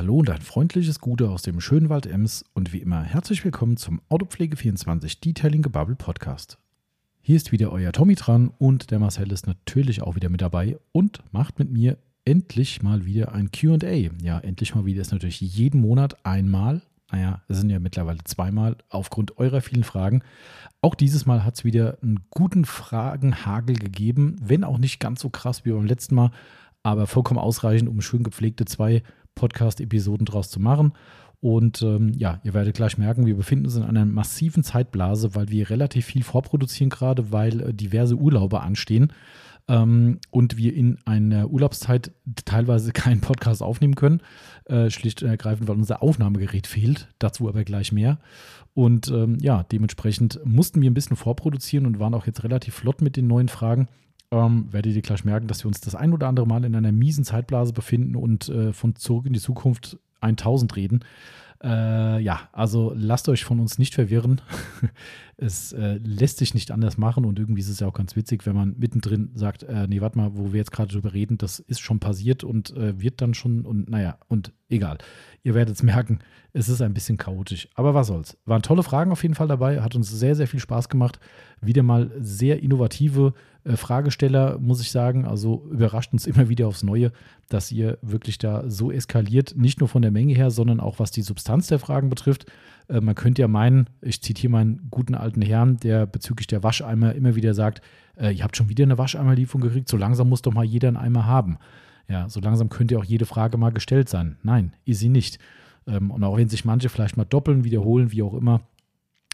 Hallo und ein freundliches Gute aus dem schönen Wald Ems und wie immer herzlich willkommen zum Autopflege24 Detailing Gebubble Podcast. Hier ist wieder euer Tommy dran und der Marcel ist natürlich auch wieder mit dabei und macht mit mir endlich mal wieder ein QA. Ja, endlich mal wieder ist natürlich jeden Monat einmal. Naja, es sind ja mittlerweile zweimal aufgrund eurer vielen Fragen. Auch dieses Mal hat es wieder einen guten Fragenhagel gegeben, wenn auch nicht ganz so krass wie beim letzten Mal, aber vollkommen ausreichend, um schön gepflegte zwei Podcast-Episoden draus zu machen. Und ähm, ja, ihr werdet gleich merken, wir befinden uns in einer massiven Zeitblase, weil wir relativ viel vorproduzieren gerade, weil äh, diverse Urlaube anstehen ähm, und wir in einer Urlaubszeit teilweise keinen Podcast aufnehmen können. Äh, schlicht und ergreifend, weil unser Aufnahmegerät fehlt. Dazu aber gleich mehr. Und ähm, ja, dementsprechend mussten wir ein bisschen vorproduzieren und waren auch jetzt relativ flott mit den neuen Fragen ähm, werdet ihr gleich merken, dass wir uns das ein oder andere Mal in einer miesen Zeitblase befinden und äh, von zurück in die Zukunft 1000 reden. Äh, ja, also lasst euch von uns nicht verwirren. es äh, lässt sich nicht anders machen und irgendwie ist es ja auch ganz witzig, wenn man mittendrin sagt, äh, nee, warte mal, wo wir jetzt gerade drüber reden, das ist schon passiert und äh, wird dann schon und naja, und egal. Ihr werdet es merken, es ist ein bisschen chaotisch. Aber was soll's. Waren tolle Fragen auf jeden Fall dabei, hat uns sehr, sehr viel Spaß gemacht. Wieder mal sehr innovative äh, Fragesteller, muss ich sagen. Also überrascht uns immer wieder aufs Neue, dass ihr wirklich da so eskaliert, nicht nur von der Menge her, sondern auch was die Substanz der Fragen betrifft. Äh, man könnte ja meinen, ich zitiere meinen guten alten Herrn, der bezüglich der Wascheimer immer wieder sagt, äh, ihr habt schon wieder eine Wascheimerlieferung gekriegt, so langsam muss doch mal jeder einen Eimer haben. Ja, so langsam könnte auch jede Frage mal gestellt sein. Nein, ist sie nicht. Ähm, und auch wenn sich manche vielleicht mal doppeln, wiederholen, wie auch immer,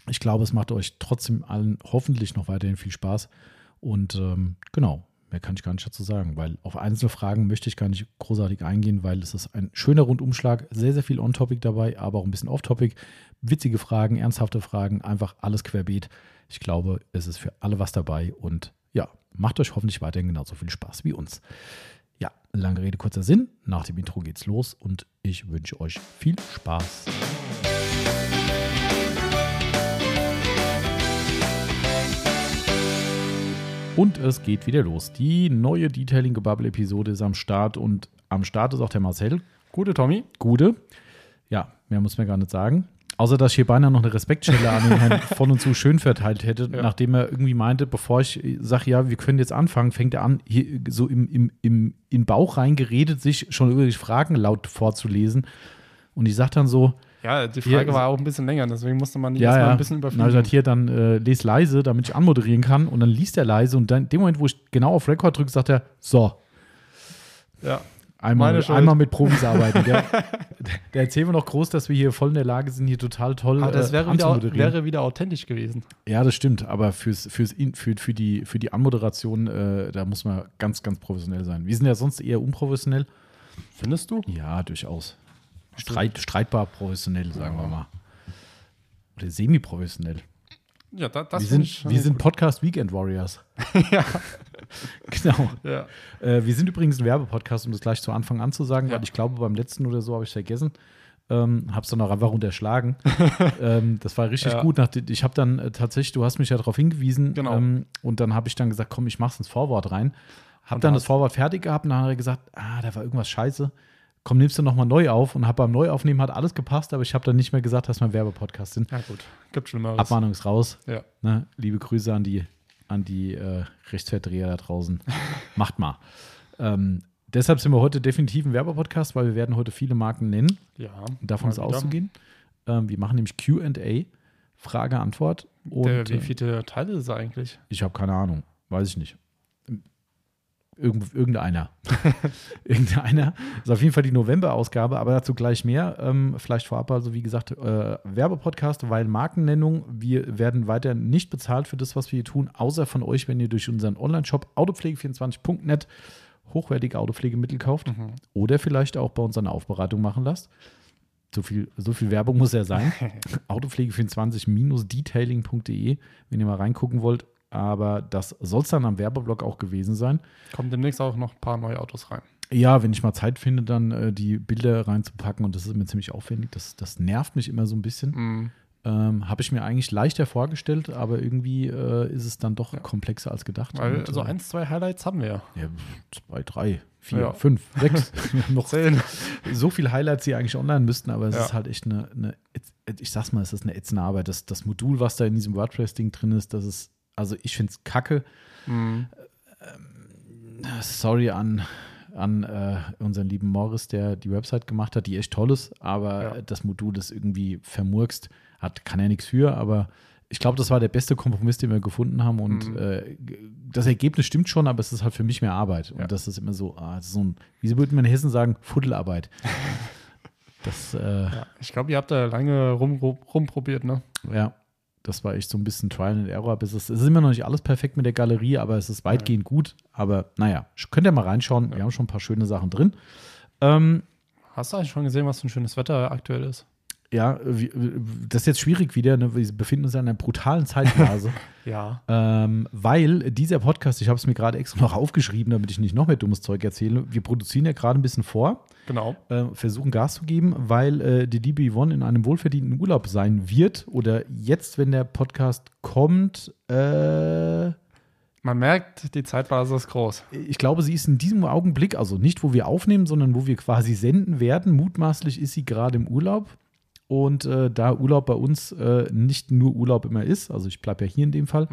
ich glaube, es macht euch trotzdem allen hoffentlich noch weiterhin viel Spaß. Und ähm, genau, mehr kann ich gar nicht dazu sagen, weil auf einzelne Fragen möchte ich gar nicht großartig eingehen, weil es ist ein schöner Rundumschlag, sehr, sehr viel On-Topic dabei, aber auch ein bisschen Off-Topic. Witzige Fragen, ernsthafte Fragen, einfach alles querbeet. Ich glaube, es ist für alle was dabei und ja, macht euch hoffentlich weiterhin genauso viel Spaß wie uns. Ja, lange Rede, kurzer Sinn. Nach dem Intro geht's los und ich wünsche euch viel Spaß. Und es geht wieder los. Die neue Detailing Gebubble Episode ist am Start und am Start ist auch der Marcel. Gute, Tommy. Gute. Ja, mehr muss man gar nicht sagen. Außer, dass ich hier beinahe noch eine Respektstelle an den Herrn von und zu schön verteilt hätte, ja. nachdem er irgendwie meinte, bevor ich sage, ja, wir können jetzt anfangen, fängt er an, hier so im, im, im in Bauch reingeredet, sich schon über die Fragen laut vorzulesen. Und ich sage dann so, ja, die Frage hier, war auch ein bisschen länger, deswegen musste man die ja, ja. ein bisschen überfliegen. Also hier dann äh, les leise, damit ich anmoderieren kann und dann liest er leise und dann in dem Moment, wo ich genau auf Record drücke, sagt er, so. Ja. Einmal, einmal mit Profis arbeiten. Der, der erzählen wir noch groß, dass wir hier voll in der Lage sind, hier total toll aber das wäre, äh, wieder, wäre wieder authentisch gewesen. Ja, das stimmt. Aber fürs, fürs, für, für, die, für die Anmoderation, äh, da muss man ganz, ganz professionell sein. Wir sind ja sonst eher unprofessionell. Findest du? Ja, durchaus. Streit, streitbar professionell, sagen wir mal. Oder semi-professionell. Ja, da, das wir sind, wir sind Podcast Weekend Warriors. ja. genau. Ja. Äh, wir sind übrigens ein Werbepodcast, um das gleich zu Anfang an zu sagen, ja. weil ich glaube, beim letzten oder so habe ich vergessen. Ähm, hab's dann auch einfach unterschlagen. ähm, das war richtig ja. gut. Ich habe dann äh, tatsächlich, du hast mich ja darauf hingewiesen, genau. ähm, und dann habe ich dann gesagt, komm, ich mach's ins Vorwort rein. Hab und dann das Vorwort fertig gehabt und dann hat er gesagt, ah, da war irgendwas scheiße komm, nimmst du nochmal neu auf und habe beim Neuaufnehmen hat alles gepasst, aber ich habe dann nicht mehr gesagt, dass wir ein Werbepodcast sind. Ja, gut. Gibt mal Abmahnung ist raus. Ja. Ne? Liebe Grüße an die, an die äh, Rechtsverdreher da draußen. Macht mal. Ähm, deshalb sind wir heute definitiv ein Werbepodcast, weil wir werden heute viele Marken nennen. Ja. Davon ist auszugehen. Ähm, wir machen nämlich QA, Frage-Antwort. wie äh, viele Teile ist es eigentlich? Ich habe keine Ahnung. Weiß ich nicht. Irgend, irgendeiner. irgendeiner. Das ist auf jeden Fall die November-Ausgabe, aber dazu gleich mehr. Ähm, vielleicht vorab, also wie gesagt, äh, Werbepodcast, weil Markennennung. Wir werden weiter nicht bezahlt für das, was wir hier tun, außer von euch, wenn ihr durch unseren Online-Shop autopflege24.net hochwertige Autopflegemittel kauft mhm. oder vielleicht auch bei uns eine Aufbereitung machen lasst. So viel, so viel Werbung muss ja sein. Autopflege24-detailing.de, wenn ihr mal reingucken wollt aber das soll es dann am Werbeblock auch gewesen sein. Kommen demnächst auch noch ein paar neue Autos rein. Ja, wenn ich mal Zeit finde, dann äh, die Bilder reinzupacken und das ist mir ziemlich aufwendig. Das, das nervt mich immer so ein bisschen. Mm. Ähm, Habe ich mir eigentlich leichter vorgestellt, aber irgendwie äh, ist es dann doch Ja. komplexer als gedacht. Weil Und, so äh, eins, zwei Highlights haben wir ja. ja, zwei, drei, vier, Ja. fünf, sechs. Noch Zehn. so viele Highlights, die eigentlich online müssten, aber es Ja. ist halt echt eine, eine, ich sag's mal, es ist eine ätzende Arbeit. Das, das Modul, was da in diesem WordPress-Ding drin ist, das ist, also ich finde es kacke. Mhm. Sorry an, an äh, unseren lieben Morris, der die Website gemacht hat, die echt toll ist, aber Ja. das Modul ist irgendwie vermurkst. Hat, kann er nichts für, aber ich glaube, das war der beste Kompromiss, den wir gefunden haben. Und Mhm. äh, das Ergebnis stimmt schon, aber es ist halt für mich mehr Arbeit. Und Ja. das ist immer so, ah, das ist so ein, wie würden wir in Hessen sagen, Fuddelarbeit. das, äh, Ja, ich glaube, ihr habt da lange rum, rumprobiert, ne? Ja, das war echt so ein bisschen Trial and Error. Bis es, es ist immer noch nicht alles perfekt mit der Galerie, aber es ist weitgehend gut. Aber naja, könnt ihr mal reinschauen. Wir haben schon ein paar schöne Sachen drin. Ähm, Hast du eigentlich schon gesehen, was für ein schönes Wetter aktuell ist? ja, das ist jetzt schwierig wieder. Ne? Wir befinden uns in einer brutalen Zeitphase. Ja. ähm, weil dieser Podcast, ich habe es mir gerade extra noch aufgeschrieben, damit ich nicht noch mehr dummes Zeug erzähle. Wir produzieren ja gerade ein bisschen vor. Genau. äh, versuchen Gas zu geben, weil äh, die DB One in einem wohlverdienten Urlaub sein wird oder jetzt, wenn der Podcast kommt, äh, Man merkt, die Zeitblase ist groß. ich glaube, sie ist in diesem Augenblick, also nicht, wo wir aufnehmen, sondern wo wir quasi senden werden. Mutmaßlich ist sie gerade im Urlaub. Und äh, da Urlaub bei uns äh, nicht nur Urlaub immer ist, also ich bleibe ja hier in dem Fall,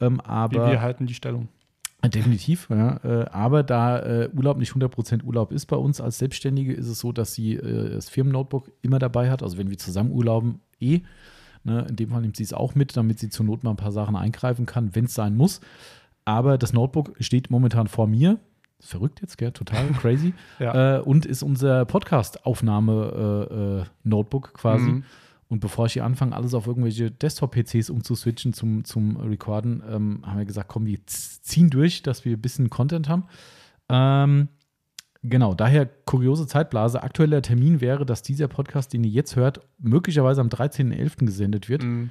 ähm, Wie aber wir halten die Stellung. Definitiv, ja. Äh, aber da äh, Urlaub nicht 100% Urlaub ist bei uns als Selbstständige, ist es so, dass sie äh, das Firmennotebook immer dabei hat. Also wenn wir zusammen urlauben, eh. Ne, in dem Fall nimmt sie es auch mit, damit sie zur Not mal ein paar Sachen eingreifen kann, wenn es sein muss. Aber das Notebook steht momentan vor mir. Verrückt jetzt, gell? Total crazy. Ja. und ist unser Podcast-Aufnahme-Notebook quasi. Mhm. Und bevor ich hier anfange, alles auf irgendwelche Desktop-PCs umzuswitchen zum, zum Recorden, ähm, haben wir gesagt, komm, wir ziehen durch, dass wir ein bisschen Content haben. Ähm, genau, daher kuriose Zeitblase. Aktueller Termin wäre, dass dieser Podcast, den ihr jetzt hört, möglicherweise am 13.11. gesendet wird. Mhm.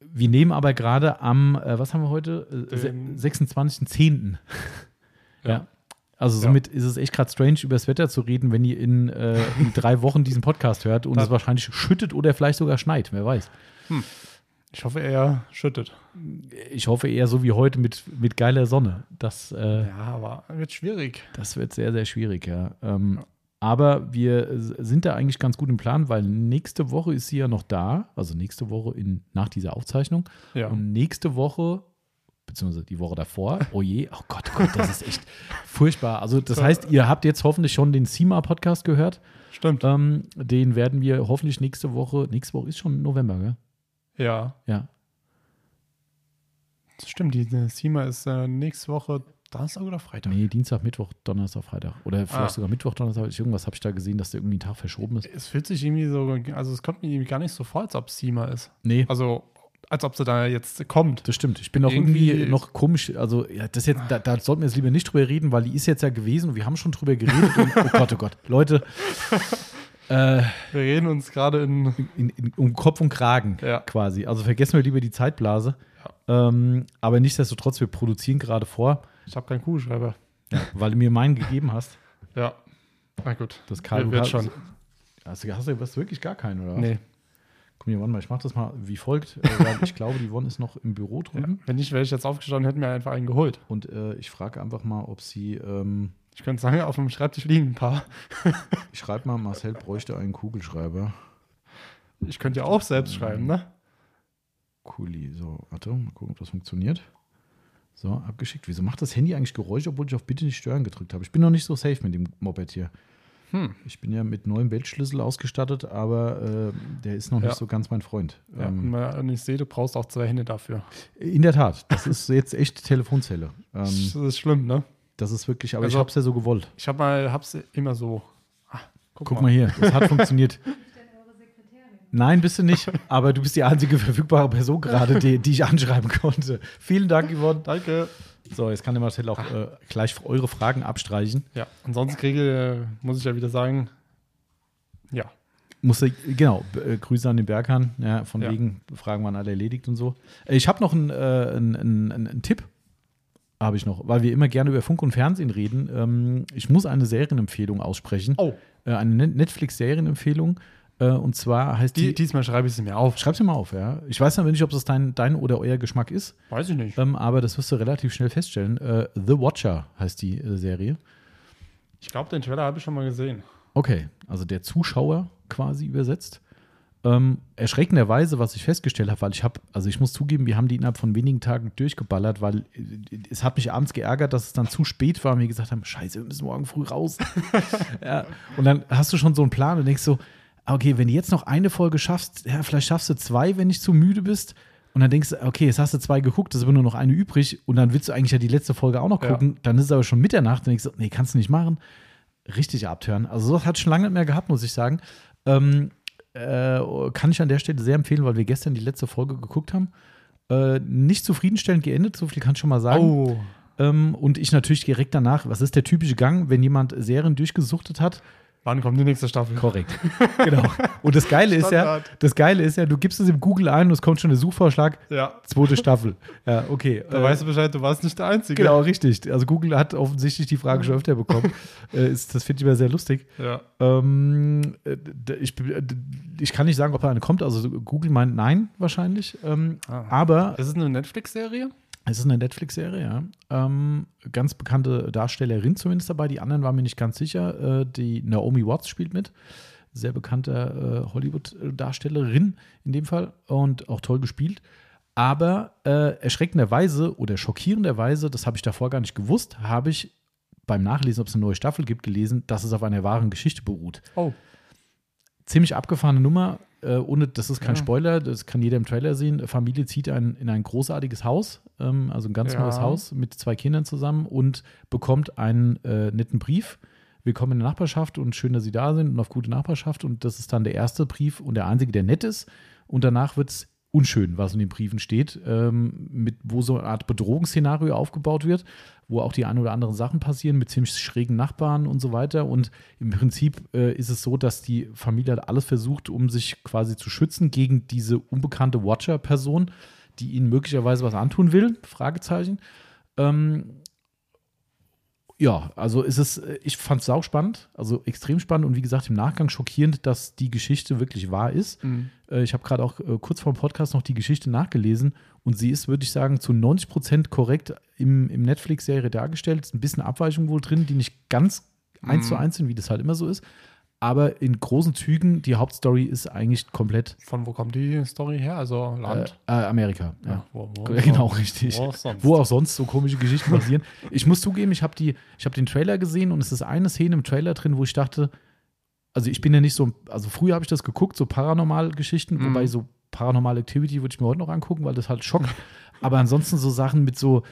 Wir nehmen aber gerade am, äh, was haben wir heute? Äh, se- Den- 26.10. Ja. ja. Also Ja. somit ist es echt gerade strange, über das Wetter zu reden, wenn ihr in, äh, in drei Wochen diesen Podcast hört und es wahrscheinlich schüttet oder vielleicht sogar schneit, wer weiß. Ich hoffe, er schüttet. Ich hoffe eher so wie heute mit, mit geiler Sonne. Das, äh, Ja, aber wird schwierig. das wird sehr, sehr schwierig, ja. Ähm, Ja. Aber wir sind da eigentlich ganz gut im Plan, weil nächste Woche ist sie ja noch da, also nächste Woche in, nach dieser Aufzeichnung. Ja. Und nächste Woche, beziehungsweise die Woche davor, oh je, oh Gott, oh Gott, das ist echt furchtbar. Also das heißt, ihr habt jetzt hoffentlich schon den CIMA-Podcast gehört. Stimmt. Ähm, den werden wir hoffentlich nächste Woche, nächste Woche ist schon November, gell? Ja. Ja. Das stimmt. Die SEMA ist äh, nächste Woche Donnerstag oder Freitag? Nee, Dienstag, Mittwoch, Donnerstag, Freitag. Oder vielleicht Ah. sogar Mittwoch, Donnerstag. Irgendwas habe ich da gesehen, dass der irgendwie ein Tag verschoben ist. Es fühlt sich irgendwie so, also es kommt mir irgendwie gar nicht so vor, als ob SEMA ist. Nee, Also, als ob sie da jetzt kommt. das stimmt. Ich bin auch irgendwie, Irgendwie- noch komisch. Also, ja, das jetzt, da, da sollten wir jetzt lieber nicht drüber reden, weil die ist jetzt ja gewesen und wir haben schon drüber geredet. und, oh Gott, oh Gott. Leute, äh, Wir reden uns gerade in. in, in, um Kopf und Kragen Ja. quasi. Also vergessen wir lieber die Zeitblase. Ähm, aber nichtsdestotrotz, wir produzieren gerade vor, Ich habe keinen Kugelschreiber. weil du mir meinen gegeben hast. Ja. Na gut. Das Karl, Wird schon. Hast du, hast du hast du wirklich gar keinen, oder? was? Nee. Komm hier, warte mal, ich mach das mal wie folgt, äh, ich glaube, die Yvonne ist noch im Büro Ja. drüben. Wenn nicht, wäre ich jetzt aufgestanden, hätten wir einfach einen geholt. Und äh, ich frage einfach mal, ob sie, ähm, Ich könnte sagen, auf dem Schreibtisch liegen ein paar. ich schreibe mal, Marcel bräuchte einen Kugelschreiber. Ich könnte ja auch selbst schreiben, ne? Cooli. So, warte, mal gucken, ob das funktioniert. So, abgeschickt. Wieso macht das Handy eigentlich Geräusche, obwohl ich auf Bitte nicht stören gedrückt habe? Ich bin noch nicht so safe mit dem Moped hier. Hm. Ich bin ja mit neuem Weltschlüssel ausgestattet, aber äh, der ist noch Ja. nicht so ganz mein Freund. Ja, und, Ähm, und ich sehe, du brauchst auch zwei Hände dafür. in der Tat, das ist jetzt echt Telefonzelle. Ähm, das ist schlimm, ne? das ist wirklich, aber ich Also- habe es ja so gewollt. Ich hab mal, hab's immer so. Ah, Guck mal hier, das hat funktioniert. Nein, bist du nicht, aber du bist die einzige verfügbare Person gerade, die, die ich anschreiben konnte. Vielen Dank, Yvonne. Danke. So, jetzt kann der Marcel auch äh, gleich eure Fragen abstreichen. Ja, ansonsten kriege, äh, muss ich ja wieder sagen, ja. Musste, genau, äh, Grüße an den Berghahn, ja, von Ja. wegen, Fragen waren alle erledigt und so. Ich habe noch einen, äh, einen Tipp, habe ich noch, weil wir immer gerne über Funk und Fernsehen reden. Ähm, ich muss eine Serienempfehlung aussprechen. Oh. Äh, eine Net- Netflix-Serienempfehlung. Äh, und zwar heißt Die, die. diesmal schreibe ich sie mir auf. Schreib sie mal auf, ja. Ich weiß aber nicht, ob das dein, dein oder euer Geschmack ist, Weiß ich nicht. ähm, aber das wirst du relativ schnell feststellen. Äh, The Watcher heißt die äh, Serie. Ich glaube, den Trailer habe ich schon mal gesehen. Okay, also der Zuschauer quasi übersetzt. Ähm, erschreckenderweise, was ich festgestellt habe, weil ich habe, also ich muss zugeben, wir haben die innerhalb von wenigen Tagen durchgeballert, weil äh, es hat mich abends geärgert, dass es dann zu spät war und wir gesagt haben, scheiße, wir müssen morgen früh raus. ja, und dann hast du schon so einen Plan und denkst so, okay, wenn du jetzt noch eine Folge schaffst, ja, vielleicht schaffst du zwei, wenn nicht zu müde bist. Und dann denkst du, okay, jetzt hast du zwei geguckt, es ist aber nur noch eine übrig und dann willst du eigentlich ja die letzte Folge auch noch Ja. gucken. Dann ist es aber schon Mitternacht und denkst du, nee, kannst du nicht machen richtig abtören. Also sowas hat schon lange nicht mehr gehabt, muss ich sagen. Ähm, äh, kann ich an der Stelle sehr empfehlen, weil wir gestern die letzte Folge geguckt haben. Äh, nicht zufriedenstellend geendet, so viel kann ich schon mal sagen. Oh. Ähm, und ich natürlich direkt danach, was ist der typische Gang, wenn jemand Serien durchgesuchtet hat? Wann kommt die nächste Staffel? Korrekt. genau. Und das Geile ist ja, das Geile ist ja, du gibst es im Google ein und es kommt schon der Suchvorschlag, Ja. zweite Staffel. Ja, okay. Da Äh, weißt du Bescheid, du warst nicht der Einzige. Genau, richtig. Also Google hat offensichtlich die Frage schon öfter bekommen. äh, ist, das finde ich immer sehr lustig. Ja. Ähm, äh, ich, äh, ich kann nicht sagen, ob da eine kommt. Also Google meint nein wahrscheinlich. Ähm, Ah. Aber Das ist eine Netflix-Serie? Es ist eine Netflix-Serie, ja. Ähm, ganz bekannte Darstellerin zumindest dabei. Die anderen waren mir nicht ganz sicher. Äh, die Naomi Watts spielt mit. Sehr bekannte äh, Hollywood-Darstellerin in dem Fall und auch toll gespielt. Aber äh, erschreckenderweise oder schockierenderweise, das habe ich davor gar nicht gewusst, habe ich beim Nachlesen, ob es eine neue Staffel gibt, gelesen, dass es auf einer wahren Geschichte beruht Oh. ziemlich abgefahrene Nummer. Äh, ohne, das ist kein Ja. Spoiler, das kann jeder im Trailer sehen. Familie zieht ein, in ein großartiges Haus, ähm, also ein ganz Ja. neues Haus mit zwei Kindern zusammen und bekommt einen äh, netten Brief. Willkommen in der Nachbarschaft und schön, dass Sie da sind und auf gute Nachbarschaft. Und das ist dann der erste Brief und der einzige, der nett ist. Und danach wird es unschön, was in den Briefen steht, ähm, mit, wo so eine Art Bedrohungsszenario aufgebaut wird, wo auch die ein oder anderen Sachen passieren mit ziemlich schrägen Nachbarn und so weiter. Und im Prinzip äh, ist es so, dass die Familie halt alles versucht, um sich quasi zu schützen gegen diese unbekannte Watcher-Person, die ihnen möglicherweise was antun will. Fragezeichen. Ähm, ja, also ist es, äh, ich fand es spannend, also extrem spannend und wie gesagt im Nachgang schockierend, dass die Geschichte wirklich wahr ist. Mhm. Äh, Ich habe gerade auch äh, kurz vor dem Podcast noch die Geschichte nachgelesen und sie ist, würde ich sagen, zu 90 Prozent korrekt im, im Netflix-Serie dargestellt. Ist ein bisschen Abweichung wohl drin, die nicht ganz eins zu eins sind, wie das halt immer so ist. Aber in großen Zügen, die Hauptstory ist eigentlich komplett Von wo kommt die Story her? Also äh, Land? äh, Amerika. Ja. Ja, wo, wo, Genau, wo- richtig. Wo auch sonst. Wo auch sonst so komische Geschichten passieren. Ich muss zugeben, ich habe hab den Trailer gesehen und es ist eine Szene im Trailer drin, wo ich dachte, also ich bin ja nicht so, also früher habe ich das geguckt, so Paranormal-Geschichten, Mhm. wobei so Paranormal Activity würde ich mir heute noch angucken, weil das halt schockt. Aber ansonsten so Sachen mit so äh,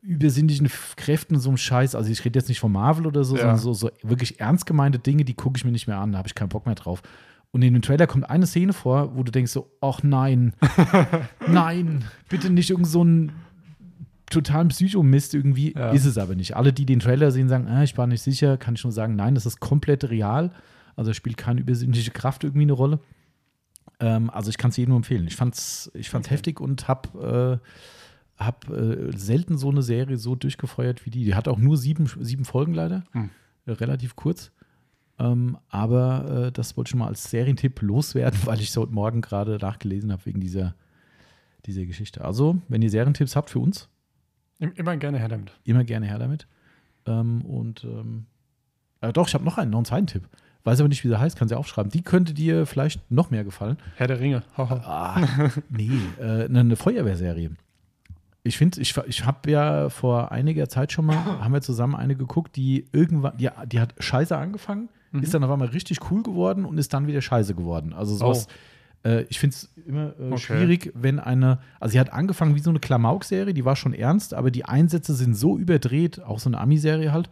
übersinnlichen Kräften, so einem Scheiß, also ich rede jetzt nicht von Marvel oder so, Ja. sondern so, so wirklich ernst gemeinte Dinge, die gucke ich mir nicht mehr an, da habe ich keinen Bock mehr drauf. Und in dem Trailer kommt eine Szene vor, wo du denkst so, ach nein, nein, bitte nicht irgend so ein totalen Psychomist irgendwie. Ja. Ist es aber nicht. Alle, die den Trailer sehen, sagen, ah, ich war nicht sicher, kann ich nur sagen, nein, das ist komplett real. Also es spielt keine übersinnliche Kraft irgendwie eine Rolle. Ähm, also ich kann es jedem nur empfehlen. Ich fand's, ich fand's heftig und habe äh, hab, äh, selten so eine Serie so durchgefeuert wie die. Die hat auch nur sieben, sieben Folgen leider. Hm. Äh, relativ kurz. Ähm, aber äh, das wollte ich schon mal als Serientipp loswerden, weil ich es heute Morgen gerade nachgelesen habe wegen dieser, dieser Geschichte. Also, wenn ihr Serientipps habt für uns, Im- Immer gerne her damit. immer gerne her damit. Ähm, und ähm, äh, doch, ich habe noch einen, noch einen zweiten Tipp. Weiß aber nicht, wie der heißt, kann sie aufschreiben. Die könnte dir vielleicht noch mehr gefallen. Herr der Ringe. Ah, nee, äh, eine Feuerwehrserie. Ich finde, ich, ich habe ja vor einiger Zeit schon mal, haben wir zusammen eine geguckt, die irgendwann, die, die hat scheiße angefangen, ist dann auf einmal richtig cool geworden und ist dann wieder scheiße geworden. Also sowas, äh, ich finde es immer äh, Okay. schwierig, wenn eine, also sie hat angefangen wie so eine Klamauk-Serie, die war schon ernst, aber die Einsätze sind so überdreht, auch so eine Ami-Serie halt,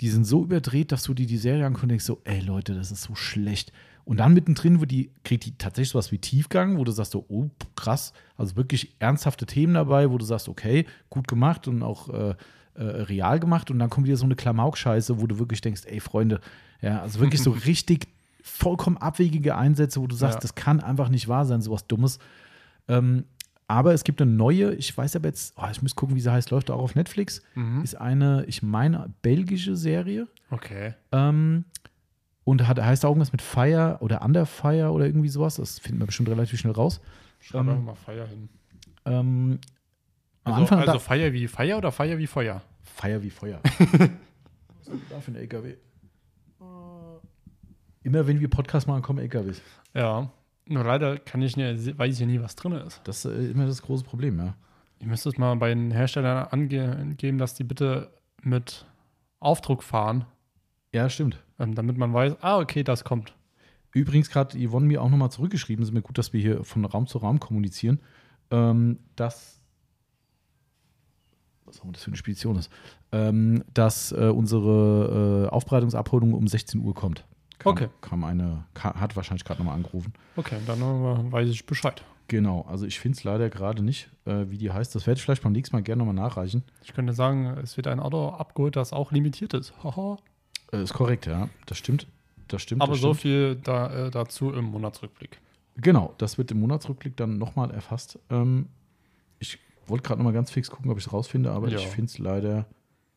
die sind so überdreht, dass du dir die Serie anguckst und denkst so, ey Leute, das ist so schlecht. Und dann mittendrin, wo die, kriegt die tatsächlich sowas wie Tiefgang, wo du sagst so, oh, krass, also wirklich ernsthafte Themen dabei, wo du sagst, okay, gut gemacht und auch äh, äh, real gemacht. Und dann kommt wieder so eine Klamauk-Scheiße, wo du wirklich denkst, ey, Freunde, ja, also wirklich so richtig vollkommen abwegige Einsätze, wo du sagst, Ja. das kann einfach nicht wahr sein, sowas Dummes. Ähm, aber es gibt eine neue, ich weiß aber jetzt, oh, ich muss gucken, wie sie heißt, läuft auch auf Netflix. Mhm. Ist eine, ich meine, belgische Serie. Okay. Ähm, Und hat, heißt da irgendwas mit Fire oder Under Fire oder irgendwie sowas? Das finden wir bestimmt relativ schnell raus. Schreib Ähm, einfach mal Feier hin. Ähm, am Also, Anfang also Feier wie Feier oder Feier wie Feuer? Feier wie Feuer. Was ist denn da für ein LKW? Äh, Immer wenn wir Podcast machen, kommen LKWs. Ja. Nur leider kann ich nicht, weiß ich ja nie, was drin ist. Das ist äh, immer das große Problem, ja. Ihr müsst es mal bei den Herstellern angeben, dass die bitte mit Aufdruck fahren, Ja, stimmt. Ähm, damit man weiß, ah, okay, das kommt. Übrigens gerade Yvonne mir auch nochmal zurückgeschrieben, ist mir gut, dass wir hier von Raum zu Raum kommunizieren, ähm, dass was auch das für eine Spedition ist, ähm, dass äh, unsere äh, Aufbereitungsabholung um 16 Uhr kommt. Kam, Okay. Kam eine, hat wahrscheinlich gerade nochmal angerufen. Okay, dann äh, weiß ich Bescheid. Genau, also ich finde es leider gerade nicht, äh, wie die heißt. Das werde ich vielleicht beim nächsten Mal gerne nochmal nachreichen. Ich könnte sagen, es wird ein Auto abgeholt, das auch limitiert ist. Haha. Äh, ist korrekt, ja. Das stimmt. Das stimmt. Aber das so stimmt. viel da, äh, dazu im Monatsrückblick. Genau, das wird im Monatsrückblick dann nochmal erfasst. Ähm, ich wollte gerade nochmal ganz fix gucken, ob ich es rausfinde, aber Ja. ich finde es leider.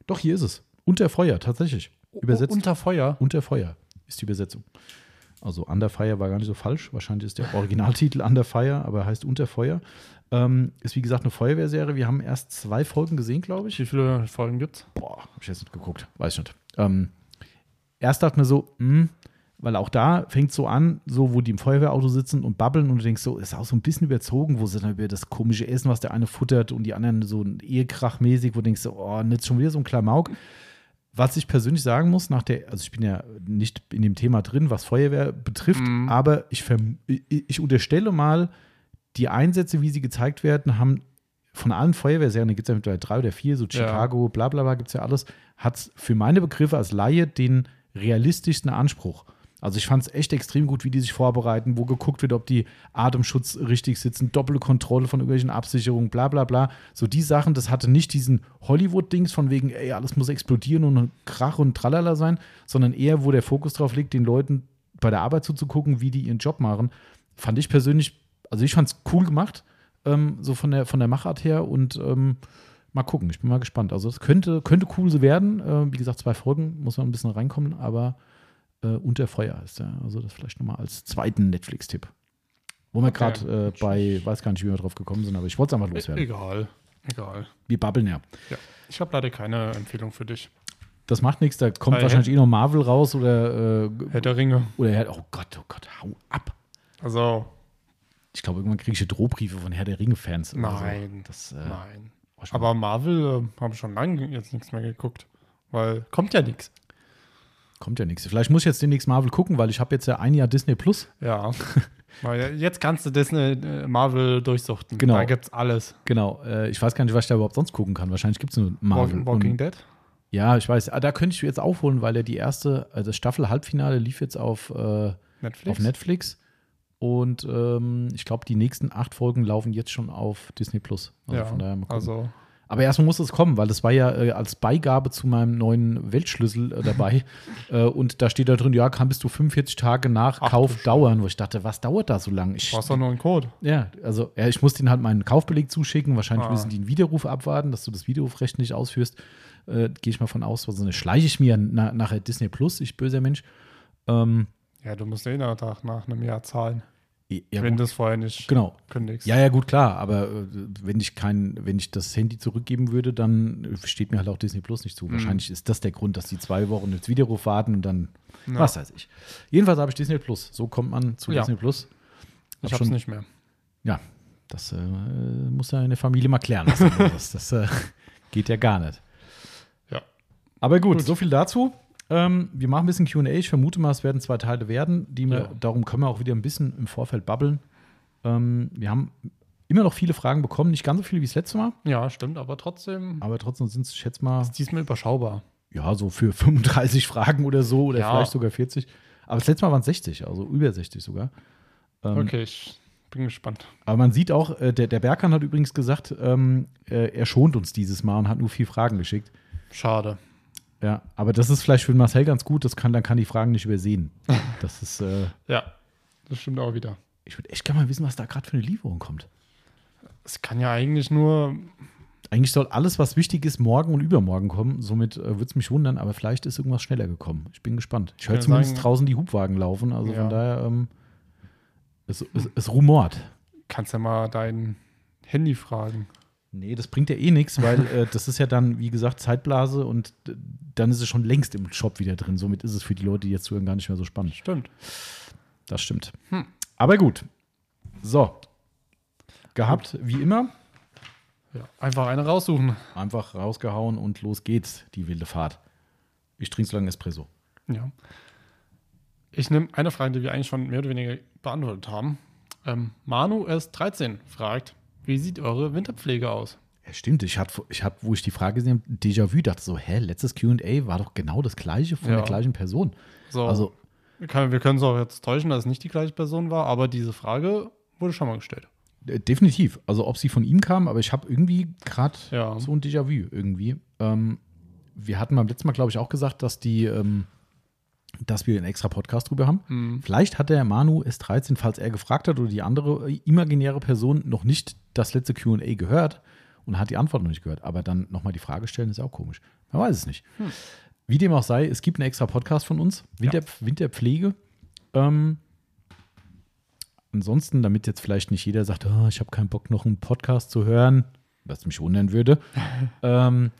Doch, hier ist es. Unter Feuer, tatsächlich. Übersetzt. Oh, unter Feuer. Unter Feuer ist die Übersetzung. Also Under Fire war gar nicht so falsch. Wahrscheinlich ist der Originaltitel Under Fire, aber er heißt Unter Feuer. Ähm, ist wie gesagt eine Feuerwehrserie. Wir haben erst zwei Folgen gesehen, glaube ich. Wie viele Folgen gibt's? Boah, hab ich jetzt nicht geguckt. Weiß ich nicht. Ähm, erst dachte mir so, hm, weil auch da fängt so an, so wo die im Feuerwehrauto sitzen und babbeln und du denkst so, ist auch so ein bisschen überzogen, wo sie dann über das komische Essen, was der eine futtert und die anderen so ein Ehekrachmäßig, wo du denkst so, oh, nicht schon wieder so ein Klamauk. Was ich persönlich sagen muss, nach der, also ich bin ja nicht in dem Thema drin, was Feuerwehr betrifft, Mhm. aber ich, ich, ich unterstelle mal, die Einsätze, wie sie gezeigt werden, haben von allen Feuerwehrserien, da gibt es ja mittlerweile drei oder vier, so Ja. Chicago, bla bla bla, gibt es ja alles, hat für meine Begriffe als Laie den realistischsten Anspruch. Also ich fand es echt extrem gut, wie die sich vorbereiten, wo geguckt wird, ob die Atemschutz richtig sitzen, doppelte Kontrolle von irgendwelchen Absicherungen, bla bla bla. So die Sachen, das hatte nicht diesen Hollywood-Dings von wegen, ey, alles muss explodieren und Krach und Tralala sein, sondern eher, wo der Fokus drauf liegt, den Leuten bei der Arbeit zuzugucken, wie die ihren Job machen. Fand ich persönlich, also ich fand es cool gemacht, ähm, so von der, von der Machart her und ähm, mal gucken, ich bin mal gespannt. Also es könnte, könnte cool so werden. Äh, wie gesagt, zwei Folgen, muss man ein bisschen reinkommen, aber äh, unter Feuer ist ja. Also das vielleicht nochmal als zweiten Netflix-Tipp. Wo wir Okay. gerade äh, bei, weiß gar nicht, wie wir drauf gekommen sind, aber ich wollte es einfach E loswerden. egal. Egal. Wir babbeln ja. Ja. Ich habe leider keine Empfehlung für dich. Das macht nichts, da kommt Bei wahrscheinlich eh noch Marvel raus oder, äh, Herr der Ringe. oder Herr, oh Gott, oh Gott, hau ab. Also, Ich glaube, irgendwann kriege ich Drohbriefe von Herr der Ringe-Fans. oder Nein. So. Das, äh, nein. Aber Marvel äh, habe ich schon lange jetzt nichts mehr geguckt. Weil kommt ja nichts. kommt ja nichts. Vielleicht muss ich jetzt demnächst Marvel gucken, weil ich habe jetzt ja ein Jahr Disney Plus. Ja. Weil jetzt kannst du Disney äh, Marvel durchsuchten. Genau. Da gibt's alles. Genau. Äh, ich weiß gar nicht, was ich da überhaupt sonst gucken kann. Wahrscheinlich gibt es nur Marvel. Walking, Walking Dead. Ja, ich weiß. Ah, da könnte ich jetzt aufholen, weil ja die erste, also das Staffel-Halbfinale lief jetzt auf, äh, Netflix. auf Netflix. Und ähm, ich glaube, die nächsten acht Folgen laufen jetzt schon auf Disney Plus. Also ja, von daher mal gucken. also Aber erstmal muss es kommen, weil das war ja äh, als Beigabe zu meinem neuen Weltschlüssel äh, dabei. äh, und da steht da drin, ja, kann bis zu 45 Tage nach Ach, Kauf dauern, wo ich dachte, was dauert da so lange? Ich, du hast doch nur einen Code. ja, also ja, ich muss denen halt meinen Kaufbeleg zuschicken. Wahrscheinlich Ah. müssen die einen Widerruf abwarten, dass du das Widerrufrecht nicht ausführst. Äh, Gehe ich mal von aus. Also, dann schleiche ich mir na, nachher Disney Plus, ich böser Mensch. Ähm, Ja, du musst eh nach, nach einem Jahr zahlen, ja, wenn du es vorher nicht genau. kündigst. Ja, ja, gut, klar. Aber äh, wenn ich kein, wenn ich das Handy zurückgeben würde, dann äh, steht mir halt auch Disney Plus nicht zu. Mhm. Wahrscheinlich ist das der Grund, dass die zwei Wochen jetzt Widerruf warten und dann, Ja. was weiß ich. Jedenfalls habe ich Disney Plus. So kommt man zu Ja. Disney Plus. ich hab hab's nicht mehr. Ja, das äh, muss ja in der Familie mal klären lassen. das das äh, geht ja gar nicht. Ja. Aber gut, Gut. so viel dazu. Ähm, wir machen ein bisschen QA. Ich vermute mal, es werden zwei Teile werden. Die wir, Ja. Darum können wir auch wieder ein bisschen im Vorfeld babbeln. Ähm, wir haben immer noch viele Fragen bekommen. Nicht ganz so viele wie das letzte Mal, Ja, stimmt, aber trotzdem aber trotzdem sind es, ich schätze mal, ist diesmal überschaubar. ja, so für 35 Fragen oder so oder Ja. vielleicht sogar 40. Aber das letzte Mal waren es 60, also über 60 sogar. Ähm, Okay, ich bin gespannt. Aber man sieht auch, äh, der, der Berkan hat übrigens gesagt, ähm, äh, er schont uns dieses Mal und hat nur vier Fragen geschickt. Schade. Ja, aber das ist vielleicht für Marcel ganz gut, das kann, dann kann die Fragen nicht übersehen. Das ist, äh, Ja, das stimmt auch wieder. ich würde echt gerne mal wissen, was da gerade für eine Lieferung kommt. Es kann ja eigentlich nur eigentlich soll alles, was wichtig ist, morgen und übermorgen kommen. Somit äh, würde es mich wundern, aber vielleicht ist irgendwas schneller gekommen. Ich bin gespannt. Ich höre zumindest sagen- draußen die Hubwagen laufen. Also Ja. von daher, ähm, es, es, es rumort. Kannst ja mal dein Handy fragen. Nee, das bringt ja eh nichts, weil äh, das ist ja dann, wie gesagt, Zeitblase und äh, dann ist es schon längst im Shop wieder drin. Somit ist es für die Leute, die jetzt zuhören, gar nicht mehr so spannend. Stimmt. Das stimmt. Hm. Aber gut. So. Gehabt, wie immer. Ja. Einfach eine raussuchen. Einfach rausgehauen und los geht's, die wilde Fahrt. Ich trinke so lange Espresso. Ja. Ich nehme eine Frage, die wir eigentlich schon mehr oder weniger beantwortet haben. Ähm, Manu S13 fragt, wie sieht eure Winterpflege aus? Ja, stimmt. Ich hatte, ich hab, wo ich die Frage gesehen habe, Déjà-vu, dachte so, hä, letztes QA war doch genau das gleiche von Ja. der gleichen Person. So, Also, wir können, wir können es auch jetzt täuschen, dass es nicht die gleiche Person war, aber diese Frage wurde schon mal gestellt. äh, definitiv. Also, ob sie von ihm kam, aber ich habe irgendwie gerade Ja. so ein Déjà-vu irgendwie. Ähm, wir hatten beim letzten Mal, glaube ich, auch gesagt, dass die, ähm, dass wir einen extra Podcast drüber haben. Mhm. Vielleicht hat der Manu S13, falls er gefragt hat oder die andere imaginäre Person noch nicht das letzte QA gehört und hat die Antwort noch nicht gehört. Aber dann nochmal die Frage stellen, ist auch komisch. Man weiß es nicht. Wie dem auch sei, es gibt einen extra Podcast von uns, Winter, Winterpflege. Ähm, ansonsten, damit jetzt vielleicht nicht jeder sagt, oh, ich habe keinen Bock, noch einen Podcast zu hören, was mich wundern würde. ähm,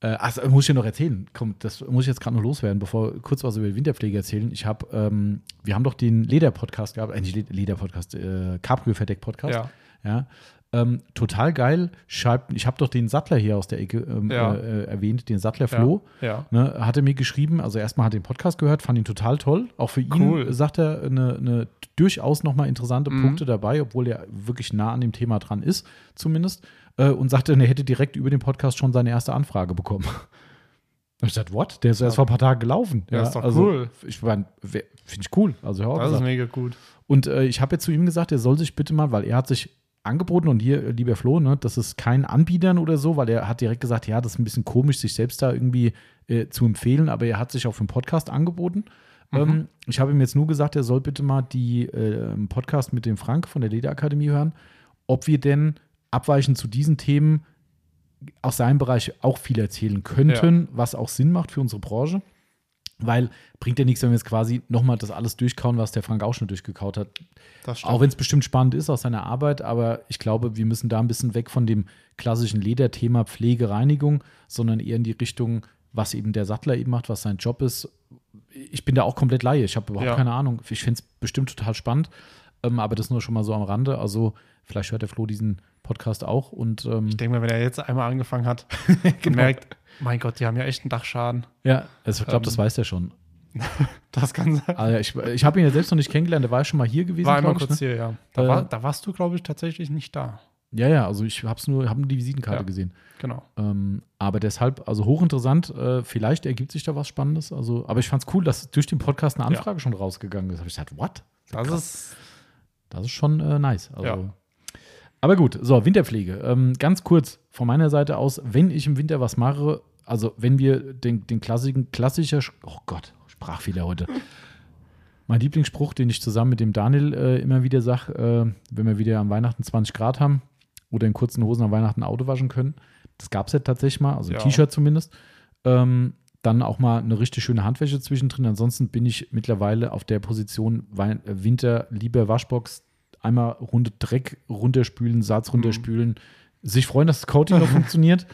äh, ach, muss ich dir noch erzählen? Komm, das muss ich jetzt gerade noch loswerden, bevor kurz was über die Winterpflege erzählen. Ich habe, ähm, wir haben doch den Leder-Podcast gehabt, äh, nicht Led- Leder-Podcast, äh, Cabrio-Verdeck-Podcast. Ja. Ja. Ähm, total geil. Schreibt, ich habe doch den Sattler hier aus der Ecke ähm, Ja. äh, erwähnt, den Sattler Flo. Ja. Ne, hat er mir geschrieben, also erstmal hat er den Podcast gehört, fand ihn total toll. Auch für ihn Cool. sagt er eine, eine durchaus nochmal interessante Mhm. Punkte dabei, obwohl er wirklich nah an dem Thema dran ist, zumindest. Äh, und sagte, er hätte direkt über den Podcast schon seine erste Anfrage bekommen. Ich dachte, what? Der ist erst vor ein paar Tagen gelaufen. Ja, ist doch also, cool. Ich meine, finde ich cool. Also hör auf, Das ist mega gut. Und äh, ich habe jetzt zu ihm gesagt, er soll sich bitte mal, weil er hat sich angeboten und hier, äh, lieber Flo, ne, das ist kein Anbietern oder so, weil er hat direkt gesagt, ja, das ist ein bisschen komisch, sich selbst da irgendwie äh, zu empfehlen, aber er hat sich auch für einen Podcast angeboten. Ähm, ich habe ihm jetzt nur gesagt, er soll bitte mal die äh, Podcast mit dem Frank von der Lederakademie hören, ob wir denn abweichend zu diesen Themen aus seinem Bereich auch viel erzählen könnten, was auch Sinn macht für unsere Branche. Weil bringt ja nichts, wenn wir jetzt quasi nochmal das alles durchkauen, was der Frank auch schon durchgekaut hat. Auch wenn es bestimmt spannend ist aus seiner Arbeit, aber ich glaube, wir müssen da ein bisschen weg von dem klassischen Lederthema Pflege, Reinigung, sondern eher in die Richtung, was eben der Sattler eben macht, was sein Job ist. Ich bin da auch komplett Laie, ich habe überhaupt Ja. keine Ahnung. Ich finde es bestimmt total spannend, ähm, aber das nur schon mal so am Rande. Also vielleicht hört der Flo diesen Podcast auch und ähm, ich denke mal, wenn er jetzt einmal angefangen hat Genau. und merkt, mein Gott, die haben ja echt einen Dachschaden. ja, also ich glaube, das Ähm, weiß er schon. Das kann sein. Also ich ich habe ihn ja selbst noch nicht kennengelernt, der war ja schon mal hier gewesen, War einmal ich, kurz ne? hier, ja. Da, Äh, war, da warst du, glaube ich, tatsächlich nicht da. Ja, ja, also ich habe nur, hab nur die Visitenkarte Ja. gesehen. Genau. Ähm, aber deshalb, also hochinteressant, äh, vielleicht ergibt sich da was Spannendes. Also, aber ich fand es cool, dass durch den Podcast eine Ja. Anfrage schon rausgegangen ist. Habe ich gesagt, what? Das Krass. ist, Das ist schon äh, nice. Also, Ja. Aber gut, so, Winterpflege. Ähm, ganz kurz von meiner Seite aus, wenn ich im Winter was mache, also wenn wir den, den klassischen, klassischer, Sch- oh Gott, Sprachfehler heute. mein Lieblingsspruch, den ich zusammen mit dem Daniel äh, immer wieder sage, äh, wenn wir wieder am Weihnachten 20 Grad haben oder in kurzen Hosen am Weihnachten ein Auto waschen können. Das gab es ja tatsächlich mal, also ein Ja. T-Shirt zumindest. Ähm, dann auch mal eine richtig schöne Handwäsche zwischendrin. Ansonsten bin ich mittlerweile auf der Position Wein äh, Winter lieber Waschbox, einmal Runde Dreck runterspülen, Salz runterspülen, sich freuen, dass das Coating noch funktioniert.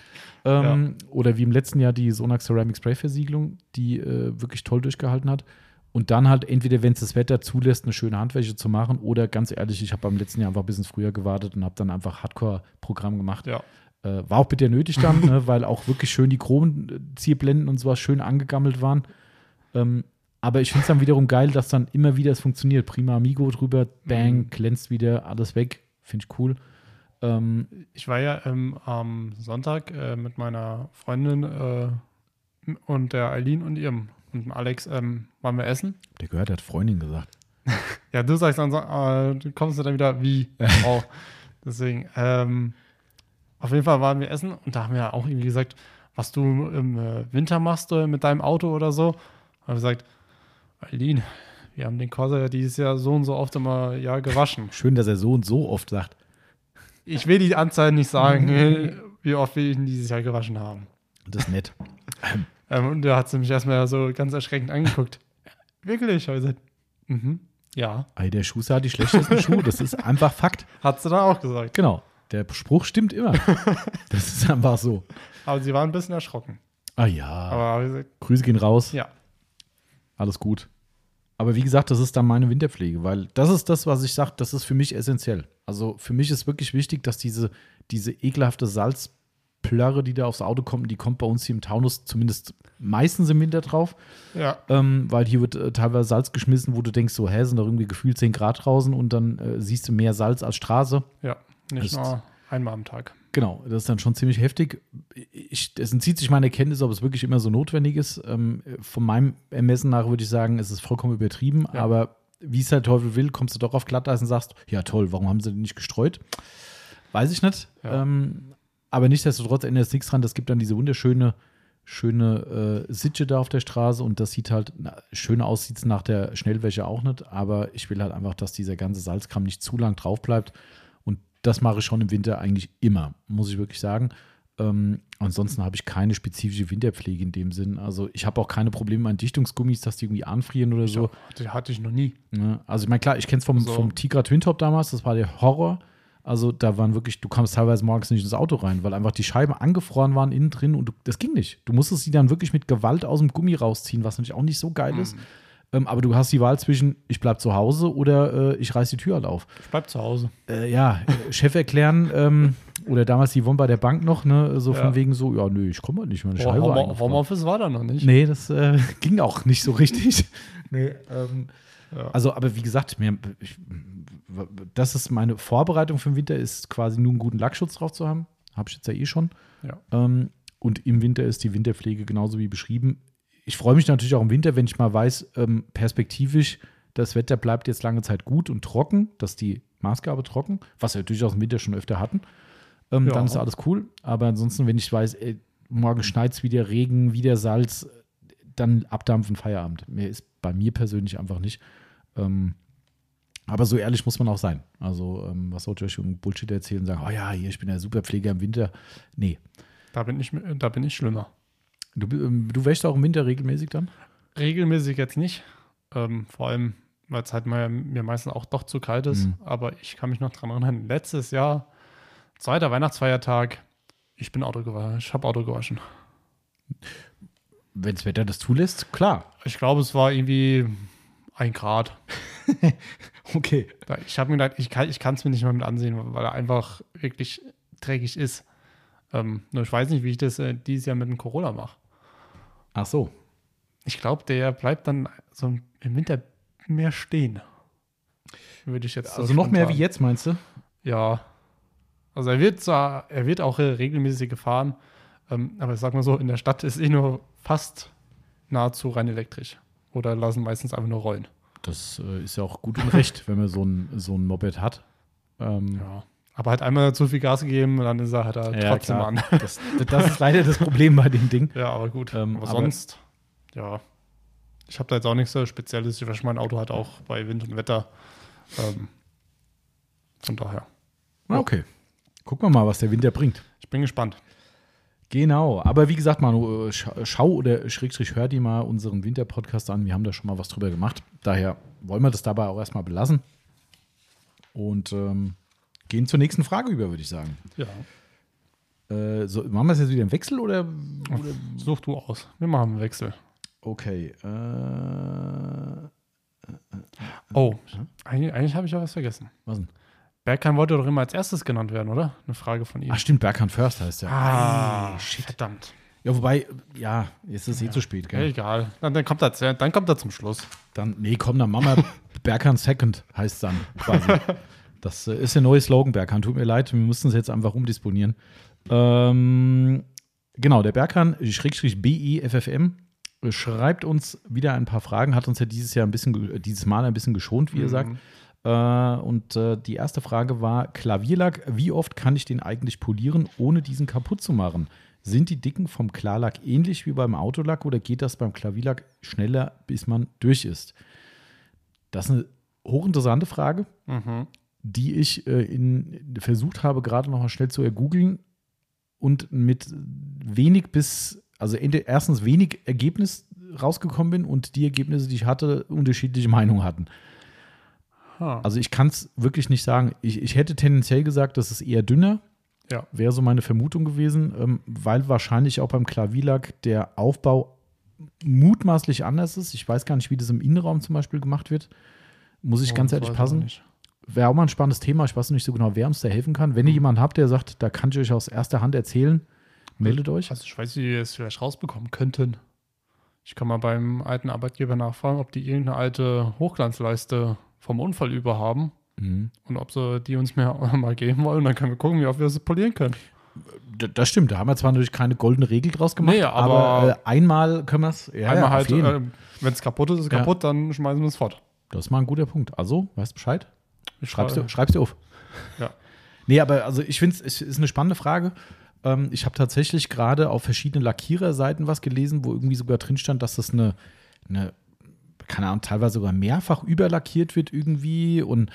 Ähm, Oder wie im letzten Jahr die Sonax Ceramic Spray Versiegelung, die äh, wirklich toll durchgehalten hat. Und dann halt entweder, wenn es das Wetter zulässt, eine schöne Handwäsche zu machen oder ganz ehrlich, ich habe beim letzten Jahr einfach ein bisschen früher gewartet und habe dann einfach Hardcore-Programm gemacht. ja. Äh, war auch bitter nötig dann, ne, weil auch wirklich schön die Chromzierblenden und sowas schön angegammelt waren. Ähm, aber ich finde es dann wiederum geil, dass dann immer wieder es funktioniert. Prima Amigo drüber, bang, Mhm. glänzt wieder, alles weg. Finde ich cool. Ähm, Ich war ja ähm, am Sonntag äh, mit meiner Freundin äh, und der Eileen und ihrem und dem Alex ähm, waren wir essen. der gehört, hat Freundin gesagt. Ja, du sagst dann, äh, du kommst du dann wieder wie auch. Deswegen, ähm, auf jeden Fall waren wir essen und da haben wir ja auch irgendwie gesagt, was du im äh, Winter machst äh, mit deinem Auto oder so. Haben wir gesagt, Eileen, wir haben den Corsa ja dieses Jahr so und so oft immer ja gewaschen. Schön, dass er so und so oft sagt. Ich will die Anzahl nicht sagen. wie oft wir ihn dieses Jahr gewaschen haben. Das ist nett. Ähm, und da hat sie mich erstmal so ganz erschreckend angeguckt. Wirklich? Habe ich gesagt, mhm, ja. Ey, der Schuster hat die schlechtesten Schuhe. Das ist einfach Fakt. Hat sie dann auch gesagt. Genau. Der Spruch stimmt immer. Das ist einfach so. Aber sie war ein bisschen erschrocken. Ah ja. Aber Grüße gehen raus. ja. Alles gut. Aber wie gesagt, das ist dann meine Winterpflege, weil das ist das, was ich sage, das ist für mich essentiell. Also für mich ist wirklich wichtig, dass diese, diese ekelhafte Salzplörre, die da aufs Auto kommt, die kommt bei uns hier im Taunus zumindest meistens im Winter drauf, Ja. ähm, weil hier wird äh, teilweise Salz geschmissen, wo du denkst, so, hä, sind doch irgendwie gefühlt 10 Grad draußen und dann äh, siehst du mehr Salz als Straße. Ja. Nicht Ist- nur einmal am Tag. Genau, das ist dann schon ziemlich heftig. Ich, es entzieht sich meine Erkenntnis, ob es wirklich immer so notwendig ist. Ähm, von meinem Ermessen nach würde ich sagen, es ist vollkommen übertrieben, Ja. aber wie es der Teufel will, kommst du doch auf Glatteis und sagst, ja toll, warum haben sie den nicht gestreut? Weiß ich nicht. Ja. Ähm, aber nichtsdestotrotz ändert es nichts dran. Es gibt dann diese wunderschöne schöne äh, Sitche da auf der Straße und das sieht halt na, schön aus, sieht es nach der Schnellwäsche auch nicht, aber ich will halt einfach, dass dieser ganze Salzkram nicht zu lang drauf bleibt das mache ich schon im Winter eigentlich immer, muss ich wirklich sagen. Ähm, ansonsten habe ich keine spezifische Winterpflege in dem Sinn. Also ich habe auch keine Probleme an Dichtungsgummis, dass die irgendwie anfrieren oder so. Die hatte ich noch nie. Ne? Also ich meine, klar, ich kenne es vom, So. vom Tigra Twin Top damals, das war der Horror. Also da waren wirklich, du kamst teilweise morgens nicht ins Auto rein, weil einfach die Scheiben angefroren waren innen drin und du, das ging nicht. Du musstest sie dann wirklich mit Gewalt aus dem Gummi rausziehen, was natürlich auch nicht so geil ist. Ähm, aber du hast die Wahl zwischen, ich bleib zu Hause oder äh, ich reiß die Tür halt auf. Ich bleib zu Hause. Äh, ja, äh, Chef erklären ähm, oder damals die Yvonne bei der Bank noch, ne, so Ja. von wegen so, ja, nö, ich komme halt nicht, meine Oh, Scheibe war Home. Homeoffice war da noch nicht. Nee, das äh, ging auch nicht so richtig. nee, ähm, Ja. also, aber wie gesagt, mir, ich, das ist meine Vorbereitung für den Winter, ist quasi nur einen guten Lackschutz drauf zu haben. Habe ich jetzt ja eh schon. Ja. Ähm, und im Winter ist die Winterpflege genauso wie beschrieben. Ich freue mich natürlich auch im Winter, wenn ich mal weiß, ähm, perspektivisch, das Wetter bleibt jetzt lange Zeit gut und trocken, dass die Maßgabe trocken, was wir durchaus im Winter schon öfter hatten. Ähm, Ja. Dann ist alles cool. Aber ansonsten, wenn ich weiß, ey, morgen schneit es wieder Regen, wieder Salz, dann abdampfen, Feierabend. Mehr ist bei mir persönlich einfach nicht. Ähm, aber so ehrlich muss man auch sein. Also, ähm, was sollte ich euch Bullshit erzählen und sagen, oh ja, hier, ich bin der Superpfleger im Winter. Nee. Da bin ich, da bin ich schlimmer. Du, ähm, du wäschst auch im Winter regelmäßig dann? Regelmäßig jetzt nicht. Ähm, vor allem, weil es halt mal, mir meistens auch doch zu kalt ist. Mhm. Aber ich kann mich noch dran erinnern, letztes Jahr, zweiter Weihnachtsfeiertag, ich bin Auto gewaschen. Ich habe Auto gewaschen. Wenn das Wetter das zulässt, klar. Ich glaube, es war irgendwie ein Grad. Okay. Ich habe mir gedacht, ich kann es mir nicht mehr mit ansehen, weil er einfach wirklich dreckig ist. Ähm, nur ich weiß nicht, wie ich das äh, dieses Jahr mit dem Corolla mache. Ach so. Ich glaube, der bleibt dann so im Winter mehr stehen. Würde ich jetzt so Also noch mehr wie jetzt, meinst du? Ja. Also er wird zwar, er wird auch äh, regelmäßig gefahren, ähm, aber ich sag mal so, in der Stadt ist eh nur fast nahezu rein elektrisch. Oder lassen meistens einfach nur rollen. Das äh, ist ja auch gut und recht, wenn man so ein, so ein Moped hat. Ähm, Ja. Aber halt einmal zu viel Gas gegeben, dann ist er halt da Ja, trotzdem klar. an. Das, das ist leider das Problem bei dem Ding. Ja, aber gut. Ähm, aber aber- sonst, ja. Ich habe da jetzt auch nichts so Spezielles. Ich wasche mein Auto halt auch bei Wind und Wetter. Ähm, von daher. Ah, Okay. Gucken wir mal, was der Winter bringt. Ich bin gespannt. Genau, aber wie gesagt, Manu, äh, scha- schau oder schrägstrich hör dir mal unseren Winter-Podcast an. Wir haben da schon mal was drüber gemacht. Daher wollen wir das dabei auch erstmal belassen. Und ähm, gehen zur nächsten Frage über, würde ich sagen. Ja. Äh, so, machen wir es jetzt wieder im Wechsel oder? oder Such du aus. Wir machen einen Wechsel. okay. Äh, Oh, eigentlich, eigentlich habe ich ja was vergessen. was denn? Bergheim wollte doch immer als erstes genannt werden, oder? Eine Frage von ihm. Ach, stimmt, Berghand First heißt der. Ah, verdammt. Ja, wobei, ja, jetzt ist es eh zu spät, Ja, gell? egal. Dann, dann, kommt er, dann kommt er zum Schluss. Dann, nee, komm, dann machen wir Berghand Second, heißt es dann quasi. Das äh, ist der neue Slogan, Berghand. Tut mir leid, wir mussten es jetzt einfach umdisponieren. Ähm, genau, der Berghand, Schrägstrich BEFFM, äh, schreibt uns wieder ein paar Fragen, hat uns ja dieses Jahr ein bisschen, äh, dieses Mal ein bisschen geschont, wie ihr sagt. Äh, und äh, die erste Frage war: Klavierlack, wie oft kann ich den eigentlich polieren, ohne diesen kaputt zu machen? Sind die Dicken vom Klarlack ähnlich wie beim Autolack oder geht das beim Klavierlack schneller, bis man durch ist? Das ist eine hochinteressante Frage, Mhm. Die ich äh, in, versucht habe, gerade noch mal schnell zu ergoogeln und mit wenig bis, also erstens wenig Ergebnis rausgekommen bin und die Ergebnisse, die ich hatte, unterschiedliche Meinungen hatten. Ha. Also ich kann es wirklich nicht sagen. Ich, ich hätte tendenziell gesagt, das ist eher dünner. Ja. Wäre so meine Vermutung gewesen, ähm, weil wahrscheinlich auch beim Klavilack der Aufbau mutmaßlich anders ist. Ich weiß gar nicht, wie das im Innenraum zum Beispiel gemacht wird. Muss ich Oh, ganz ehrlich ich passen. nicht. Wäre auch mal ein spannendes Thema. Ich weiß nicht so genau, wer uns da helfen kann. Wenn ihr jemanden habt, der sagt, da kann ich euch aus erster Hand erzählen, meldet euch. Also ich weiß, wie wir es vielleicht rausbekommen könnten. Ich kann mal beim alten Arbeitgeber nachfragen, ob die irgendeine alte Hochglanzleiste vom Unfall über haben Mhm. und ob sie die uns mehr mal geben wollen. Dann können wir gucken, wie oft wir sie polieren können. Das stimmt, da haben wir zwar natürlich keine goldene Regel draus gemacht, Nee, aber, aber- äh, einmal können wir es. Ja, Einmal ja, halt, äh, wenn es kaputt ist, ist es Ja. kaputt, dann schmeißen wir es fort. das ist mal ein guter Punkt. Also, weißt Bescheid? Schreibst schrei- du, schreibst du auf. Ja. Nee, aber also ich finde es ist eine spannende Frage. Ähm, ich habe tatsächlich gerade auf verschiedenen Lackiererseiten was gelesen, wo irgendwie sogar drin stand, dass das eine, eine keine Ahnung, teilweise sogar mehrfach überlackiert wird irgendwie und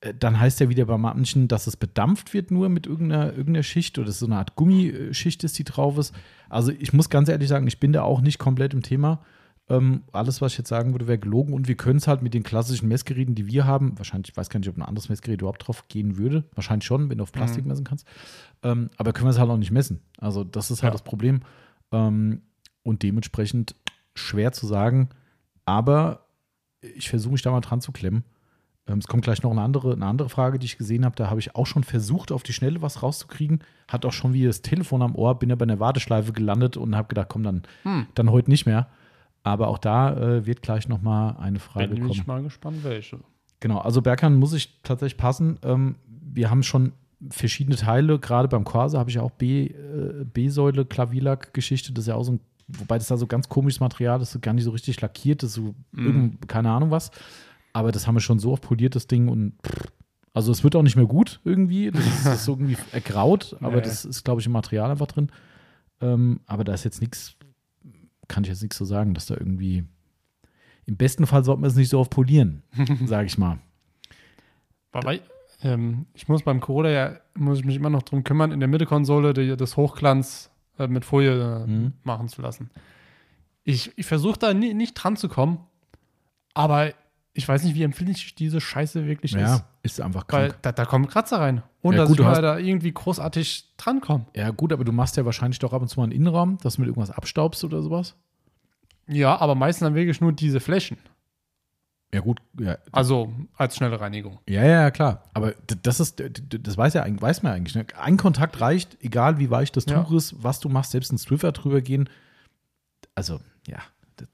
äh, dann heißt ja wieder bei manchen, dass es bedampft wird nur mit irgendeiner, irgendeiner Schicht oder so eine Art Gummischicht ist, die drauf ist. Also ich muss ganz ehrlich sagen, ich bin da auch nicht komplett im Thema. Ähm, alles, was ich jetzt sagen würde, wäre gelogen und wir können es halt mit den klassischen Messgeräten, die wir haben, wahrscheinlich, ich weiß gar nicht, ob ein anderes Messgerät überhaupt drauf gehen würde. Wahrscheinlich schon, wenn du auf Plastik messen kannst. Ähm, aber können wir es halt auch nicht messen. Also das ist halt Ja. das Problem. Ähm, und dementsprechend schwer zu sagen. Aber ich versuche mich da mal dran zu klemmen. Ähm, es kommt gleich noch eine andere, eine andere Frage, die ich gesehen habe. Da habe ich auch schon versucht, auf die Schnelle was rauszukriegen. Hat auch schon wie das Telefon am Ohr, bin aber in der Warteschleife gelandet und habe gedacht, komm, dann, Hm. dann heute nicht mehr. Aber auch da äh, wird gleich noch mal eine Frage Bin kommen. ich mal gespannt, welche. Genau, also Berkan muss ich tatsächlich passen. Ähm, wir haben schon verschiedene Teile, gerade beim Corsa habe ich ja auch äh, B-Säule, Klavilack-Geschichte, das ist ja auch so ein, wobei das da so ganz komisches Material ist, so gar nicht so richtig lackiert, das ist so irgend, keine Ahnung was. Aber das haben wir schon so oft poliert, das Ding, und pff, also es wird auch nicht mehr gut irgendwie. Das ist, das ist so irgendwie ergraut, aber Nee. das ist, glaube ich, im Material einfach drin. Ähm, aber da ist jetzt nichts, kann ich jetzt nichts so sagen, dass da irgendwie. Im besten Fall sollte man es nicht so oft polieren, sage ich mal. Wobei, ähm, ich muss beim Corolla ja, muss ich mich immer noch drum kümmern, in der Mittelkonsole die, das Hochglanz äh, mit Folie äh, Mhm. machen zu lassen. Ich, ich versuche da nie, nicht dran zu kommen, aber ich weiß nicht, wie empfindlich diese Scheiße wirklich ist. Ja, ist einfach Weil krank. da, da kommen Kratzer rein. Und Ja, dass gut, ich du mal da irgendwie großartig drankomme. Ja, gut, aber du machst ja wahrscheinlich doch ab und zu mal einen Innenraum, dass du mit irgendwas abstaubst oder sowas. Ja, aber meistens dann wirklich nur diese Flächen. Ja, gut, ja, Also als schnelle Reinigung. ja, ja, klar. Aber das ist, das weiß ja eigentlich, weiß man ja eigentlich. Ne? Ein Kontakt reicht, egal wie weich das Ja. Tuch ist, was du machst, selbst ein Swiffer drüber gehen. Also, ja,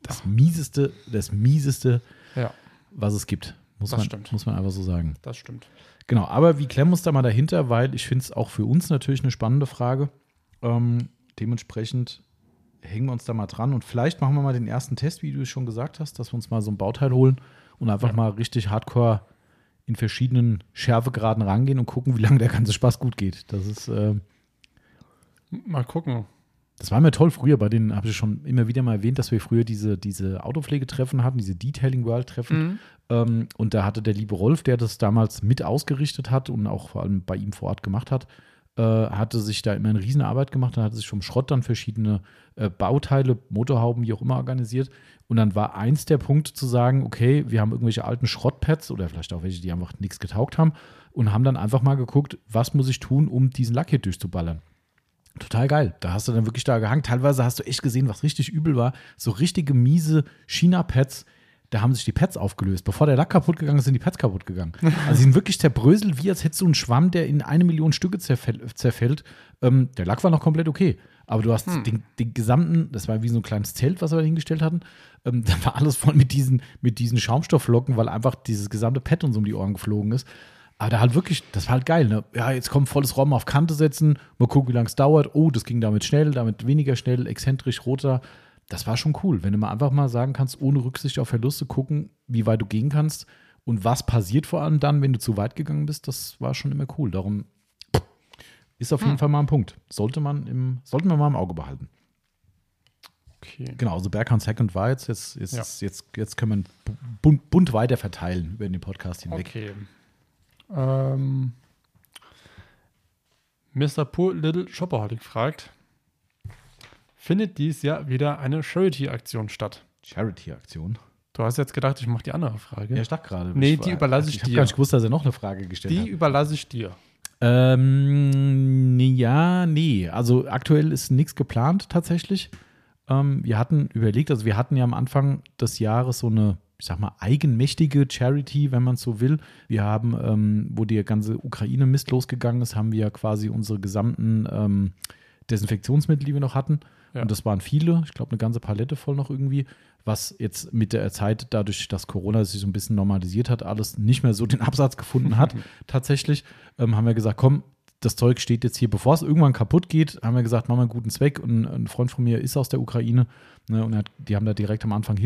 das mieseste, das mieseste, Ja, was es gibt. Muss, Das man, stimmt. muss man einfach so sagen. das stimmt. Genau, aber wie klemmen wir uns da mal dahinter? Weil ich finde es auch für uns natürlich eine spannende Frage. Ähm, dementsprechend hängen wir uns da mal dran und vielleicht machen wir mal den ersten Test, wie du es schon gesagt hast, dass wir uns mal so ein Bauteil holen und einfach Ja. mal richtig hardcore in verschiedenen Schärfegraden rangehen und gucken, wie lange der ganze Spaß gut geht. Das ist, äh, Mal gucken. Das war mir toll früher, bei denen habe ich schon immer wieder mal erwähnt, dass wir früher diese, diese Autopflegetreffen hatten, diese Detailing World Treffen. Mhm. Ähm, und da hatte der liebe Rolf, der das damals mit ausgerichtet hat und auch vor allem bei ihm vor Ort gemacht hat, äh, hatte sich da immer eine Riesenarbeit gemacht. Dann hatte sich vom Schrott dann verschiedene äh, Bauteile, Motorhauben, wie auch immer organisiert. Und dann war eins der Punkte zu sagen, okay, wir haben irgendwelche alten Schrottpads oder vielleicht auch welche, die einfach nichts getaugt haben und haben dann einfach mal geguckt, was muss ich tun, um diesen Lack hier durchzuballern. Total geil. Da hast du dann wirklich da gehangen. Teilweise hast du echt gesehen, was richtig übel war. So richtige miese China-Pads. Da haben sich die Pads aufgelöst. Bevor der Lack kaputt gegangen ist, sind die Pads kaputt gegangen. Also sie sind wirklich zerbröselt, wie als hättest du einen Schwamm, der in eine Million Stücke zerfäll zerfällt. Ähm, der Lack war noch komplett okay. Aber du hast den, den gesamten, das war wie so ein kleines Zelt, was wir da hingestellt hatten. Ähm, da war alles voll mit diesen, mit diesen Schaumstofflocken, weil einfach dieses gesamte Pad uns um die Ohren geflogen ist. Aber da halt wirklich, das war halt geil, ne? Ja, jetzt kommt volles Raum auf Kante setzen, mal gucken, wie lange es dauert. Oh, das ging damit schnell, damit weniger schnell, exzentrisch, roter. Das war schon cool, wenn du mal einfach mal sagen kannst, ohne Rücksicht auf Verluste gucken, wie weit du gehen kannst und was passiert vor allem dann, wenn du zu weit gegangen bist. Das war schon immer cool. Darum ist auf jeden Fall mal ein Punkt. Sollte man im, sollten wir mal im Auge behalten. Okay. Genau, also Berghahn Second war jetzt, jetzt, jetzt, Ja. jetzt, jetzt können wir bunt, bunt weiter verteilen über den Podcast hinweg. Okay. Ähm, Mr. Poor Little Shopaholic fragt, findet dies Jahr wieder eine Charity-Aktion statt? Charity-Aktion. Du hast jetzt gedacht, ich mache die andere Frage. Ja, ich dachte gerade. Nee, ich die überlasse ich ich habe dir. gar nicht gewusst, dass er noch eine Frage gestellt die hat. überlasse ich dir. Ähm, nee, ja, nee. Also aktuell ist nichts geplant tatsächlich. Ähm, wir hatten überlegt, also wir hatten ja am Anfang des Jahres so eine, ich sag mal, eigenmächtige Charity, wenn man es so will. Wir haben, ähm, wo die ganze Ukraine-Mist losgegangen ist, haben wir ja quasi unsere gesamten ähm, Desinfektionsmittel, die wir noch hatten. Ja. Und das waren viele, ich glaube, eine ganze Palette voll noch irgendwie, was jetzt mit der Zeit, dadurch, dass Corona sich so ein bisschen normalisiert hat, alles nicht mehr so den Absatz gefunden hat. Tatsächlich ähm, haben wir gesagt, komm, das Zeug steht jetzt hier, bevor es irgendwann kaputt geht, haben wir gesagt, machen wir einen guten Zweck. Und ein Freund von mir ist aus der Ukraine ne, und hat, die haben da direkt am Anfang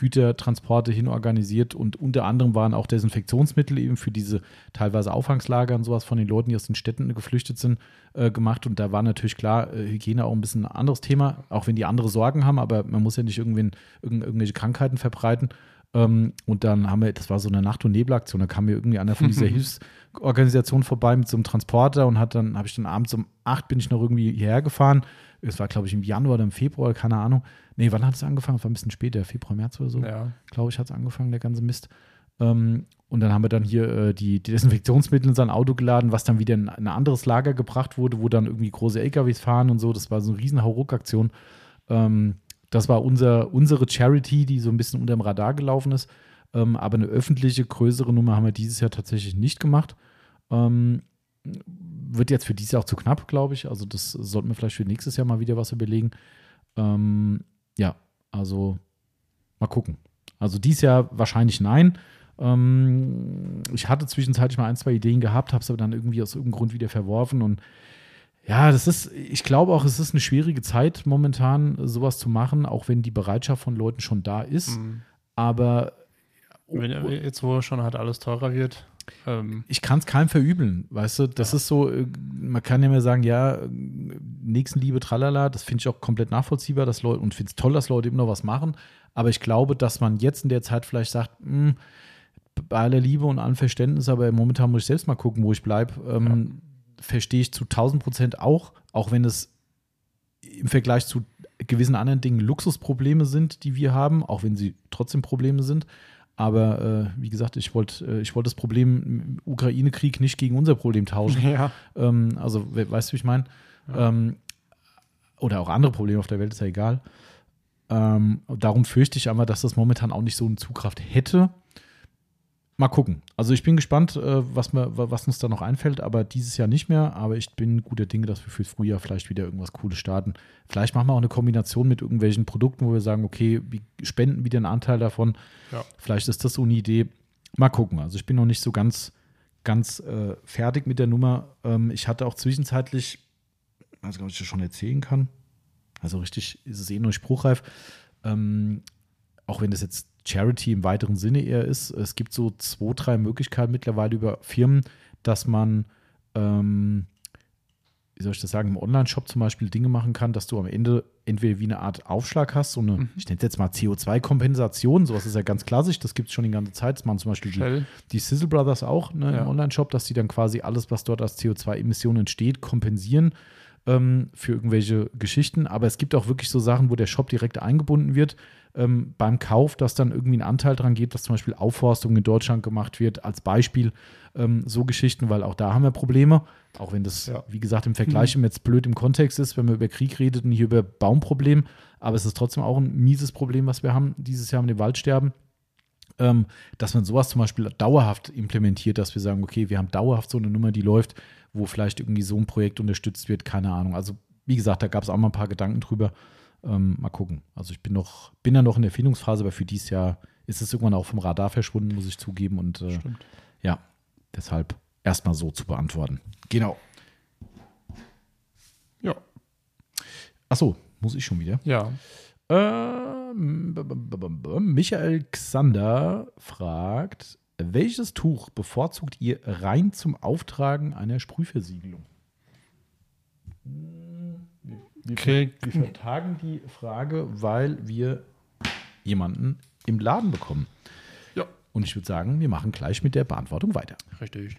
Hilfsgütertransporte hin organisiert und unter anderem waren auch Desinfektionsmittel eben für diese teilweise Aufangslager und sowas von den Leuten, die aus den Städten geflüchtet sind, äh, gemacht. Und da war natürlich klar, äh, Hygiene auch ein bisschen ein anderes Thema, auch wenn die andere Sorgen haben, aber man muss ja nicht irgendwen, irgend, irgendwelche Krankheiten verbreiten. Ähm, und dann haben wir, das war so eine Nacht- und Nebelaktion, da kam mir irgendwie einer von dieser Hilfsorganisation vorbei mit so einem Transporter und hat dann, habe ich dann abends um acht bin ich noch irgendwie hierher gefahren. Es war, glaube ich, im Januar oder im Februar, keine Ahnung. Nee, wann hat es angefangen? Es war ein bisschen später, Februar, März oder so Ja. glaube ich, hat es angefangen, der ganze Mist. Ähm, und dann haben wir dann hier äh, die, die Desinfektionsmittel in sein Auto geladen, was dann wieder in ein anderes Lager gebracht wurde, wo dann irgendwie große LKWs fahren und so. Das war so eine riesen Hauruck-Aktion. Ähm, das war unser, unsere Charity, die so ein bisschen unter dem Radar gelaufen ist. Ähm, aber eine öffentliche, größere Nummer haben wir dieses Jahr tatsächlich nicht gemacht. Ähm, wird jetzt für dieses Jahr auch zu knapp, glaube ich. Also das sollten wir vielleicht für nächstes Jahr mal wieder was überlegen. Ähm, ja, also mal gucken. Also dieses Jahr wahrscheinlich nein. Ähm, ich hatte zwischenzeitlich mal ein, zwei Ideen gehabt, habe es aber dann irgendwie aus irgendeinem Grund wieder verworfen. Und ja, das ist, ich glaube auch, es ist eine schwierige Zeit momentan, sowas zu machen, auch wenn die Bereitschaft von Leuten schon da ist. Mhm. Aber Wenn, jetzt, wo schon halt alles teurer wird. Ähm, ich kann es keinem verübeln, weißt du? Das ist so, äh, man kann ja mir sagen, ja, äh, Nächstenliebe, tralala, das finde ich auch komplett nachvollziehbar, dass Leute, und finde es toll, dass Leute immer noch was machen. Aber ich glaube, dass man jetzt in der Zeit vielleicht sagt, mh, bei aller Liebe und allem Verständnis, aber momentan muss ich selbst mal gucken, wo ich bleibe. Ähm, Verstehe ich zu 1000 Prozent auch, auch wenn es im Vergleich zu gewissen anderen Dingen Luxusprobleme sind, die wir haben, auch wenn sie trotzdem Probleme sind. Aber äh, wie gesagt, ich wollte äh, ich wollt das Problem Ukraine-Krieg nicht gegen unser Problem tauschen. ja. Ähm, also, we weißt du, wie ich meine? Ähm, oder auch andere Probleme auf der Welt, ist ja egal. Ähm, darum fürchte ich aber, dass das momentan auch nicht so eine Zugkraft hätte. Mal gucken. Also ich bin gespannt, äh, was, mir, wa- was uns da noch einfällt, aber dieses Jahr nicht mehr. Aber ich bin guter Dinge, dass wir fürs Frühjahr vielleicht wieder irgendwas Cooles starten. Vielleicht machen wir auch eine Kombination mit irgendwelchen Produkten, wo wir sagen, okay, wir spenden wieder einen Anteil davon. Ja. Vielleicht ist das so eine Idee. Mal gucken. Also ich bin noch nicht so ganz, ganz äh, fertig mit der Nummer. Ähm, ich hatte auch zwischenzeitlich, also ob ich das schon erzählen kann, also richtig ist es eh nur spruchreif, ähm, auch wenn das jetzt Charity im weiteren Sinne eher ist, es gibt so zwei, drei Möglichkeiten mittlerweile über Firmen, dass man, ähm, wie soll ich das sagen, im Online-Shop zum Beispiel Dinge machen kann, dass du am Ende entweder wie eine Art Aufschlag hast, so eine, ich nenne es jetzt mal CO2-Kompensation, sowas ist ja ganz klassisch, das gibt es schon die ganze Zeit, das machen zum Beispiel die, die Sizzle Brothers auch ne, Ja. im Online-Shop, dass die dann quasi alles, was dort als CO2-Emissionen entsteht, kompensieren ähm, für irgendwelche Geschichten. Aber es gibt auch wirklich so Sachen, wo der Shop direkt eingebunden wird ähm, beim Kauf, dass dann irgendwie ein Anteil dran geht, dass zum Beispiel Aufforstung in Deutschland gemacht wird, als Beispiel ähm, so Geschichten, weil auch da haben wir Probleme. Auch wenn das, Ja. wie gesagt, im Vergleich immer jetzt blöd im Kontext ist, wenn man über Krieg redet und hier über Baumproblem. Aber es ist trotzdem auch ein mieses Problem, was wir haben dieses Jahr mit dem Waldsterben ähm, dass man sowas zum Beispiel dauerhaft implementiert, dass wir sagen, okay, wir haben dauerhaft so eine Nummer, die läuft, wo vielleicht irgendwie so ein Projekt unterstützt wird, keine Ahnung. Also wie gesagt, da gab es auch mal ein paar Gedanken drüber. Ähm, mal gucken. Also ich bin noch, bin ja noch in der Findungsphase, aber für dieses Jahr ist es irgendwann auch vom Radar verschwunden, muss ich zugeben. Und äh, ja, deshalb erstmal so zu beantworten. Genau. Ja. Achso, muss ich schon wieder. Ja. Ähm, Michael Xander fragt, welches Tuch bevorzugt ihr rein zum Auftragen einer Sprühversiegelung? Wir, Okay. wir vertagen die Frage, weil wir jemanden im Laden bekommen. Ja. Und ich würde sagen, wir machen gleich mit der Beantwortung weiter. Richtig.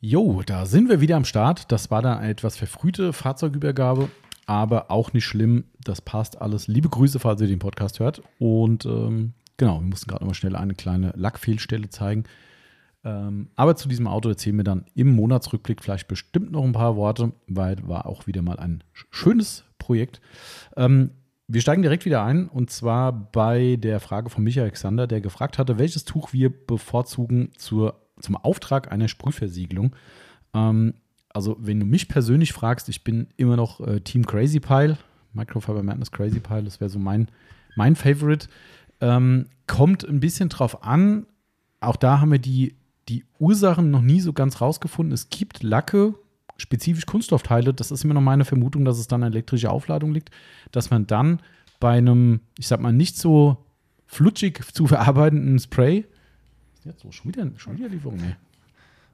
Jo, da sind wir wieder am Start. Das war dann eine etwas verfrühte Fahrzeugübergabe, aber auch nicht schlimm. Das passt alles. Liebe Grüße, falls ihr den Podcast hört. Und ähm, genau, wir mussten gerade mal schnell eine kleine Lackfehlstelle zeigen. Ähm, aber zu diesem Auto erzählen wir dann im Monatsrückblick vielleicht bestimmt noch ein paar Worte, weil war auch wieder mal ein schönes Projekt. Ähm, wir steigen direkt wieder ein und zwar bei der Frage von Michael Alexander, der gefragt hatte, welches Tuch wir bevorzugen zur, zum Auftrag einer Sprühversiegelung. Ähm, also, wenn du mich persönlich fragst, ich bin immer noch äh, Team Crazy Pile, Microfiber Madness Crazy Pile, das wäre so mein, mein Favorite. Ähm, kommt ein bisschen drauf an. Auch da haben wir die, die Ursachen noch nie so ganz rausgefunden. Es gibt Lacke, spezifisch Kunststoffteile, das ist immer noch meine Vermutung, dass es dann an elektrische Aufladung liegt, dass man dann bei einem, ich sag mal, nicht so flutschig zu verarbeitenden Spray, jetzt so schon wieder, schon wieder Lieferung, nee.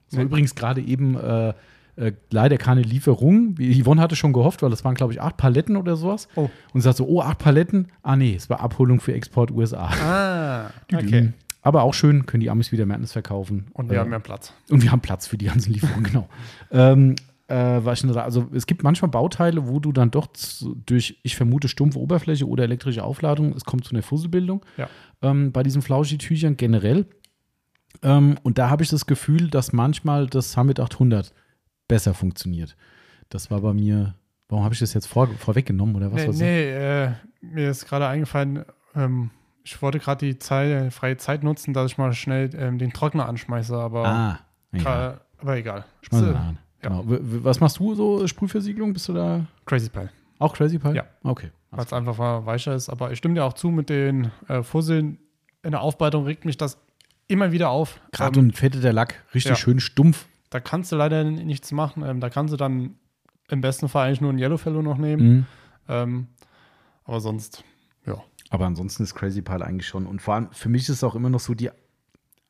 So Nee. übrigens gerade eben äh, äh, leider keine Lieferung. Yvonne hatte schon gehofft, weil das waren, glaube ich, acht Paletten oder sowas. Oh. Und sie sagt so, oh, acht Paletten. Ah, nee, es war Abholung für Export USA. Ah, Düdüm. Aber auch schön, können die Amis wieder Madness verkaufen. Und wir Äh, haben mehr Platz. und wir haben Platz für die ganzen Lieferungen, genau. Ähm, äh, was ich noch sage, also es gibt manchmal Bauteile, wo du dann doch durch, ich vermute, stumpfe Oberfläche oder elektrische Aufladung, es kommt zu einer Fusselbildung Ja. ähm, bei diesen Flauschi-Tüchern generell. Ähm, und da habe ich das Gefühl, dass manchmal das Summit 800 besser funktioniert. Das war bei mir, warum habe ich das jetzt vor, vorweggenommen oder was? Nee, nee äh, mir ist gerade eingefallen, ähm, ich wollte gerade die Zeit, äh, freie Zeit nutzen, dass ich mal schnell ähm, den Trockner anschmeiße, aber, Ah, ja. gra- aber egal. Schmeiß So, an. ja. Genau. Was machst du so, Sprühversiegelung? Bist du da Crazy Pile, auch Crazy Pie? Ja. Okay. weil es einfach mal weicher ist. Aber ich stimme dir auch zu mit den äh, Fusseln. In der Aufbereitung regt mich das immer wieder auf. Gerade Ähm, und fette der Lack, richtig ja. schön stumpf. Da kannst du leider nichts machen. Ähm, da kannst du dann im besten Fall eigentlich nur ein Yellow Fellow noch nehmen. Mhm. Ähm, aber sonst, ja. Aber ansonsten ist Crazy Pile eigentlich schon. Und vor allem für mich ist auch immer noch so die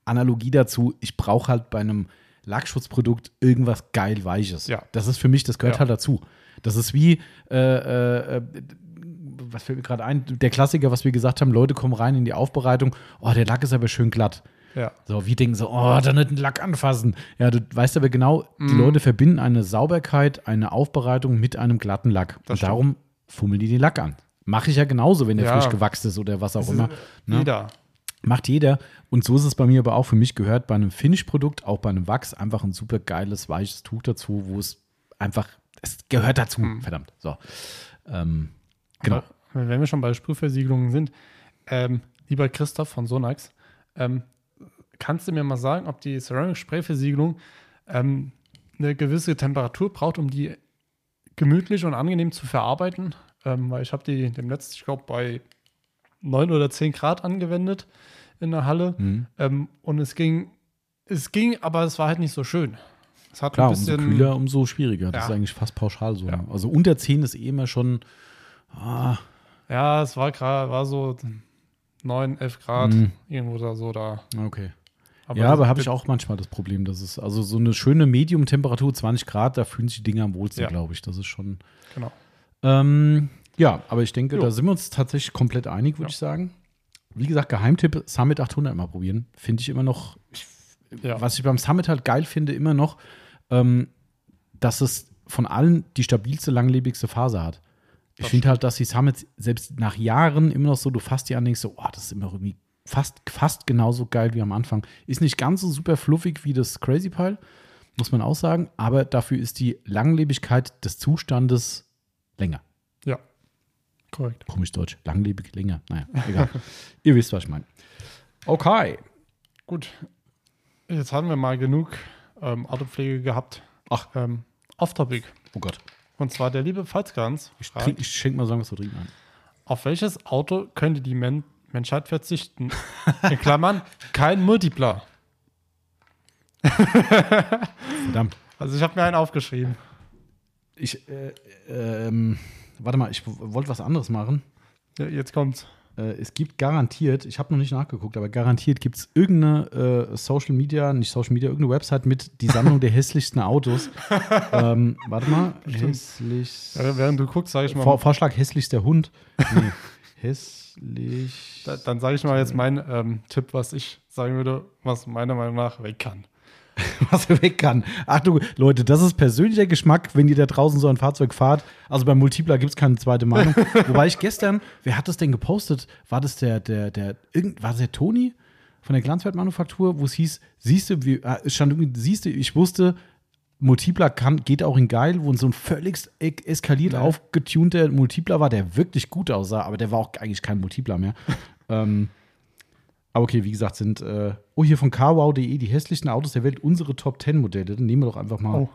Analogie dazu, ich brauche halt bei einem Lackschutzprodukt irgendwas geil Weiches. Ja. Das ist für mich, das gehört Ja. halt dazu. Das ist wie, äh, äh, äh, was fällt mir gerade ein, der Klassiker, was wir gesagt haben, Leute kommen rein in die Aufbereitung, oh, der Lack ist aber schön glatt. Ja, So, wir denken so, oh, da nicht den Lack anfassen. Ja, du weißt aber genau, die Mhm. Leute verbinden eine Sauberkeit, eine Aufbereitung mit einem glatten Lack. Das und stimmt. darum fummeln die den Lack an. Mache ich ja genauso, wenn der Ja. frisch gewachst ist oder was auch Das immer. ne? jeder. Macht jeder. Und so ist es bei mir aber auch. Für mich gehört bei einem Finish-Produkt, auch bei einem Wachs, einfach ein super geiles, weiches Tuch dazu, wo es einfach, es gehört dazu, Mhm. verdammt. So. Ähm, genau. Aber wenn wir schon bei Sprühversiegelungen sind, ähm, lieber Christoph von Sonax, ähm, kannst du mir mal sagen, ob die Ceramic-Sprayversiegelung ähm, eine gewisse Temperatur braucht, um die gemütlich und angenehm zu verarbeiten? Ähm, weil ich habe die dem letzten, ich glaube, bei 9 oder 10 Grad angewendet in der Halle. Mhm. Ähm, und es ging, es ging, aber es war halt nicht so schön. Es hat Klar, ein umso bisschen. kühler, umso schwieriger. Das Ja. ist eigentlich fast pauschal so. Ja. ne? Also unter 10 ist eh immer schon, ah, Ja, es war gerade, war so 9, 11 Grad, Mhm. irgendwo da so da. okay. Ja, aber habe ich auch manchmal das Problem, dass es, also so eine schöne Medium-Temperatur, 20 Grad, da fühlen sich die Dinge am wohlsten, Ja. glaube ich. Das ist schon. Genau. Ähm, ja, aber ich denke, Jo. da sind wir uns tatsächlich komplett einig, würde Ja. ich sagen. Wie gesagt, Geheimtipp, Summit 800 mal probieren. Finde ich immer noch, ich, Ja. was ich beim Summit halt geil finde, immer noch, ähm, dass es von allen die stabilste, langlebigste Phase hat. Ich finde halt, dass die Summits selbst nach Jahren immer noch so, du fasst die an, denkst so, oh, das ist immer noch irgendwie fast, fast genauso geil wie am Anfang. Ist nicht ganz so super fluffig wie das Crazy Pile, muss man auch sagen, aber dafür ist die Langlebigkeit des Zustandes länger. Ja. Korrekt. Komisch Deutsch. Langlebig, länger. Naja, egal. Ihr wisst, was ich meine. Okay. Gut. Jetzt haben wir mal genug ähm, Autopflege gehabt. Ach. Ähm, Off-Topic. Oh Gott. Und zwar der liebe Pfalzgans Ich, ich schenke mal sagen, was du trinken ein. auf welches Auto könnte die Men Menschheit verzichten? In Klammern, kein Multipler. Verdammt. Also ich habe mir einen aufgeschrieben. Ich, äh, ähm, warte mal, ich wollte was anderes machen. Ja, jetzt kommt's. Äh, es gibt garantiert, ich habe noch nicht nachgeguckt, aber garantiert gibt es irgendeine äh, Social Media, nicht Social Media, irgendeine Website mit die Sammlung der hässlichsten Autos. ähm, warte mal, hässlich. Ja, während du guckst, sage ich mal, Vor, Vorschlag hässlichster Hund. Nee. Hässlich. da, dann sage ich mal jetzt meinen ähm, Tipp, was ich sagen würde, was meiner Meinung nach weg kann. was er weg kann. Achtung, Leute, das ist persönlicher Geschmack, wenn ihr da draußen so ein Fahrzeug fahrt. Also beim Multipler gibt es keine zweite Meinung. Wobei ich gestern, wer hat das denn gepostet? War das der, der, der, irgend, war das der Toni von der Glanzwertmanufaktur, wo es hieß, siehst du, wie, äh, es stand irgendwie, siehst du, ich wusste, Multipler kann, geht auch in geil, wo so ein völlig eskaliert Ja. aufgetunter Multipler war, der wirklich gut aussah, aber der war auch eigentlich kein Multipler mehr. ähm, aber okay, wie gesagt, sind, äh, oh, hier von carwow.de, die hässlichsten Autos der Welt, unsere Top 10 Modelle. Dann nehmen wir doch einfach mal, Oh.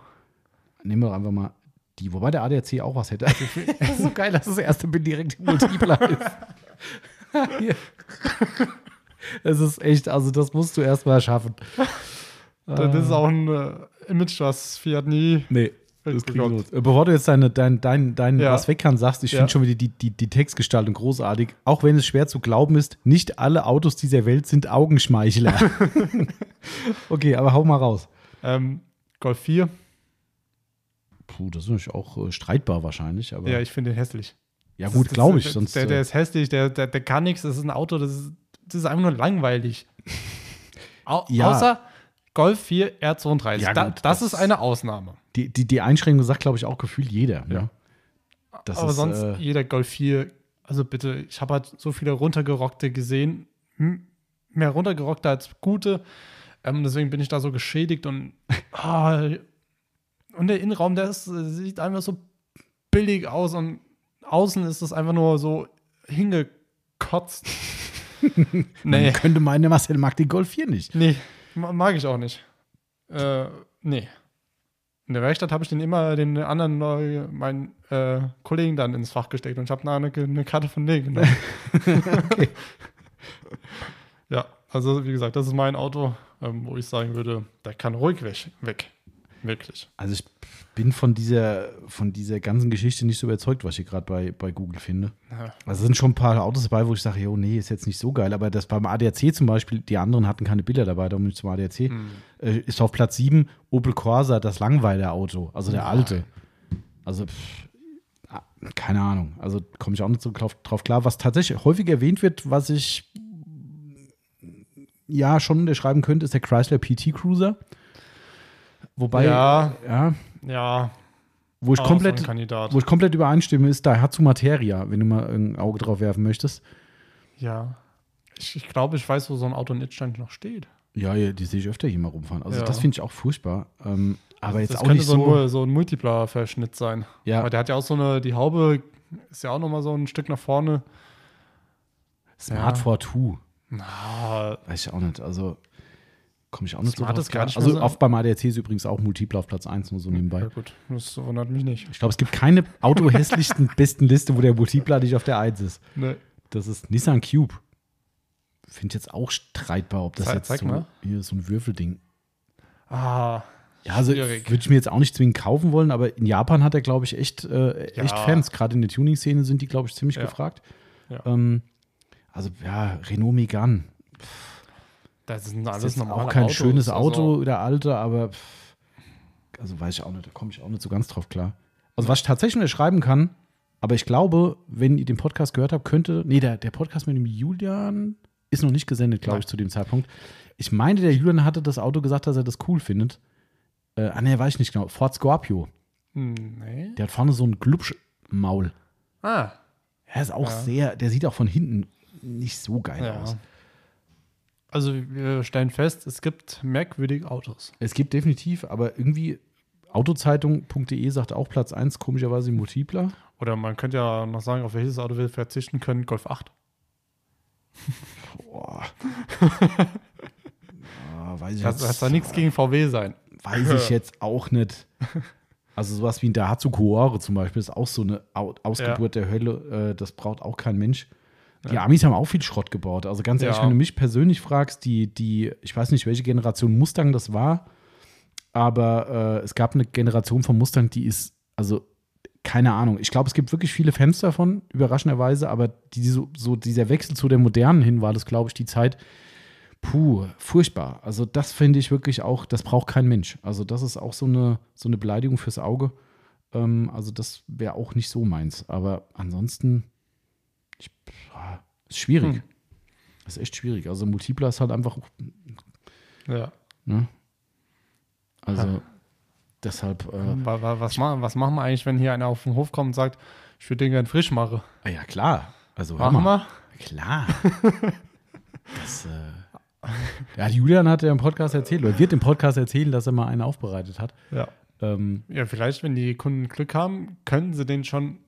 nehmen wir doch einfach mal die, wobei der ADAC auch was hätte. das ist so geil, dass das erste Bild direkt im Multipler ist. Das ist echt, also das musst du erst mal schaffen. Das ist auch ein äh, Image, was Fiat nie. Nee, das kriegen Bevor du jetzt deine, dein, dein, dein Ja. was weg kann sagst, ich Ja. finde schon wieder die, die, die Textgestaltung großartig. Auch wenn es schwer zu glauben ist, nicht alle Autos dieser Welt sind Augenschmeichler. okay, aber hau mal raus. Ähm, Golf 4. Puh, das ist natürlich auch äh, streitbar wahrscheinlich, aber Ja, ja, ich finde den hässlich. gut, Das- glaube ich. der, Sonst, der, der äh, ist hässlich, der, der, der kann nichts. Das ist ein Auto, das ist, das ist einfach nur langweilig. Au, Ja. Außer Golf 4 R32. Ja, da, das, das- ist eine Ausnahme. die, die, die Einschränkung sagt, glaube ich, auch gefühlt jeder. Ja. Ne? Das Aber ist, sonst äh, jeder Golf 4, also bitte, ich habe halt so viele runtergerockte gesehen. M- Mehr runtergerockte als gute. Ähm, deswegen bin ich da so geschädigt und ah, und der Innenraum, der ist, äh, sieht einfach so billig aus und außen ist es einfach nur so hingekotzt. nee, man könnte meinen, der Marcel mag den Golf 4 nicht. nee, mag ich auch nicht. Äh, nee. In der Werkstatt habe ich den immer den anderen neu, meinen äh, Kollegen dann ins Fach gesteckt und ich habe eine, eine Karte von denen genommen. Ja, also wie gesagt, das ist mein Auto, ähm, wo ich sagen würde, der kann ruhig weg. weg. Wirklich. Also ich bin von dieser, von dieser ganzen Geschichte nicht so überzeugt, was ich gerade bei, bei Google finde. Ja. Also es sind schon ein paar Autos dabei, wo ich sage, jo, nee, ist jetzt nicht so geil. Aber das beim ADAC zum Beispiel, die anderen hatten keine Bilder dabei, darum bin ich zum ADAC. Hm. Äh, ist auf Platz 7 Opel Corsa, das Langweiler-Auto, also der Ja. alte. Also, pff, ah, keine Ahnung. Also komme ich auch nicht so drauf, drauf klar. Was tatsächlich häufig erwähnt wird, was ich ja schon unterschreiben könnte, ist der Chrysler PT Cruiser. Wobei, Ja. ja Ja, wo ich so komplett Kandidat. wo ich komplett übereinstimme, ist Daihatsu Materia, wenn du mal ein Auge drauf werfen möchtest. Ja. Ich, ich glaube, ich weiß, wo so ein Auto in Itstein noch steht. Ja, ja, die sehe ich öfter hier mal rumfahren. Also Ja. das finde ich auch furchtbar. Ähm, aber jetzt das auch könnte nicht so, so. ein, so ein Multipler-Verschnitt sein. Ja. Aber der hat ja auch so eine, die Haube ist ja auch noch mal so ein Stück nach vorne. Smart Ja. 42. Na, Weiß ich auch nicht. Also komme ich auch nicht Smart so ist drauf gar klar. Also so- auf beim ADAC ist übrigens auch Multipler auf Platz 1, nur so nebenbei. ja gut, das wundert mich nicht. Ich glaube, es gibt keine autohässlichsten besten Liste, wo der Multipler nicht auf der 1 ist. Ne. Das ist Nissan Cube. Finde ich jetzt auch streitbar, ob das Zeig- jetzt so, mal. hier so ein Würfelding Ah, Ja, also würde ich mir jetzt auch nicht zwingend kaufen wollen, aber in Japan hat er, glaube ich, echt, äh, echt Ja. Fans. Gerade in der Tuning-Szene sind die, glaube ich, ziemlich Ja. gefragt. Ja. Ähm, also, ja, Renault Megane. Das sind Das alles ist normale auch kein Autos, schönes also- Auto, der alte, aber pff, also weiß ich auch nicht, da komme ich auch nicht so ganz drauf klar. Also, was ich tatsächlich unterschreiben kann, aber ich glaube, wenn ihr den Podcast gehört habt, könnte, nee, der, der Podcast mit dem Julian ist noch nicht gesendet, glaube ich, zu dem Zeitpunkt. Ich meine, der Julian hatte das Auto gesagt, dass er das cool findet. Äh, ah, nee, weiß ich nicht genau. Ford Scorpio. Hm, Nee. Der hat vorne so ein Glubschmaul. Ah, Er ist auch Ja. sehr, der sieht auch von hinten nicht so geil ja. aus. Also wir stellen fest, es gibt merkwürdige Autos. Es gibt definitiv, aber irgendwie Autozeitung.de sagt auch Platz 1, komischerweise Multipler. Oder man könnte ja noch sagen, auf welches Auto wir verzichten können. Golf 8. Boah. ah, weiß ich Das, jetzt, das soll nichts gegen VW sein. weiß ich jetzt auch nicht. Also sowas wie ein Daihatsu Coore zum Beispiel ist auch so eine Au- Ausgeburt der Hölle. Äh, das braucht auch kein Mensch. Die Amis haben auch viel Schrott gebaut. Also ganz ehrlich, Ja. wenn du mich persönlich fragst, die, die, ich weiß nicht, welche Generation Mustang das war, aber äh, es gab eine Generation von Mustang, die ist, also keine Ahnung. Ich glaube, es gibt wirklich viele Fans davon, überraschenderweise, aber die, so, so dieser Wechsel zu der modernen hin war das, glaube ich, die Zeit. Puh, furchtbar. Also das finde ich wirklich auch, das braucht kein Mensch. Also das ist auch so eine, so eine Beleidigung fürs Auge. Ähm, also das wäre auch nicht so meins. Aber ansonsten, ich, ah, ist schwierig. Hm. Ist echt schwierig. Also Multipler ist halt einfach, Ja. ne? Also Ja. deshalb, äh, Wa- wa- Was, machen, was machen wir eigentlich, wenn hier einer auf den Hof kommt und sagt, ich würde den gerne frisch machen? ah ja klar. Also Machen wir? Klar. das, äh, ja, Julian hat ja im Podcast erzählt, oder wird im Podcast erzählen, dass er mal einen aufbereitet hat. Ja. Ähm, Ja, vielleicht, wenn die Kunden Glück haben, können sie den schon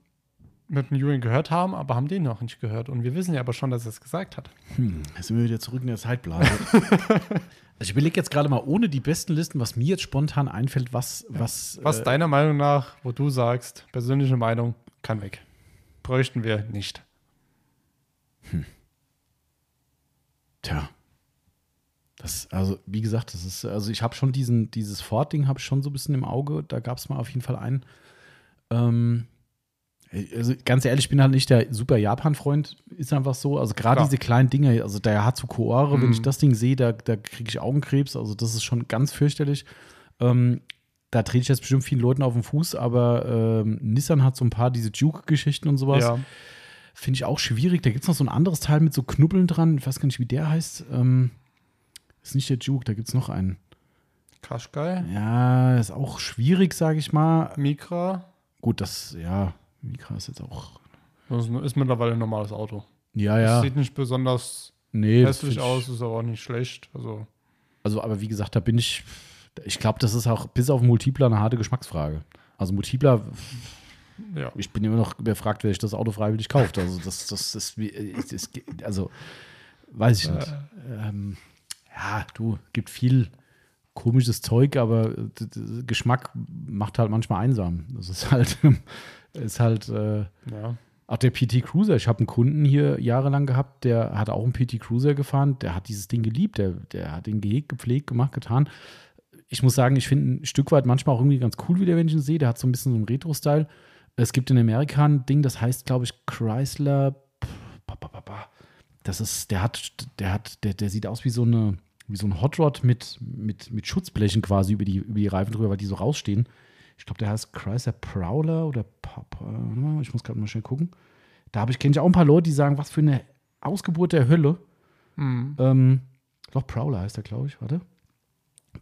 mit dem Julian gehört haben, aber haben den noch nicht gehört. Und wir wissen ja aber schon, dass er es gesagt hat. hm, jetzt sind wir wieder zurück in der Zeitblase. also ich überlege jetzt gerade mal ohne die besten Listen, was mir jetzt spontan einfällt, was, was, Was äh, deiner Meinung nach, wo du sagst, persönliche Meinung, kann weg. Bräuchten wir nicht. Tja. Das, also, wie gesagt, das ist, also ich habe schon diesen, dieses Ford-Ding habe ich schon so ein bisschen im Auge. Da gab es mal auf jeden Fall einen. Ähm, also ganz ehrlich, ich bin halt nicht der super Japan-Freund, ist einfach so. Also gerade diese kleinen Dinge, also der Hatsukoare, wenn Mhm. ich das Ding sehe, da, da kriege ich Augenkrebs. Also das ist schon ganz fürchterlich. Ähm, da trete ich jetzt bestimmt vielen Leuten auf den Fuß, aber ähm, Nissan hat so ein paar diese Duke-Geschichten und sowas. Ja. Finde ich auch schwierig. Da gibt es noch so ein anderes Teil mit so Knubbeln dran. Ich weiß gar nicht, wie der heißt. Ähm, ist nicht der Duke, da gibt es noch einen. Qashqai, Ja, ist auch schwierig, sage ich mal. Mikra, Gut, das, ja, Mika ist jetzt auch. das ist- ist mittlerweile ein normales Auto. Ja, Das ja. sieht nicht besonders Nee, das hässlich ich- aus, ist aber auch nicht schlecht. Also, Also, aber wie gesagt, da bin ich. Ich glaube, das ist auch bis auf Multipler eine harte Geschmacksfrage. Also Multipler, ja. ich bin immer noch überfragt, wer sich das Auto freiwillig kauft. Also das, das wie, ist, ist, also weiß ich nicht. Ähm, ja, du, gibt viel komisches Zeug, aber Geschmack macht halt manchmal einsam. Das ist halt, ist halt, äh, ja. auch der PT Cruiser. Ich habe einen Kunden hier jahrelang gehabt, der hat auch einen PT Cruiser gefahren, der hat dieses Ding geliebt, der, der hat den gehegt, gepflegt, gemacht, getan. Ich muss sagen, ich finde ein Stück weit manchmal auch irgendwie ganz cool, wie der, wenn ich ihn sehe. Der hat so ein bisschen so einen Retro-Style. Es gibt in Amerika ein Ding, das heißt, glaube ich, Chrysler. Das ist, der hat, der hat, der, der sieht aus wie so eine, wie so ein Hot Rod mit, mit, mit Schutzblechen quasi über die, über die Reifen drüber, weil die so rausstehen. Ich glaube, der heißt Chrysler Prowler oder Pop, äh, ich muss gerade mal schnell gucken. Da habe ich, kenne ich auch ein paar Leute, die sagen, was für eine Ausgeburt der Hölle. Mhm. Ähm, doch, Prowler heißt er, glaube ich. Warte.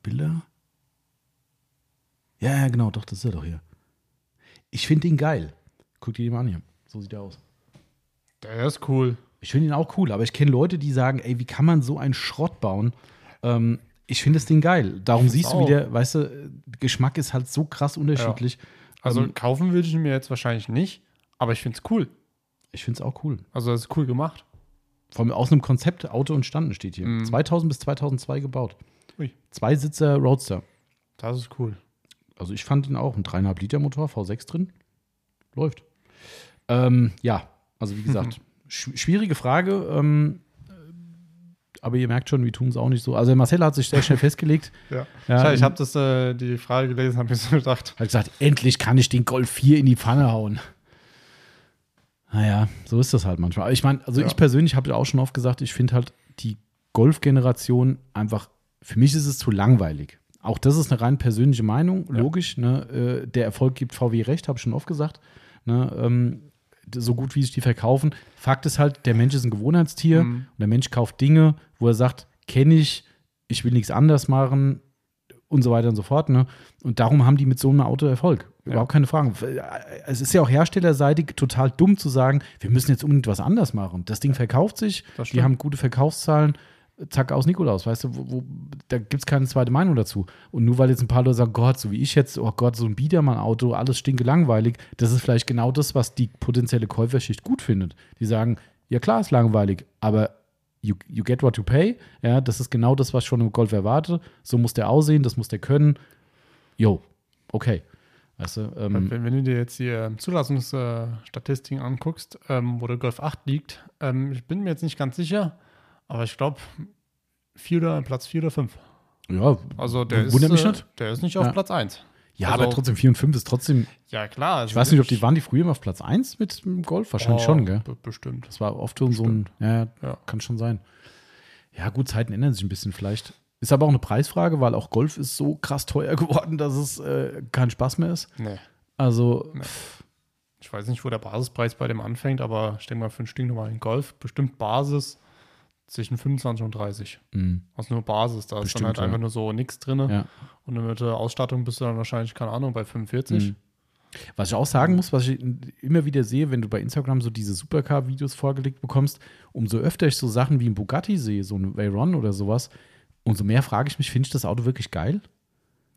Bilder. Ja, ja, genau, doch, das ist er doch hier. Ich finde ihn geil. Guck dir den mal an hier. So sieht er aus. Der ist cool. Ich finde ihn auch cool, aber ich kenne Leute, die sagen, ey, wie kann man so einen Schrott bauen? Ähm, ich finde das Ding geil. Darum siehst du auch. wieder, weißt du, Geschmack ist halt so krass unterschiedlich. Also Ähm, kaufen würde ich mir jetzt wahrscheinlich nicht, aber ich finde es cool. ich finde es auch cool. Also das ist cool gemacht. Vor allem aus einem Konzept Auto entstanden steht hier. Mhm. 2000 bis 2002 gebaut. Ui. Zwei Sitzer Roadster. Das ist cool. Also ich fand ihn auch. Ein 3,5 Liter Motor, V6 drin. Läuft. Ähm, ja, also wie gesagt, sch schwierige Frage. Ähm, äh, aber ihr merkt schon, wir tun es auch nicht so. Also Marcel hat sich sehr schnell festgelegt. Ja. Ja, ich habe das äh, die Frage gelesen, habe mir so gedacht. Hat gesagt, endlich kann ich den Golf 4 in die Pfanne hauen. Naja, so ist das halt manchmal. Aber ich meine, also Ja. ich persönlich habe ja auch schon oft gesagt, ich finde halt die Golf-Generation einfach, für mich ist es zu langweilig. Auch das ist eine rein persönliche Meinung, Ja. logisch. Ne? Äh, Der Erfolg gibt VW recht, habe ich schon oft gesagt. Ne? Ähm, so gut wie sich die verkaufen. Fakt ist halt, der Mensch ist ein Gewohnheitstier Mhm. und der Mensch kauft Dinge, wo er sagt, kenne ich, ich will nichts anders machen und so weiter und so fort. Ne? Und darum haben die mit so einem Auto Erfolg. Ja. Überhaupt keine Frage. Es ist ja auch herstellerseitig total dumm zu sagen, wir müssen jetzt unbedingt was anders machen. Das Ding verkauft sich, Das stimmt. haben gute Verkaufszahlen, zack, aus Nikolaus, weißt du, wo, wo, da gibt es keine zweite Meinung dazu. Und nur weil jetzt ein paar Leute sagen, Gott, so wie ich jetzt, oh Gott, so ein Biedermann-Auto, alles stinke langweilig, das ist vielleicht genau das, was die potenzielle Käuferschicht gut findet. Die sagen, ja klar, ist langweilig, aber you, you get what you pay, ja, das ist genau das, was ich schon im Golf erwarte, so muss der aussehen, das muss der können, jo, okay. Weißt du, ähm, Wenn, wenn du dir jetzt die äh, Zulassungsstatistiken anguckst, ähm, wo der Golf 8 liegt, ähm, ich bin mir jetzt nicht ganz sicher, aber ich glaube, vier oder Platz 4 oder 5. ja, Also der wundert ist, mich äh, nicht. Der ist nicht auf Ja. Platz 1. Ja, Also- aber trotzdem 4 und 5 ist trotzdem. Ja, klar. Ich weiß nicht, ob die waren die früher immer auf Platz 1 mit dem Golf? Wahrscheinlich Oh, schon, gell? be- Bestimmt. Das war oft so so ein. Ja, Ja. kann schon sein. Ja, gut, Zeiten ändern sich ein bisschen vielleicht. Ist aber auch eine Preisfrage, weil auch Golf ist so krass teuer geworden, dass es äh, kein Spaß mehr ist. Nee. Also, Nee. Ich weiß nicht, wo der Basispreis bei dem anfängt, aber ich denke mal für ein stinknormalen Golf bestimmt Basis zwischen 25 und 30. Mhm. Also nur Basis, da ist Bestimmt, dann halt ja. einfach nur so nichts drin. Ja. Und mit der Ausstattung bist du dann wahrscheinlich, keine Ahnung, bei 45. Mhm. Was ich auch sagen muss, was ich immer wieder sehe, wenn du bei Instagram so diese Supercar-Videos vorgelegt bekommst, umso öfter ich so Sachen wie ein Bugatti sehe, so ein Veyron oder sowas, umso mehr frage ich mich, finde ich das Auto wirklich geil?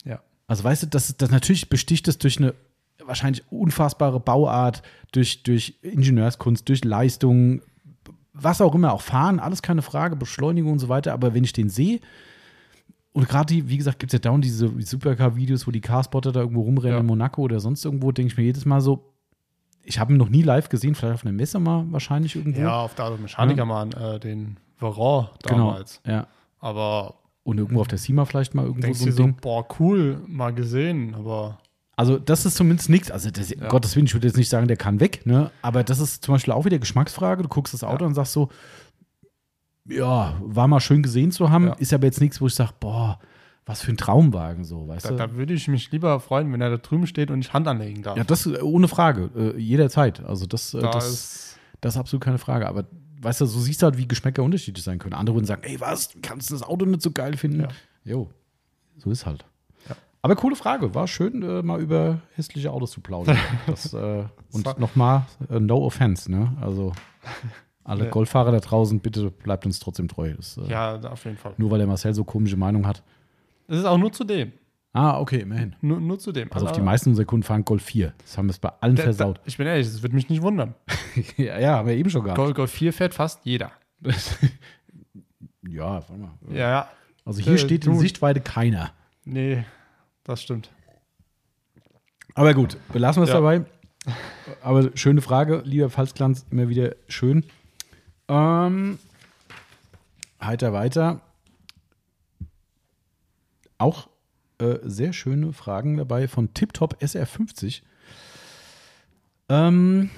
Ja. Also weißt du, das, das natürlich besticht es durch eine wahrscheinlich unfassbare Bauart, durch, durch Ingenieurskunst, durch Leistung, was auch immer, auch Fahren, alles keine Frage, Beschleunigung und so weiter. Aber wenn ich den sehe, und gerade die, wie gesagt, gibt es ja dauernd diese Supercar-Videos, wo die Carspotter da irgendwo rumrennen Ja. in Monaco oder sonst irgendwo, denke ich mir jedes Mal so, ich habe ihn noch nie live gesehen, vielleicht auf einer Messe mal wahrscheinlich irgendwo. Ja, auf der Automechanikermann, äh, den Veron genau. damals. Ja. Aber Und irgendwo auf der SEMA vielleicht mal irgendwo denkst so ein so, Ding. boah, cool, mal gesehen, aber Also, das ist zumindest nichts. Also, das, Ja. Gottes Willen, ich würde jetzt nicht sagen, der kann weg, ne? Aber das ist zum Beispiel auch wieder Geschmacksfrage. Du guckst das Auto Ja. und sagst so, ja, war mal schön gesehen zu haben, Ja. ist aber jetzt nichts, wo ich sage, boah, was für ein Traumwagen, so, weißt da, du? da würde ich mich lieber freuen, wenn er da drüben steht und ich Hand anlegen darf. ja, das ohne Frage, äh, jederzeit. Also, das, äh, da das, ist, das ist absolut keine Frage. Aber weißt du, so siehst du halt, wie Geschmäcker unterschiedlich sein können. Andere würden sagen, ey, was, kannst du das Auto nicht so geil finden? Ja. Jo, so ist halt. Aber coole Frage. War schön, äh, mal über hässliche Autos zu plaudern. Das, äh, und nochmal, äh, no offense, ne? Also, alle Ja. Golffahrer da draußen, bitte bleibt uns trotzdem treu. Das, äh, ja, auf jeden Fall. Nur weil der Marcel so komische Meinung hat. Es ist auch nur zu dem. Ah, okay, immerhin. Nur, nur zu dem. Also auf die meisten unserer Kunden fahren Golf 4. Das haben wir es bei allen der- versaut. der- Ich bin ehrlich, das würde mich nicht wundern. ja, ja, haben wir eben schon gehabt. Golf, Golf 4 fährt fast jeder. ja, warte mal. Ja, ja. Also hier Äh, steht in Sichtweite keiner. Nee, das stimmt. Aber gut, belassen wir es Ja. dabei. Aber schöne Frage, lieber Pfalzglanz, immer wieder schön. Ähm, heiter weiter. Auch äh, sehr schöne Fragen dabei von TipTop SR50. Ähm,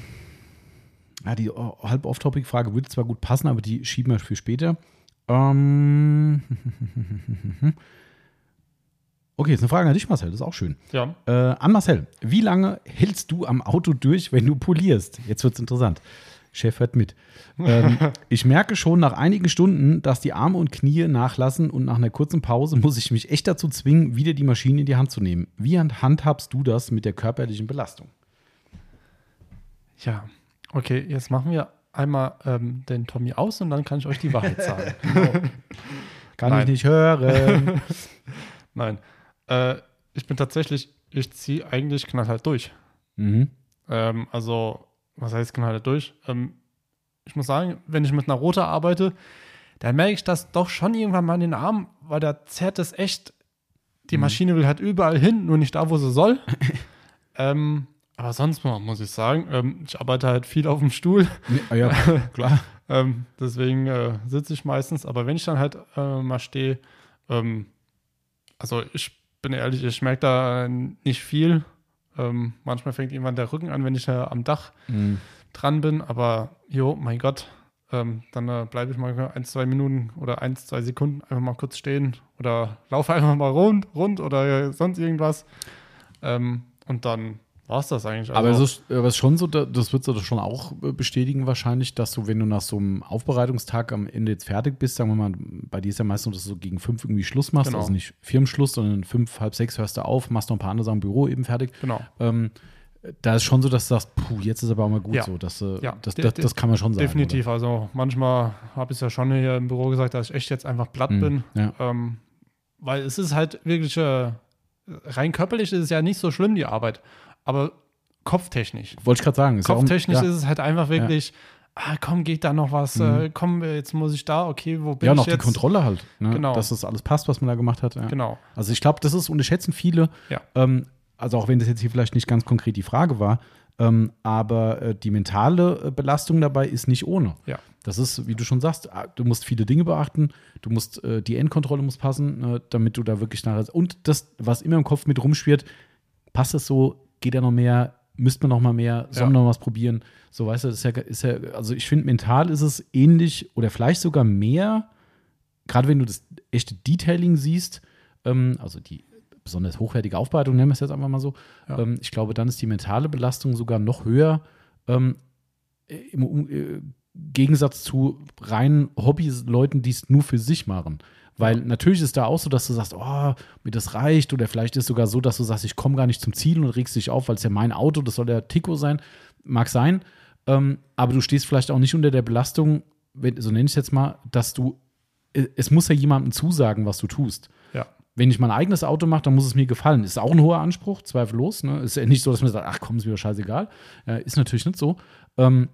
ja, die halb off-topic-Frage würde zwar gut passen, aber die schieben wir für später. Ähm, okay, jetzt eine Frage an dich, Marcel, das ist auch schön. Ja. Äh, an Marcel, wie lange hältst du am Auto durch, wenn du polierst? Jetzt wird's interessant. Chef hört mit. Ähm, ich merke schon nach einigen Stunden, dass die Arme und Knie nachlassen und nach einer kurzen Pause muss ich mich echt dazu zwingen, wieder die Maschine in die Hand zu nehmen. Wie hand- handhabst du das mit der körperlichen Belastung? Ja. Okay, jetzt machen wir einmal ähm, den Tommy aus und dann kann ich euch die Wahrheit sagen. Kann Nein. ich nicht hören. Nein. Äh, ich bin tatsächlich, ich ziehe eigentlich knallhart durch. mhm. Ähm, also, was heißt knallhart durch? Ähm, ich muss sagen, wenn ich mit einer Rote arbeite, dann merke ich das doch schon irgendwann mal in den Arm, weil da zerrt es echt. Die Mhm. Maschine will halt überall hin, nur nicht da, wo sie soll. ähm, aber sonst mal, muss ich sagen, ähm, ich arbeite halt viel auf dem Stuhl. Ah ja, klar. Ähm, deswegen äh, sitze ich meistens. Aber wenn ich dann halt äh, mal stehe, ähm, also ich bin ehrlich, ich merke da nicht viel. Ähm, manchmal fängt irgendwann der Rücken an, wenn ich äh, am Dach Mhm. dran bin. Aber jo, mein Gott, ähm, dann äh, bleibe ich mal ein, zwei Minuten oder ein, zwei Sekunden einfach mal kurz stehen oder laufe einfach mal rund, rund oder sonst irgendwas. Ähm, und dann war es das eigentlich. Aber es Also, ist, aber es ist schon so, da- das wird du doch schon auch bestätigen wahrscheinlich, dass du, wenn du nach so einem Aufbereitungstag am Ende jetzt fertig bist, sagen wir mal, bei dir ist ja meistens, dass du so gegen fünf irgendwie Schluss machst, Genau. also nicht Firmenschluss, sondern fünf, halb sechs hörst du auf, machst noch ein paar andere Sachen im Büro eben fertig. genau. Ähm, da ist schon so, dass du sagst, puh, jetzt ist aber auch mal gut Ja. so. Dass, äh, Ja, das, das, das kann man schon sagen. Definitiv. Also manchmal habe ich es ja schon hier im Büro gesagt, dass ich echt jetzt einfach platt Mhm, bin. ja. Ähm, weil es ist halt wirklich, äh, rein körperlich ist es ja nicht so schlimm, die Arbeit. Aber kopftechnisch. Wollte ich gerade sagen. Ist ja auch- Kopftechnisch ja, ist es halt einfach wirklich, ah, komm, geht da noch was? Mhm. Äh, komm, jetzt muss ich da, okay, wo bin Ja, ich noch die jetzt? Kontrolle halt. Ne? Genau. Dass das alles passt, was man da gemacht hat. Ja. Genau. Also ich glaube, das ist, unterschätzen viele, Ja. ähm, also auch wenn das jetzt hier vielleicht nicht ganz konkret die Frage war, ähm, aber äh, die mentale äh, Belastung dabei ist nicht ohne. Ja. Das ist, wie du schon sagst, ah, du musst viele Dinge beachten, du musst, äh, die Endkontrolle muss passen, äh, damit du da wirklich nachher, und das, was immer im Kopf mit rumschwirrt, passt es so, geht da noch mehr, müsste man noch mal mehr, soll man Ja. noch was probieren, so weißt du, das ist ja, ist ja also ich finde, mental ist es ähnlich oder vielleicht sogar mehr, gerade wenn du das echte Detailing siehst, ähm, also die besonders hochwertige Aufbereitung, nennen wir es jetzt einfach mal so, Ja. ähm, ich glaube, dann ist die mentale Belastung sogar noch höher, ähm, im, um, äh, Gegensatz zu reinen Hobbyleuten, die es nur für sich machen. Weil natürlich ist da auch so, dass du sagst, oh, mir das reicht. Oder vielleicht ist es sogar so, dass du sagst, ich komme gar nicht zum Ziel und regst dich auf, weil es ja mein Auto, das soll der Tico sein. Mag sein. Ähm, aber du stehst vielleicht auch nicht unter der Belastung, wenn, so nenne ich es jetzt mal, dass du, äh, es muss ja jemandem zusagen, was du tust. Ja. Wenn ich mein eigenes Auto mache, dann muss es mir gefallen. Ist auch ein hoher Anspruch, zweifellos. Ne? Ist ja nicht so, dass man sagt, ach komm, ist mir doch scheißegal. Äh, ist natürlich nicht so. Ähm,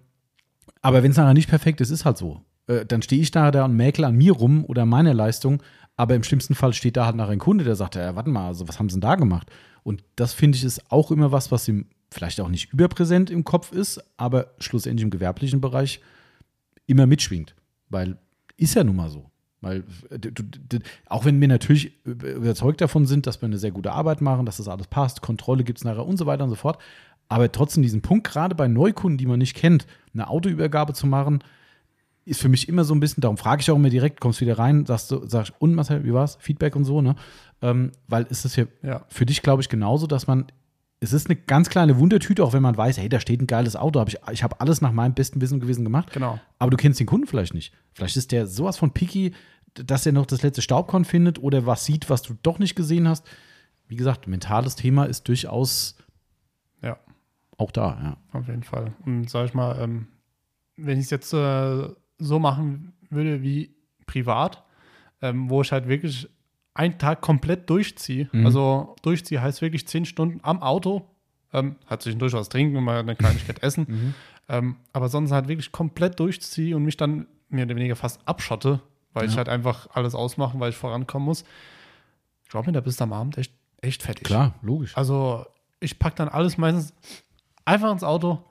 aber wenn es nachher nicht perfekt ist, ist halt so. Äh, dann stehe ich da, da und mäkel an mir rum oder meiner Leistung. Aber im schlimmsten Fall steht da halt nachher ein Kunde, der sagt, ja, warte mal, also was haben sie denn da gemacht? Und das finde ich ist auch immer was, was ihm vielleicht auch nicht überpräsent im Kopf ist, aber schlussendlich im gewerblichen Bereich immer mitschwingt. Weil ist ja nun mal so. Weil äh, auch wenn wir natürlich überzeugt davon sind, dass wir eine sehr gute Arbeit machen, dass das alles passt, Kontrolle gibt es nachher und so weiter und so fort. Aber trotzdem diesen Punkt, gerade bei Neukunden, die man nicht kennt, eine Autoübergabe zu machen, ist für mich immer so ein bisschen, darum frage ich auch immer direkt, kommst wieder rein, sagst du, sagst, und Marcel, wie war's? Feedback und so, ne? Ähm, weil ist es ja, Ja. für dich, glaube ich, genauso, dass man, es ist eine ganz kleine Wundertüte, auch wenn man weiß, hey, da steht ein geiles Auto, hab ich, ich habe alles nach meinem besten Wissen und Gewissen gemacht. Genau. Aber du kennst den Kunden vielleicht nicht. Vielleicht ist der sowas von picky, dass er noch das letzte Staubkorn findet oder was sieht, was du doch nicht gesehen hast. Wie gesagt, mentales Thema ist durchaus Ja. auch da, ja. Auf jeden Fall. Und sag ich mal, ähm, wenn ich es jetzt äh, so machen würde wie privat, ähm, wo ich halt wirklich einen Tag komplett durchziehe, Mhm. also durchziehe heißt wirklich zehn Stunden am Auto, ähm, hat sich durchaus trinken und mal eine Kleinigkeit essen, Mhm. ähm, aber sonst halt wirklich komplett durchziehe und mich dann mehr oder weniger fast abschotte, weil ich Ja. halt einfach alles ausmache, weil ich vorankommen muss. Ich glaube mir, da bist du am Abend echt, echt fertig. Klar, logisch. Also ich packe dann alles meistens einfach ins Auto,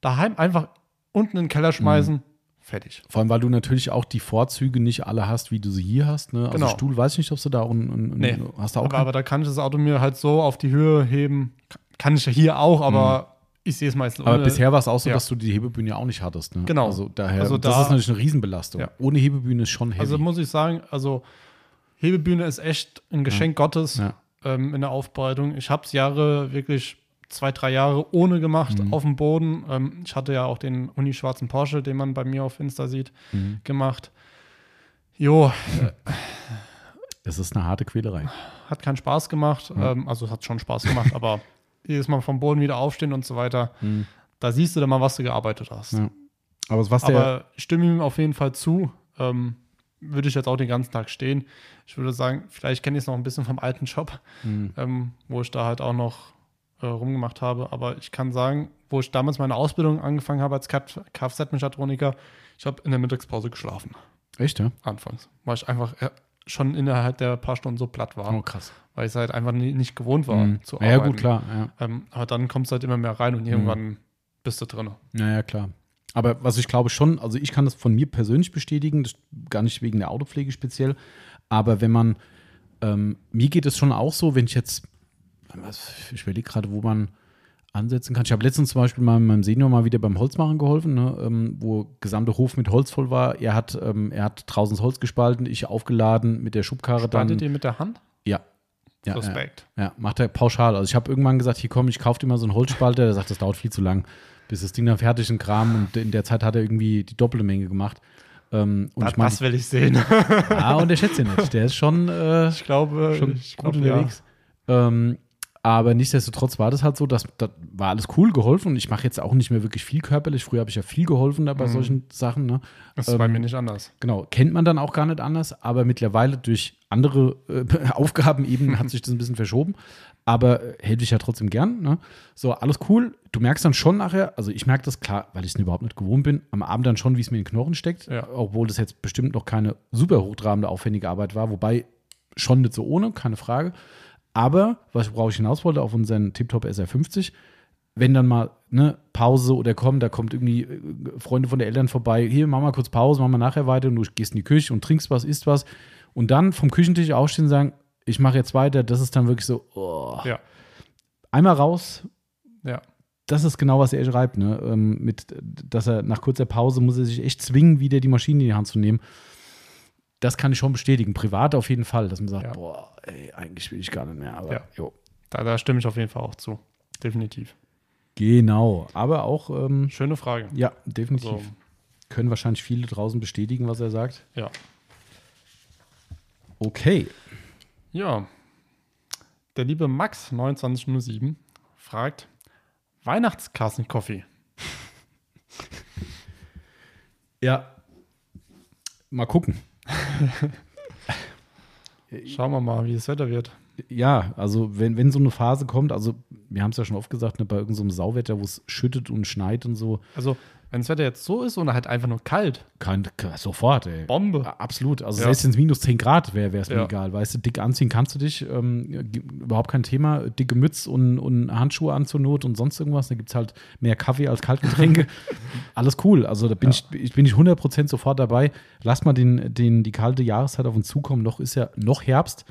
daheim einfach unten in den Keller schmeißen, fertig. Vor allem, weil du natürlich auch die Vorzüge nicht alle hast, wie du sie hier hast. Ne? Also Genau. Stuhl, weiß ich nicht, ob du da einen, einen, Nee. hast du auch Aber, aber da kann ich das Auto mir halt so auf die Höhe heben. Kann ich ja hier auch, aber ich sehe es meistens Mhm. Aber ohne- bisher war es auch so, ja. dass du die Hebebühne ja auch nicht hattest. Ne? Genau. Also daher, Also das da- ist natürlich eine Riesenbelastung. Ja. Ohne Hebebühne ist schon heavy. Also muss ich sagen, also Hebebühne ist echt ein Geschenk Gottes Ja. ähm, in der Aufbereitung. Ich habe es Jahre, wirklich zwei, drei Jahre ohne gemacht Mhm. auf dem Boden. Ähm, ich hatte ja auch den Uni-schwarzen Porsche, den man bei mir auf Insta sieht, Mhm. gemacht. Jo, es ist eine harte Quälerei. hat keinen Spaß gemacht. Ja. Ähm, also es hat schon Spaß gemacht, aber jedes Mal vom Boden wieder aufstehen und so weiter, Mhm. da siehst du dann mal, was du gearbeitet hast. Ja. Aber was der, Aber ich stimme ihm auf jeden Fall zu. Ähm, würde ich jetzt auch den ganzen Tag stehen. Ich würde sagen, vielleicht kenne ich es noch ein bisschen vom alten Job, Mhm. ähm, wo ich da halt auch noch äh, rumgemacht habe. Aber ich kann sagen, wo ich damals meine Ausbildung angefangen habe als Kfz-Mechatroniker, ich habe in der Mittagspause geschlafen. echt, ja? Anfangs. Weil ich einfach äh, schon innerhalb der paar Stunden so platt war. Oh, krass. Weil ich es halt einfach nie, nicht gewohnt war Mhm. zu Ja, arbeiten. gut, klar. Ja. Ähm, aber dann kommst du halt immer mehr rein und irgendwann bist du drin. Ja, ja, klar. Aber was ich glaube schon, also ich kann das von mir persönlich bestätigen, das gar nicht wegen der Autopflege speziell, aber wenn man, ähm, mir geht es schon auch so, wenn ich jetzt, ich überlege gerade, wo man ansetzen kann. Ich habe letztens zum Beispiel mal meinem Senior mal wieder beim Holzmachen geholfen, ne, ähm, wo gesamte Hof mit Holz voll war. Er hat, ähm, er hat draußen das Holz gespalten, ich aufgeladen mit der Schubkarre dann. Spaltet ihr mit der Hand? Ja. Ja, ja. Respekt. Ja, macht er pauschal. Also ich habe irgendwann gesagt, hier komm, ich kaufe dir mal so einen Holzspalter. Der sagt, das dauert viel zu lang, bis das Ding dann fertig ist, Kram. Und in der Zeit hat er irgendwie die doppelte Menge gemacht. Ähm, Das, ich meine, das will ich sehen. ah, und der schätzt ihn nicht. Der ist schon, äh, ich glaube, schon ich gut glaub, unterwegs. Ähm, aber nichtsdestotrotz war das halt so, dass das war alles cool geholfen und ich mache jetzt auch nicht mehr wirklich viel körperlich. Früher habe ich ja viel geholfen da bei Mhm. solchen Sachen. Ne? Das ist bei ähm, mir nicht anders. Genau, kennt man dann auch gar nicht anders, aber mittlerweile durch andere äh, Aufgaben eben hat sich das ein bisschen verschoben. Aber äh, helfe ich ja trotzdem gern. Ne? So, alles cool. Du merkst dann schon nachher, also ich merke das klar, weil ich es überhaupt nicht gewohnt bin, am Abend dann schon, wie es mir in den Knochen steckt, Ja. obwohl das jetzt bestimmt noch keine super hochtrabende, aufwendige Arbeit war, wobei schon nicht so ohne, keine Frage. Aber, was worauf ich hinaus wollte, auf unseren Tiptop SR50, wenn dann mal ne, Pause oder komm, da kommt irgendwie äh, Freunde von den Eltern vorbei, hier, mach mal kurz Pause, mach mal nachher weiter und du gehst in die Küche und trinkst was, isst was und dann vom Küchentisch aufstehen und sagen, ich mache jetzt weiter, das ist dann wirklich so, oh. Ja. einmal raus, Ja. das ist genau, was er schreibt, ne? Ähm, mit, dass er nach kurzer Pause muss er sich echt zwingen, wieder die Maschine in die Hand zu nehmen. Das kann ich schon bestätigen. Privat auf jeden Fall, dass man sagt, Ja. boah, ey, eigentlich will ich gar nicht mehr. Aber Ja. jo. Da, da stimme ich auf jeden Fall auch zu. Definitiv. Genau. Aber auch, ähm, Schöne Frage. ja, definitiv. So. Können wahrscheinlich viele draußen bestätigen, was er sagt. Ja. Okay. Ja. Der liebe Max 2907 fragt: Weihnachtskassenkoffee. Ja. Mal gucken. Schauen wir mal, wie das Wetter wird. Ja, also wenn, wenn so eine Phase kommt, also wir haben es ja schon oft gesagt, ne, bei irgendeinem so Sauwetter, wo es schüttet und schneit und so, Also, wenn das Wetter jetzt so ist und halt einfach nur kalt, kann, sofort, ey. Bombe. Absolut. Also Ja. selbst wenn es minus 10 Grad wäre, wäre es mir Ja. egal. Weißt du, dick anziehen kannst du dich, ähm, überhaupt kein Thema. Dicke Mütze und, und Handschuhe an zur Not und sonst irgendwas. Da gibt es halt mehr Kaffee als Kaltgetränke. Alles cool. Also da bin Ja. ich, ich bin ich 100% sofort dabei. Lass mal den, den, die kalte Jahreszeit auf uns zukommen. Noch ist ja noch Herbst.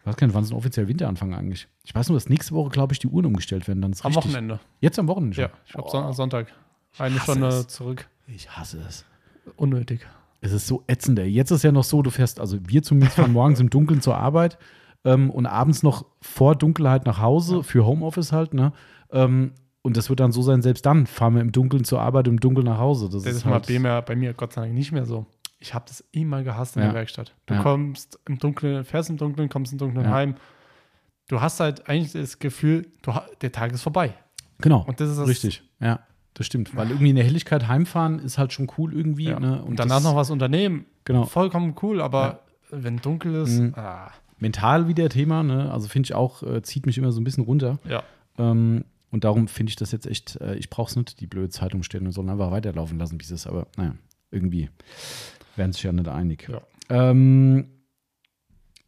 Ich weiß gar nicht, wann ist denn offiziell Winteranfang eigentlich? Ich weiß nur, dass nächste Woche, glaube ich, die Uhren umgestellt werden. Dann ist am richtig. Wochenende. Jetzt am Wochenende schon. Ja, ich glaube Son Sonntag. Eine Stunde es. zurück. Ich hasse es. Unnötig. Es ist so ätzend. Ey. Jetzt ist ja noch so, du fährst, also wir zumindest fahren morgens im Dunkeln zur Arbeit ähm, und abends noch vor Dunkelheit nach Hause für Homeoffice halt, ne? Ähm, und das wird dann so sein, selbst dann fahren wir im Dunkeln zur Arbeit, im Dunkeln nach Hause. Das, Das ist ist mal halt, bei mir, bei mir Gott sei Dank nicht mehr so. Ich habe das immer gehasst in Ja. der Werkstatt. Du Ja. kommst im Dunkeln, fährst im Dunkeln, kommst im Dunkeln Ja. heim. Du hast halt eigentlich das Gefühl, du, der Tag ist vorbei. Genau, Und das ist das, richtig. Ja, das stimmt. Weil irgendwie in der Helligkeit heimfahren ist halt schon cool irgendwie. Ja. Ne? Und danach das, noch was unternehmen. Genau. Vollkommen cool, aber wenn dunkel ist, Mhm. ah, Mental wieder Thema, ne? Also finde ich auch, äh, zieht mich immer so ein bisschen runter. ja. Ähm, und darum finde ich das jetzt echt, äh, ich brauche es nicht, die blöde Zeitung stellen und sollen einfach weiterlaufen lassen, bis es, aber naja, irgendwie werden sich ja nicht einig. Ja. Ähm,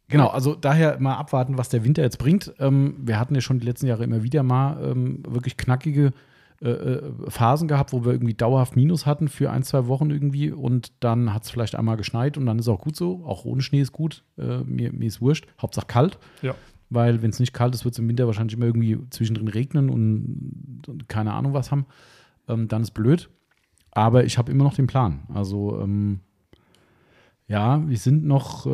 genau, also daher mal abwarten, was der Winter jetzt bringt. Ähm, wir hatten ja schon die letzten Jahre immer wieder mal ähm, wirklich knackige äh, äh, Phasen gehabt, wo wir irgendwie dauerhaft Minus hatten für ein, zwei Wochen irgendwie und dann hat es vielleicht einmal geschneit und dann ist auch gut so. Auch ohne Schnee ist gut. Äh, mir, mir ist wurscht. Hauptsache kalt Ja. weil wenn es nicht kalt ist, wird es im Winter wahrscheinlich immer irgendwie zwischendrin regnen und, und keine Ahnung was haben. Ähm, dann ist blöd. Aber ich habe immer noch den Plan. Also ähm, ja, wir sind noch, äh,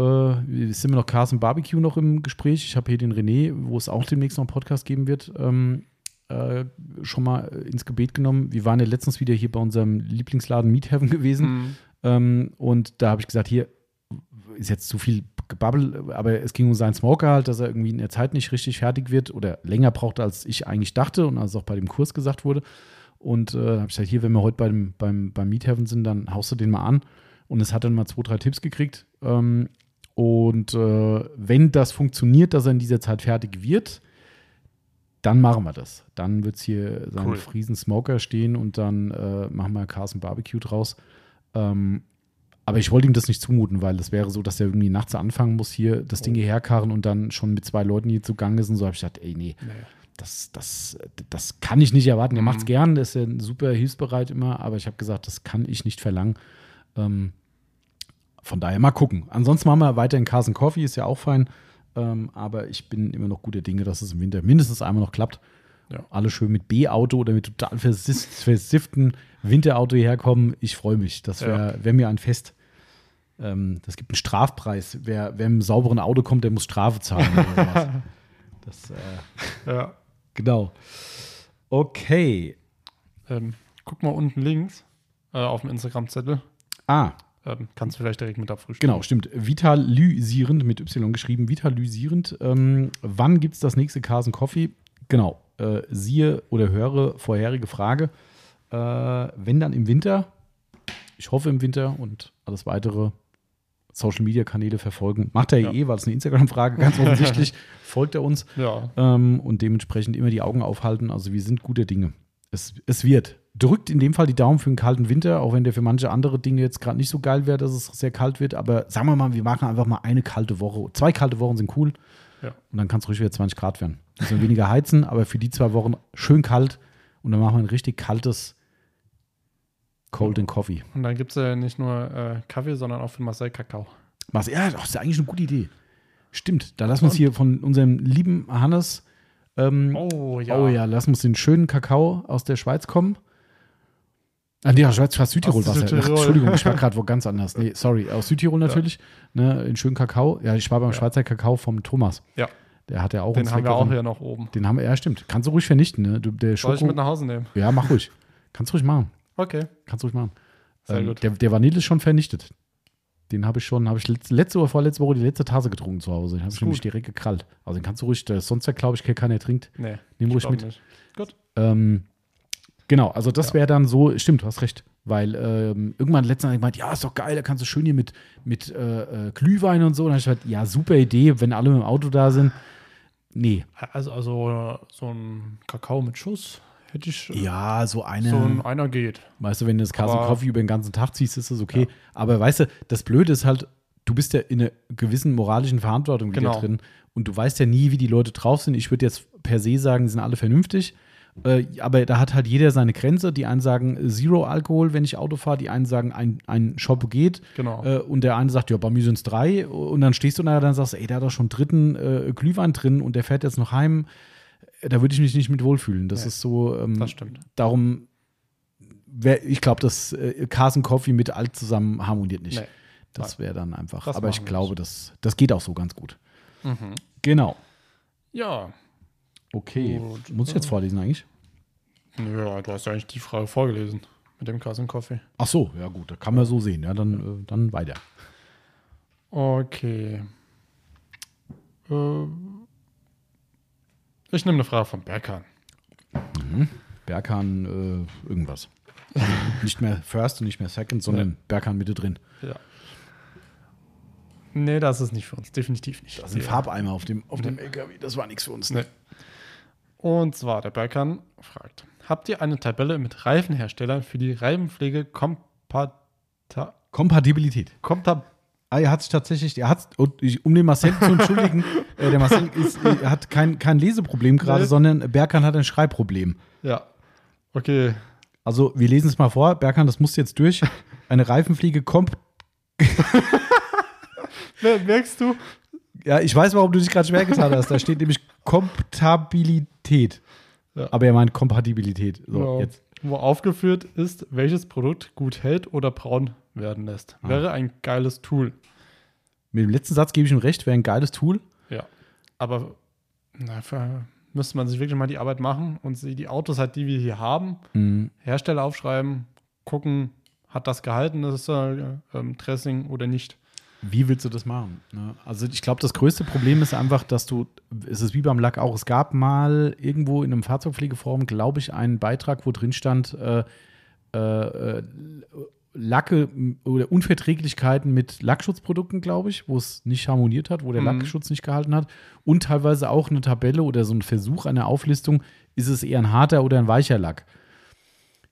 wir sind noch Carson Barbecue noch im Gespräch. Ich habe hier den René, wo es auch demnächst noch einen Podcast geben wird, ähm, äh, schon mal ins Gebet genommen. Wir waren ja letztens wieder hier bei unserem Lieblingsladen Meat Heaven gewesen. Mhm. Ähm, und da habe ich gesagt, hier ist jetzt zu viel Gebabbel, aber es ging um seinen Smoker halt, dass er irgendwie in der Zeit nicht richtig fertig wird oder länger braucht, als ich eigentlich dachte und als auch bei dem Kurs gesagt wurde. Und äh, habe ich gesagt, hier, wenn wir heute beim, beim, beim Meat Heaven sind, dann haust du den mal an. Und es hat dann mal zwei, drei Tipps gekriegt. Ähm, und äh, wenn das funktioniert, dass er in dieser Zeit fertig wird, dann machen wir das. Dann wird es hier seinen Cool. Friesen Smoker stehen und dann äh, machen wir Carson Barbecue draus. Ähm, aber ich wollte ihm das nicht zumuten, weil das wäre so, dass er irgendwie nachts anfangen muss, hier das Ding hierher karren und dann schon mit zwei Leuten hier zugange ist. Und so habe ich gesagt, ey, nee, Nee. das, das, das kann ich nicht erwarten. Er Mhm. macht es gern, der ist ja super hilfsbereit immer, aber ich habe gesagt, das kann ich nicht verlangen. Ähm, von daher mal gucken. Ansonsten machen wir weiter in Carson Coffee, ist ja auch fein. Ähm, aber ich bin immer noch guter Dinge, dass es im Winter mindestens einmal noch klappt. Ja. Alle schön mit B-Auto oder mit total versifften Winterauto hierher kommen. Ich freue mich. Das wäre wär mir ein Fest. Ähm, das gibt einen Strafpreis. Wer, wer mit einem sauberen Auto kommt, der muss Strafe zahlen. das, äh, Ja. genau. Okay. Ähm, guck mal unten links äh, auf dem Instagram-Zettel. Ah, Ähm, kannst du vielleicht direkt mit abfrühstücken. genau, stimmt. Vitalysierend, mit Y geschrieben, vitalysierend. Ähm, wann gibt es das nächste Carson Coffee? Genau, äh, siehe oder höre vorherige Frage. Äh, wenn dann im Winter, ich hoffe im Winter und alles weitere Social Media Kanäle verfolgen. Macht er Ja. eh, weil es eine Instagram-Frage, ganz offensichtlich. folgt er uns Ja. ähm, und dementsprechend immer die Augen aufhalten. Also wir sind guter Dinge. Es, es wird. Drückt in dem Fall die Daumen für einen kalten Winter, auch wenn der für manche andere Dinge jetzt gerade nicht so geil wäre, dass es sehr kalt wird. Aber sagen wir mal, wir machen einfach mal eine kalte Woche. Zwei kalte Wochen sind cool. Ja. Und dann kann es ruhig wieder 20 Grad werden. Müssen wir weniger heizen, aber für die zwei Wochen schön kalt. Und dann machen wir ein richtig kaltes Cold and Coffee. Und dann gibt es ja nicht nur äh, Kaffee, sondern auch für Marcel Kakao. Was, ja, das ist ja eigentlich eine gute Idee. Stimmt. Da lassen wir uns hier von unserem lieben Hannes ähm, Oh Oh ja, lass uns den schönen Kakao aus der Schweiz kommen. Ah, nee, aus Schweiz, Südtirol war es ja. Ach. Entschuldigung, ich war gerade wo ganz anders. Nee, sorry, aus Südtirol natürlich. Ne, den schönen Kakao. Ja, ich war beim Ja. Schweizer Kakao vom Thomas. Ja. Der hat ja auch Den haben wir auch hier noch oben. Den haben wir, ja, stimmt. Kannst du ruhig vernichten, ne? Du, der Soll ich mit nach Hause nehmen? Ja, mach ruhig. Kannst ruhig machen. Okay. Kannst ruhig machen. Sehr Ähm, gut. Der, der Vanille ist schon vernichtet. Den habe ich schon, habe ich letzte, oder vorletzte Woche die letzte Tasse getrunken zu Hause. Den habe ich nämlich direkt gekrallt. Also den kannst du ruhig, sonst ja, glaube ich, keiner trinkt. Nee, Nimm ruhig mit. nicht. Gut. Ähm, genau, also das Ja. wäre dann so, stimmt, du hast recht. Weil ähm, irgendwann letztens habe ich gemeint, ja, ist doch geil, da kannst du schön hier mit, mit äh, äh, Glühwein und so. Und dann habe ich gesagt, ja, super Idee, wenn alle mit dem Auto da sind. Nee. Also, also so ein Kakao mit Schuss hätte ich. äh, Ja, so eine. So ein einer geht. Weißt du, wenn du das Aber- Coffee über den ganzen Tag ziehst, ist das okay. Aber weißt du, das Blöde ist halt, du bist ja in einer gewissen moralischen Verantwortung wieder Genau. drin. Und du weißt ja nie, wie die Leute drauf sind. Ich würde jetzt per se sagen, die sind alle vernünftig. Äh, aber da hat halt jeder seine Grenze. Die einen sagen Zero Alkohol, wenn ich Auto fahre. Die einen sagen, ein, ein Shop geht. Genau. Äh, und der eine sagt, ja, bei mir sind es drei. Und dann stehst du da und dann sagst, ey, da hat doch schon dritten äh, Glühwein drin und der fährt jetzt noch heim. Äh, Da würde ich mich nicht mit wohlfühlen. Das Nee, ist so. Ähm, das stimmt. darum, wär, ich glaube, dass äh, Carson Coffee mit alt zusammen harmoniert nicht. Nee. Das wäre dann einfach. Das aber ich glaube, das, das geht auch so ganz gut. Mhm. Genau. Ja. Okay. Gut. Muss ich jetzt vorlesen eigentlich? Ja, du hast ja eigentlich die Frage vorgelesen mit dem Carson Coffee. Ach so, ja gut, da kann man so sehen. Ja, dann, äh, dann weiter. Okay. Äh, ich nehme eine Frage von Berkan. Berghahn, äh, irgendwas. nicht mehr First und nicht mehr Second, sondern Berghahn Mitte drin. Ja. Nee, das ist nicht für uns. Definitiv nicht. Das sind Farbeimer auf dem, auf dem LKW. Das war nichts für uns. Nee. Und zwar, der Berkan fragt: Habt ihr eine Tabelle mit Reifenherstellern für die Reifenpflege kompata Kompatibilität. kompta Ah, er hat sich tatsächlich, er hat, um den Marcel zu entschuldigen, äh, der Marcel ist, er hat kein, kein Leseproblem gerade, Nee. sondern Berkan hat ein Schreibproblem. Ja. Okay. Also, wir lesen es mal vor. Berkan, das musst du jetzt durch. Eine Reifenfliege kommt. Mer- Merkst du? Ja, ich weiß, warum du dich gerade schwer getan hast. Da steht nämlich Komptabilität. Ja. Aber er meint Kompatibilität. So, Genau. jetzt. Wo aufgeführt ist, welches Produkt gut hält oder braun werden lässt. Ah. Wäre ein geiles Tool. Mit dem letzten Satz gebe ich ihm recht, wäre ein geiles Tool. Ja. Aber na, für, müsste man sich wirklich mal die Arbeit machen und die Autos halt, die wir hier haben, Mhm. Hersteller aufschreiben, gucken, hat das gehalten, das äh, ähm, Dressing oder nicht. Wie willst du das machen? Ne? Also ich glaube, das größte Problem ist einfach, dass du, es ist wie beim Lack auch, es gab mal irgendwo in einem Fahrzeugpflegeforum, glaube ich, einen Beitrag, wo drin stand, äh, äh, äh, Lacke oder Unverträglichkeiten mit Lackschutzprodukten, glaube ich, wo es nicht harmoniert hat, wo der Mhm. Lackschutz nicht gehalten hat. Und teilweise auch eine Tabelle oder so ein Versuch einer Auflistung, ist es eher ein harter oder ein weicher Lack.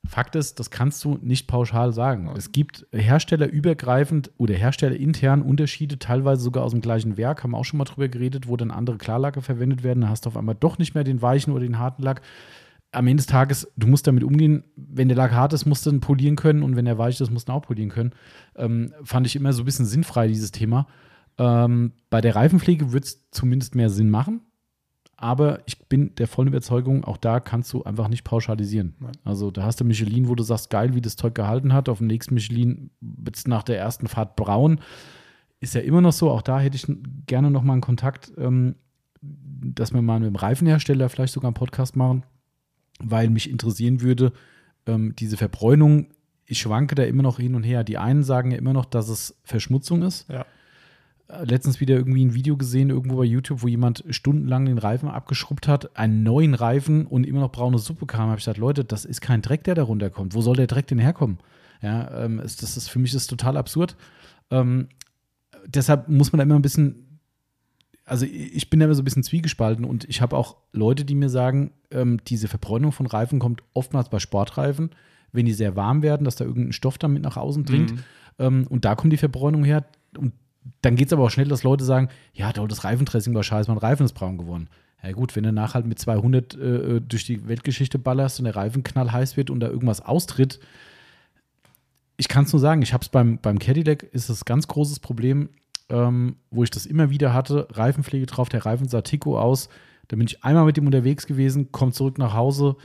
Fakt ist, das kannst du nicht pauschal sagen. Es gibt herstellerübergreifend oder herstellerintern Unterschiede, teilweise sogar aus dem gleichen Werk, haben wir auch schon mal drüber geredet, wo dann andere Klarlacke verwendet werden. Da hast du auf einmal doch nicht mehr den weichen oder den harten Lack. Am Ende des Tages, du musst damit umgehen, wenn der Lack hart ist, musst du ihn polieren können und wenn er weich ist, musst du ihn auch polieren können. Ähm, fand ich immer so ein bisschen sinnfrei, dieses Thema. Ähm, bei der Reifenpflege wird es zumindest mehr Sinn machen. Aber ich bin der vollen Überzeugung, auch da kannst du einfach nicht pauschalisieren. Nein. Also da hast du Michelin, wo du sagst, geil, wie das Zeug gehalten hat. Auf dem nächsten Michelin wird es nach der ersten Fahrt braun. Ist ja immer noch so. Auch da hätte ich gerne noch mal einen Kontakt, ähm, dass wir mal mit dem Reifenhersteller vielleicht sogar einen Podcast machen, weil mich interessieren würde, ähm, diese Verbräunung. Ich schwanke da immer noch hin und her. Die einen sagen ja immer noch, dass es Verschmutzung ist Ja. Letztens wieder irgendwie ein Video gesehen, irgendwo bei YouTube, wo jemand stundenlang den Reifen abgeschrubbt hat, einen neuen Reifen und immer noch braune Suppe kam. habe ich gesagt, Leute, das ist kein Dreck, der da runterkommt. Wo soll der Dreck denn herkommen? Ja, ähm, ist, das ist für mich ist total absurd. Ähm, deshalb muss man da immer ein bisschen, also ich bin da immer so ein bisschen zwiegespalten und ich habe auch Leute, die mir sagen, ähm, diese Verbräunung von Reifen kommt oftmals bei Sportreifen, wenn die sehr warm werden, dass da irgendein Stoff damit nach außen dringt. Mhm. Ähm, und da kommt die Verbräunung her. Und dann geht es aber auch schnell, dass Leute sagen, ja, das Reifendressing war scheiße, mein Reifen ist braun geworden. Ja gut, wenn du nachher halt mit 200 äh, durch die Weltgeschichte ballerst und der Reifen knallheiß wird und da irgendwas austritt, ich kann es nur sagen, ich habe es beim, beim Cadillac, ist das ganz großes Problem, ähm, wo ich das immer wieder hatte, Reifenpflege drauf, der Reifen sah Tico aus, da bin ich einmal mit ihm unterwegs gewesen, komme zurück nach Hause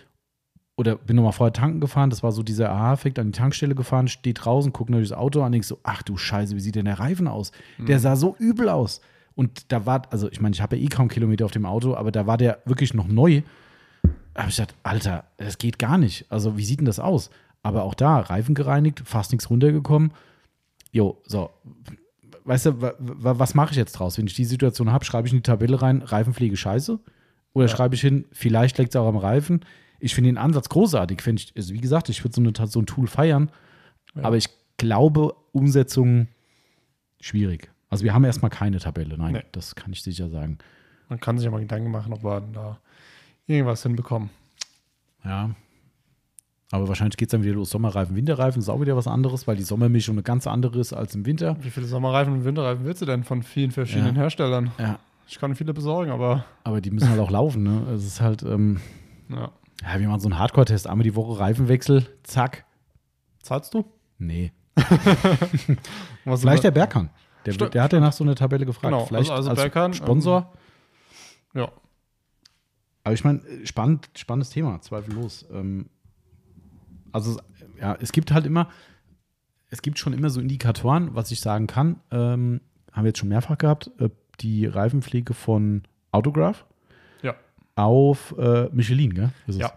oder bin nochmal vorher tanken gefahren, das war so dieser Aha-Effekt, an die Tankstelle gefahren, steht draußen, gucke natürlich das Auto an, denk so, ach du Scheiße, wie sieht denn der Reifen aus? Der sah so übel aus. Und da war, also ich meine, ich habe ja eh kaum Kilometer auf dem Auto, aber da war der wirklich noch neu. Da habe ich gedacht, Alter, das geht gar nicht. Also, wie sieht denn das aus? Aber auch da, Reifen gereinigt, fast nichts runtergekommen. Jo, so. Weißt du, wa- wa- was mache ich jetzt draus? Wenn ich die Situation habe, schreibe ich in die Tabelle rein, Reifenpflege scheiße. Oder Ja. schreibe ich hin, vielleicht liegt es auch am Reifen. Ich finde den Ansatz großartig. Find ich, also wie gesagt, ich würde so, eine, so ein Tool feiern. Ja. Aber ich glaube, Umsetzung schwierig. Also wir haben erstmal keine Tabelle, nein, Nee. das kann ich sicher sagen. Man kann sich ja mal Gedanken machen, ob wir da irgendwas hinbekommen. Ja. Aber wahrscheinlich geht es dann wieder los. Sommerreifen, Winterreifen ist auch wieder was anderes, weil die Sommermischung eine ganz andere ist als im Winter. Wie viele Sommerreifen und Winterreifen willst du denn von vielen verschiedenen Ja. Herstellern? Ja. Ich kann viele besorgen, aber Aber die müssen halt auch laufen, ne? Es ist halt, ähm, ja. Ja, wir machen so einen Hardcore-Test, einmal die Woche Reifenwechsel, zack. Zahlst du? Nee. Vielleicht der Berghahn. Der, Stimmt, der hat ja nach so einer Tabelle gefragt. Genau, Vielleicht also- also als Berghahn, Sponsor. Ja. Aber ich meine, spannend, spannendes Thema, zweifellos. Ähm, also, ja, es gibt halt immer, es gibt schon immer so Indikatoren, was ich sagen kann. Ähm, haben wir jetzt schon mehrfach gehabt. Äh, die Reifenpflege von Autograph. Auf äh, Michelin, gell? Ja.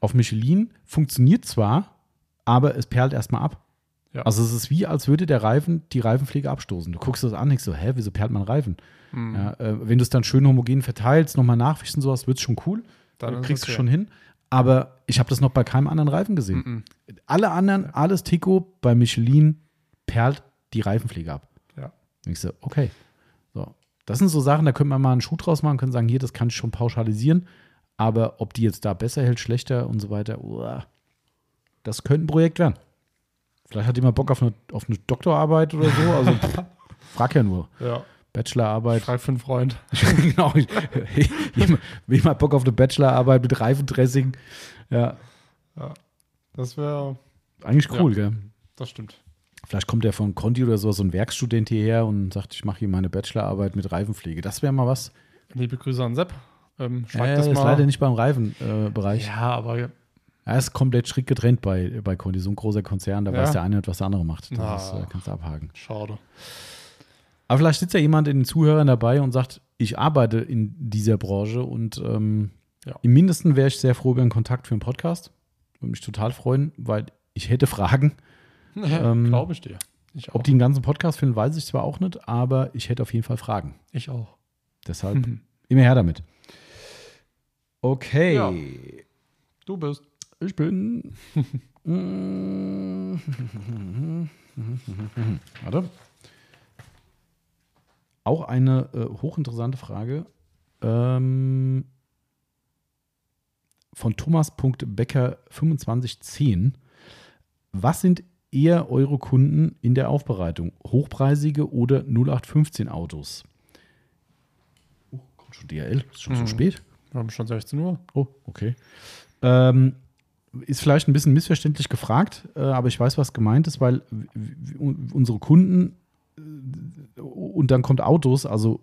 Auf Michelin funktioniert zwar, aber es perlt erstmal ab. Ja. Also es ist wie, als würde der Reifen die Reifenpflege abstoßen. Du guckst das an, denkst so, hä, wieso perlt mein Reifen? Mhm. Ja, äh, wenn du es dann schön homogen verteilst, nochmal nachwischst und sowas, wird es schon cool. Dann ist kriegst du okay. schon hin. Aber ich habe das noch bei keinem anderen Reifen gesehen. Mhm. Alle anderen, alles Tico, bei Michelin perlt die Reifenpflege ab. Ja. Ich so, okay. Das sind so Sachen, da könnte man mal einen Schuh draus machen, können sagen, hier, das kann ich schon pauschalisieren. Aber ob die jetzt da besser hält, schlechter und so weiter, uah, das könnte ein Projekt werden. Vielleicht hat jemand Bock auf eine, auf eine Doktorarbeit oder so. Also pff, frag ja nur. Ja. Bachelorarbeit. Schreib für einen Freund. genau. Ich, jemand, jemand Bock auf eine Bachelorarbeit mit Reifendressing. Ja, Das wäre, eigentlich cool, gell? das stimmt. Vielleicht kommt der von Conti oder so, so ein Werkstudent hierher und sagt, ich mache hier meine Bachelorarbeit mit Reifenpflege. Das wäre mal was. Liebe Grüße an Sepp. Ähm, Ja, ja, das ist mal. leider nicht beim Reifenbereich. Äh. Ja, aber Er ist komplett strikt getrennt bei, bei Conti. So ein großer Konzern, da Ja. weiß der eine nicht, was der andere macht. Das Ah. ist, äh, kannst du abhaken. schade. Aber vielleicht sitzt ja jemand in den Zuhörern dabei und sagt, ich arbeite in dieser Branche und ähm, Ja. im Mindesten wäre ich sehr froh über einen Kontakt für einen Podcast. Würde mich total freuen, weil ich hätte Fragen. Ähm, Glaube ich dir. Ich. Ob die einen ganzen Podcast finden, weiß ich zwar auch nicht, aber ich hätte auf jeden Fall Fragen. ich auch. Deshalb Mhm. immer her damit. Okay. Ja. Du bist. Ich bin. Warte. Auch eine äh, hochinteressante Frage. Ähm, von Thomas.becker2510. Was sind eher eure Kunden in der Aufbereitung? Hochpreisige oder 0815 Autos? Oh, kommt schon DRL. Ist schon so Mhm. spät. Wir haben schon 16 Uhr. Oh, okay. Ähm, ist vielleicht ein bisschen missverständlich gefragt, äh, aber ich weiß, was gemeint ist, weil unsere Kunden äh, und dann kommt Autos, also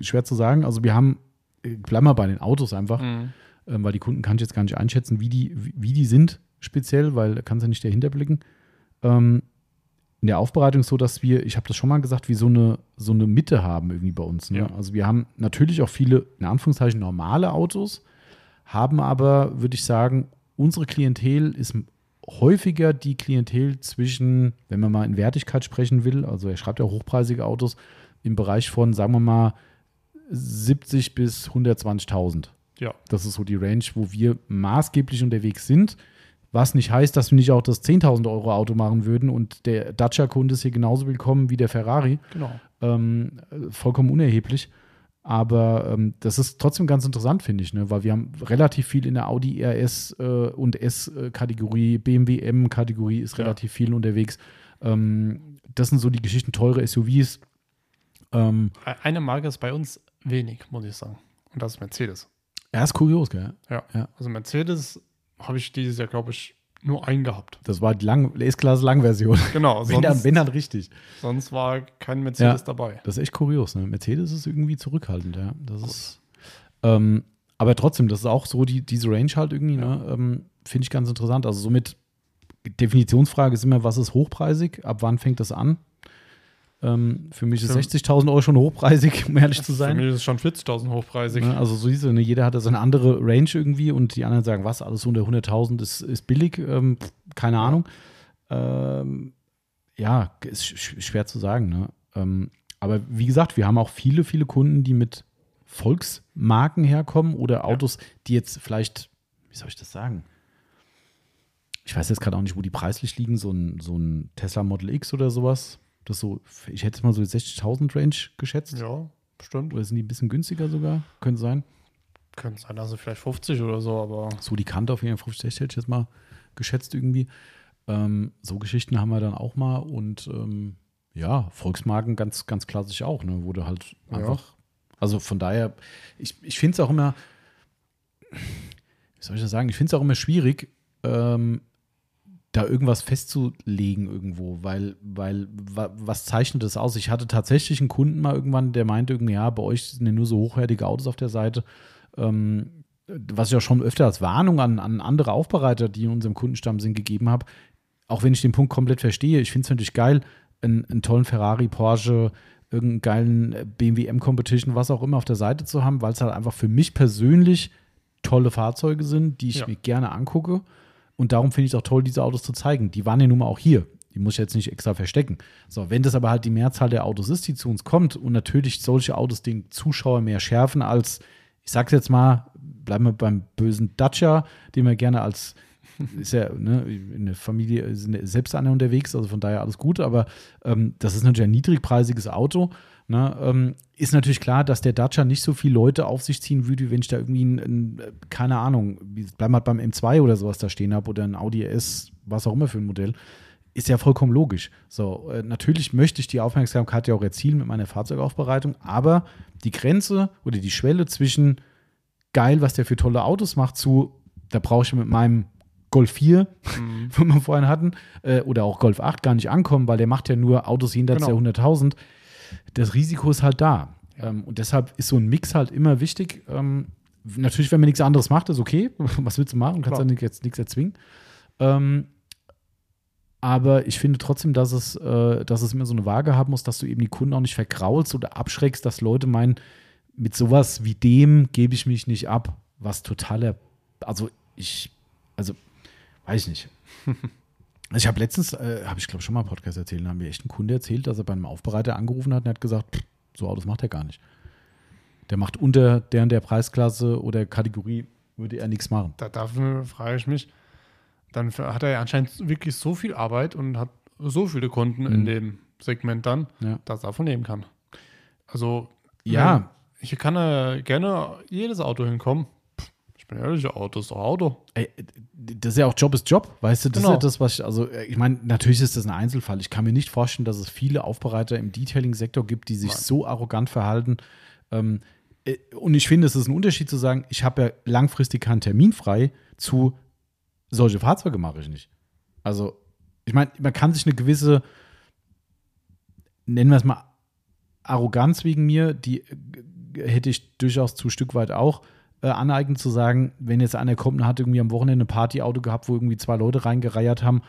schwer zu sagen. Also wir haben, äh, bleiben wir bei den Autos einfach, Mhm. ähm, weil die Kunden kann ich jetzt gar nicht einschätzen, wie die, wie, wie die sind speziell, weil da kann es ja nicht dahinter blicken. Ähm, in der Aufbereitung so, dass wir, ich habe das schon mal gesagt, wie so eine, so eine Mitte haben irgendwie bei uns. Ne? Ja. Also wir haben natürlich auch viele, in Anführungszeichen, normale Autos, haben aber, würde ich sagen, unsere Klientel ist häufiger die Klientel zwischen, wenn man mal in Wertigkeit sprechen will, also er schreibt ja hochpreisige Autos, im Bereich von, sagen wir mal, 70 bis 120.000. Ja. Das ist so die Range, wo wir maßgeblich unterwegs sind. Was nicht heißt, dass wir nicht auch das 10.000 Euro Auto machen würden und der Dacia-Kunde ist hier genauso willkommen wie der Ferrari. Genau. Ähm, vollkommen unerheblich. Aber ähm, das ist trotzdem ganz interessant, finde ich, ne? weil wir haben relativ viel in der Audi RS äh, und S-Kategorie, BMW M-Kategorie ist Ja. relativ viel unterwegs. Ähm, das sind so die Geschichten, teure SUVs. Ähm, Eine Marke ist bei uns wenig, muss ich sagen. Und das ist Mercedes. ja, ist kurios, gell? Ja. Ja. Also Mercedes habe ich dieses Jahr, glaube ich, nur einen gehabt. Das war die Lang S-Klasse-Lang-Version. Genau. Wenn dann, Sonst, wenn dann richtig. sonst war kein Mercedes Ja. dabei. Das ist echt kurios. Ne? Mercedes ist irgendwie zurückhaltend, ja. Das ist. Ähm, aber trotzdem, das ist auch so die, diese Range halt irgendwie, ne? ähm, finde ich ganz interessant. Also somit, Definitionsfrage ist immer, was ist hochpreisig? Ab wann fängt das an? Ähm, für mich ist Für- 60.000 Euro schon hochpreisig, um ehrlich zu Für sein. mich ist es schon 40.000 hochpreisig. Ne, also so ist es, ne? jeder hat da seine andere Range irgendwie und die anderen sagen, was, alles unter 100.000 ist, ist billig, ähm, keine Ahnung. Ähm, ja, ist sch schwer zu sagen. Ne? Ähm, aber wie gesagt, wir haben auch viele, viele Kunden, die mit Volksmarken herkommen oder Autos, die jetzt vielleicht, wie soll ich das sagen? Ich weiß jetzt gerade auch nicht, wo die preislich liegen, so ein, so ein Tesla Model X oder sowas. Das so, ich hätte es mal so 60.000 Range geschätzt. Ja, bestimmt. Oder sind die ein bisschen günstiger sogar? Könnte sein. Könnte sein, also vielleicht 50 oder so, aber So die Kante auf jeden Fall 50 hätte ich jetzt mal geschätzt irgendwie. Ähm, so Geschichten haben wir dann auch mal und ähm, ja, Volksmarken ganz, ganz klassisch auch, ne? Wurde halt Ja. einfach. Also von daher, ich, ich finde es auch immer, wie soll ich das sagen, ich finde es auch immer schwierig, ähm, da irgendwas festzulegen irgendwo, weil, weil, wa, was zeichnet das aus? Ich hatte tatsächlich einen Kunden mal irgendwann, der meinte irgendwie, ja, bei euch sind ja nur so hochwertige Autos auf der Seite. Ähm, was ich auch schon öfter als Warnung an, an andere Aufbereiter, die in unserem Kundenstamm sind, gegeben habe, auch wenn ich den Punkt komplett verstehe, ich finde es natürlich geil, einen, einen tollen Ferrari, Porsche, irgendeinen geilen BMW M-Competition, was auch immer auf der Seite zu haben, weil es halt einfach für mich persönlich tolle Fahrzeuge sind, die ich Ja. mir gerne angucke. Und darum finde ich es auch toll, diese Autos zu zeigen. Die waren ja nun mal auch hier. Die muss ich jetzt nicht extra verstecken. So, wenn das aber halt die Mehrzahl der Autos ist, die zu uns kommt und natürlich solche Autos den Zuschauer mehr schärfen als, ich sag's jetzt mal, bleiben wir beim bösen Dacia, den wir gerne als, ist ja ne, in der Familie sind selbst alle unterwegs, also von daher alles gut, aber ähm, das ist natürlich ein niedrigpreisiges Auto. Ne, ähm, ist natürlich klar, dass der Dacia nicht so viele Leute auf sich ziehen würde, wie wenn ich da irgendwie ein, ein keine Ahnung, bleiben wir beim M2 oder sowas da stehen habe oder ein Audi S, was auch immer für ein Modell. Ist ja vollkommen logisch. So, äh, natürlich möchte ich die Aufmerksamkeit ja auch erzielen mit meiner Fahrzeugaufbereitung, aber die Grenze oder die Schwelle zwischen geil, was der für tolle Autos macht, zu, da brauche ich mit meinem Golf 4, Mhm. wo wir vorhin hatten, äh, oder auch Golf 8 gar nicht ankommen, weil der macht ja nur Autos jenseits Genau. der 100.000. Das Risiko ist halt da. Ähm, und deshalb ist so ein Mix halt immer wichtig. Ähm, natürlich, wenn man nichts anderes macht, ist okay. Was willst du machen? Du kannst Klar. ja jetzt nichts erzwingen. Ähm, aber ich finde trotzdem, dass es, äh, dass es immer so eine Waage haben muss, dass du eben die Kunden auch nicht vergraulst oder abschreckst, dass Leute meinen, mit sowas wie dem gebe ich mich nicht ab. Was totaler, also ich, also weiß ich nicht. Ich habe letztens, äh, habe ich glaube schon mal im Podcast erzählt, da haben wir echt einen Kunde erzählt, dass er bei einem Aufbereiter angerufen hat und er hat gesagt, pff, so Autos macht er gar nicht. Der macht unter der und der Preisklasse oder Kategorie, würde er nichts machen. da dafür frage ich mich, dann hat er ja anscheinend wirklich so viel Arbeit und hat so viele Kunden in Mhm. dem Segment dann, Ja. dass er davon leben kann. Also, Ja. wenn- ich kann ja gerne jedes Auto hinkommen. Ich bin ehrlich, Auto ist doch Auto. Ey, das ist ja auch Job ist Job, weißt du? Das Genau. ist ja das, was ich, also äh, ich meine, natürlich ist das ein Einzelfall. Ich kann mir nicht vorstellen, dass es viele Aufbereiter im Detailing-Sektor gibt, die sich Nein. so arrogant verhalten. Ähm, äh, und ich finde, es ist ein Unterschied zu sagen, ich habe ja langfristig keinen Termin frei zu solche Fahrzeuge mache ich nicht. Also, ich meine, man kann sich eine gewisse, nennen wir es mal, Arroganz wegen mir, die äh, hätte ich durchaus zu Stück weit auch äh, aneignen zu sagen, wenn jetzt einer kommt und hat irgendwie am Wochenende ein Partyauto gehabt, wo irgendwie zwei Leute reingereiert haben,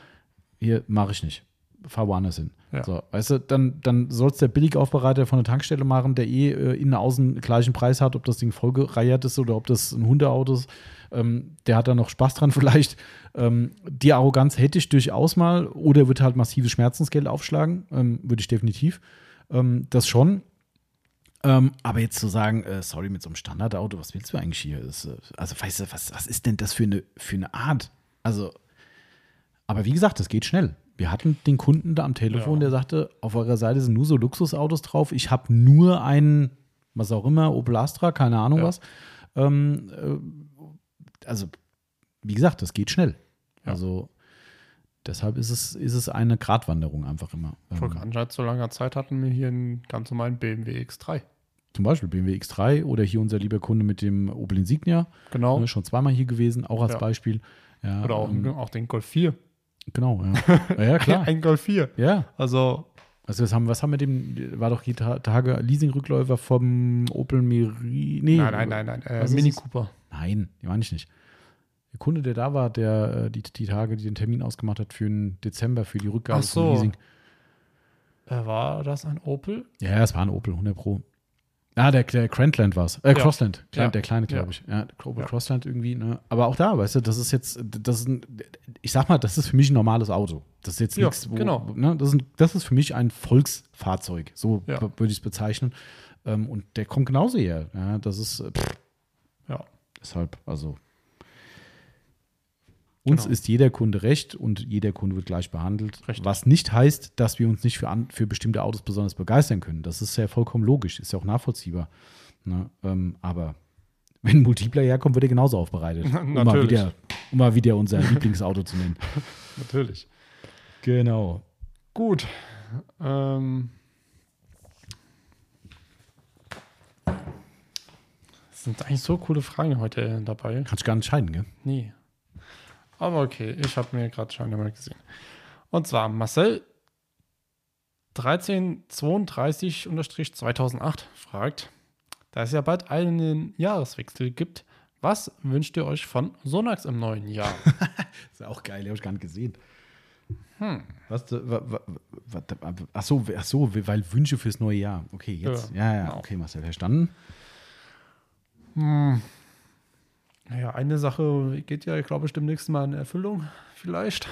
hier mache ich nicht. Fahr woanders hin. Ja. So, weißt du, dann, dann soll es der Billigaufbereiter von der Tankstelle machen, der eh äh, innen und außen gleichen Preis hat, ob das Ding vollgereiert ist oder ob das ein Hundeauto ist. Ähm, der hat da noch Spaß dran vielleicht. Ähm, die Arroganz hätte ich durchaus mal oder wird halt massives Schmerzensgeld aufschlagen. Ähm, würde ich definitiv. Ähm, das schon. Ähm, aber jetzt zu sagen, äh, sorry, mit so einem Standardauto, was willst du eigentlich hier? Das, äh, also, weißt du, was, was ist denn das für eine, für eine Art? Also, aber wie gesagt, das geht schnell. Wir hatten den Kunden da am Telefon, Ja. der sagte, auf eurer Seite sind nur so Luxusautos drauf. Ich habe nur einen, was auch immer, Opel Astra, keine Ahnung Ja. was. Ähm, äh, also, wie gesagt, das geht schnell. Ja. Also, deshalb ist es, ist es eine Gratwanderung einfach immer. Vor nicht so langer Zeit hatten wir hier einen ganz normalen BMW X3. Zum Beispiel BMW X3 oder hier unser lieber Kunde mit dem Opel Insignia. Genau. Ne, schon zweimal hier gewesen, auch als Ja. Beispiel. Ja, Oder auch, ähm, auch den Golf 4. Genau, ja. ja, klar. Ein Golf 4. Ja. Also, Also was haben, was haben wir dem, war doch die Ta- Tage Leasingrückläufer vom Opel Miri. Nee, nein, nein, nein, nein. Äh, Mini? Cooper. Nein, die meine ich nicht. Der Kunde, der da war, der äh, die, die Tage, die den Termin ausgemacht hat für den Dezember, für die Rückgabe Ach so. Leasing. Äh, war das ein Opel? Ja, es war ein Opel, 100 Pro. Ah, der, der Grandland war es. Äh, Crossland. Klein, Ja. Der kleine, glaube Ja. ich. Ja, Ja. Crossland irgendwie. Ne? Aber auch da, weißt du, das ist jetzt, das ist ein, ich sag mal, das ist für mich ein normales Auto. Das ist jetzt Ja, nichts, wo, genau. ne? das, ist ein, das ist für mich ein Volksfahrzeug. So Ja. würde ich es bezeichnen. Ähm, und der kommt genauso her. Ja, das ist, pff, Ja. deshalb, also. Uns Genau. ist jeder Kunde recht und jeder Kunde wird gleich behandelt. Richtig. Was nicht heißt, dass wir uns nicht für, an, für bestimmte Autos besonders begeistern können. Das ist ja vollkommen logisch, ist ja auch nachvollziehbar. Ne? Ähm, aber wenn ein Multipler herkommt, wird er genauso aufbereitet. um, mal wieder, um mal wieder unser Lieblingsauto zu nennen. Natürlich. Genau. Gut. Ähm, es sind eigentlich so coole Fragen heute dabei. Kannst du gar nicht entscheiden, gell? Nee. Aber okay, ich habe mir gerade schon einmal gesehen. Und zwar Marcel 1332-2008 fragt, da es ja bald einen Jahreswechsel gibt, was wünscht ihr euch von Sonax im neuen Jahr? ist ja auch geil, habe ich gar nicht gesehen. Was, äh, wa, wa, wa, ach, so, ach so, weil Wünsche fürs neue Jahr. Okay, jetzt. Ja, ja, genau. okay, Marcel, verstanden. Hm. Naja, eine Sache geht ja, ich glaube ich, demnächst mal in Erfüllung, vielleicht.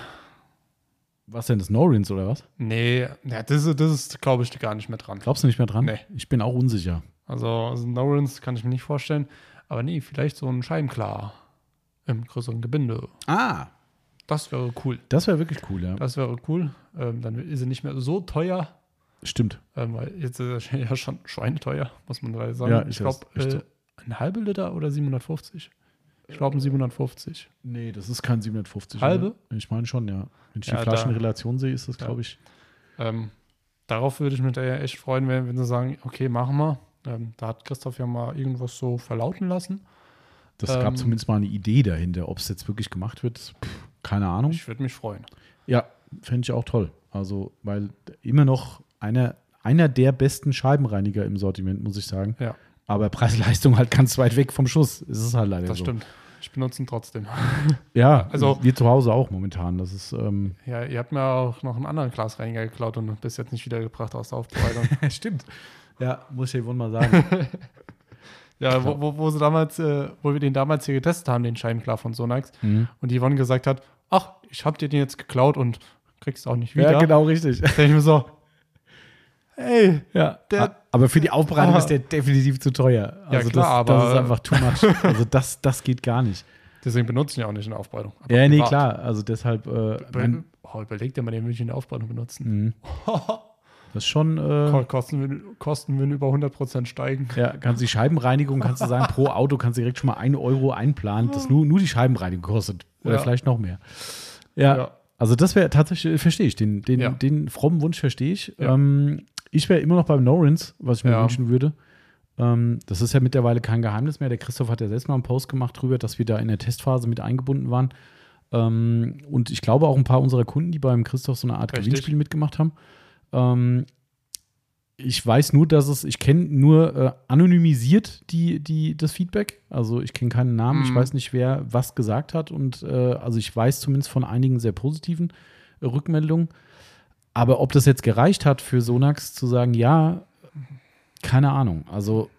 Was denn, das Norins oder was? Nee, ja, das, ist- das ist, glaube ich, gar nicht mehr dran. Glaubst du nicht mehr dran? Nee. Ich bin auch unsicher. Also, also Norins kann ich mir nicht vorstellen. Aber nee, vielleicht so ein Scheibenklar im größeren Gebinde. Ah, Das wäre cool. das wäre wirklich cool, ja. Das wäre cool. Ähm, dann ist sie nicht mehr so teuer. Stimmt. Ähm, weil jetzt ist er ja schon schweineteuer, muss man leider sagen. Ja, ich glaube, äh, so. ein halbe Liter oder 750? Ich glaube, ein 750. Nee, das ist kein 750. Halbe? Oder? Ich meine schon, ja. Wenn ich Ja, die Flaschen da- in Relation sehe, ist das, glaube ich. Ähm, darauf würde ich mich da ja echt freuen, wenn, wenn sie sagen, okay, machen wir. Ähm, da hat Christoph ja mal irgendwas so verlauten lassen. Das Ähm, gab zumindest mal eine Idee dahinter. Ob es jetzt wirklich gemacht wird, pff, keine Ahnung. Ich würde mich freuen. Ja, fände ich auch toll. Also, weil immer noch einer, einer der besten Scheibenreiniger im Sortiment, muss ich sagen. Ja. Aber Preis-Leistung halt ganz weit weg vom Schuss. Es ist halt leider Das so. stimmt. Ich benutze ihn trotzdem. Ja, Also- wir zu Hause auch momentan. Das ist, ähm, Ja, ihr habt mir auch noch einen anderen Glasreiniger geklaut und bis jetzt nicht wiedergebracht aus der Aufbereitung. stimmt. Ja, muss ich wohl mal sagen. ja, wo, wo, wo, sie damals, äh, wo wir den damals hier getestet haben, den Scheibenklar von Sonax. mhm. Und die Yvonne gesagt hat, ach, ich hab dir den jetzt geklaut und kriegst auch nicht wieder. Ja, genau richtig. Da denke ich mir so, ey, Ja, Der- aber für die Aufbereitung Ah. ist der definitiv zu teuer. Also klar, das, das aber- ist einfach too much. Also das, das geht gar nicht. deswegen benutze ich ihn auch nicht in der Aufbereitung. Aber Ja, nee, privat. klar. Also deshalb, äh, mein, Oh, überleg dir mal, den will ich in der Aufbereitung benutzen. mh. das ist schon, äh, Kosten, würden- Kosten würden über 100% steigen. ja, kannst die Scheibenreinigung, kannst du sagen, pro Auto kannst du direkt schon mal 1 Euro einplanen, das nur, nur die Scheibenreinigung kostet. Oder Ja. vielleicht noch mehr. Ja, Ja. also das wäre tatsächlich, äh, verstehe ich, den, den, Ja. den frommen Wunsch verstehe ich. Ja. Ähm, ich wäre immer noch beim Norins, was ich mir Ja. wünschen würde. Ähm, das ist ja mittlerweile kein Geheimnis mehr. Der Christoph hat ja selbst mal einen Post gemacht drüber, dass wir da in der Testphase mit eingebunden waren. Ähm, und ich glaube auch ein paar unserer Kunden, die beim Christoph so eine Art Richtig. Gewinnspiel mitgemacht haben. Ähm, ich weiß nur, dass es, ich kenne nur äh, anonymisiert die, die, das Feedback. Also ich kenne keinen Namen, ich Mhm. weiß nicht, wer was gesagt hat. Und äh, also ich weiß zumindest von einigen sehr positiven äh, Rückmeldungen. Aber ob das jetzt gereicht hat für Sonax zu sagen, ja, keine Ahnung. Also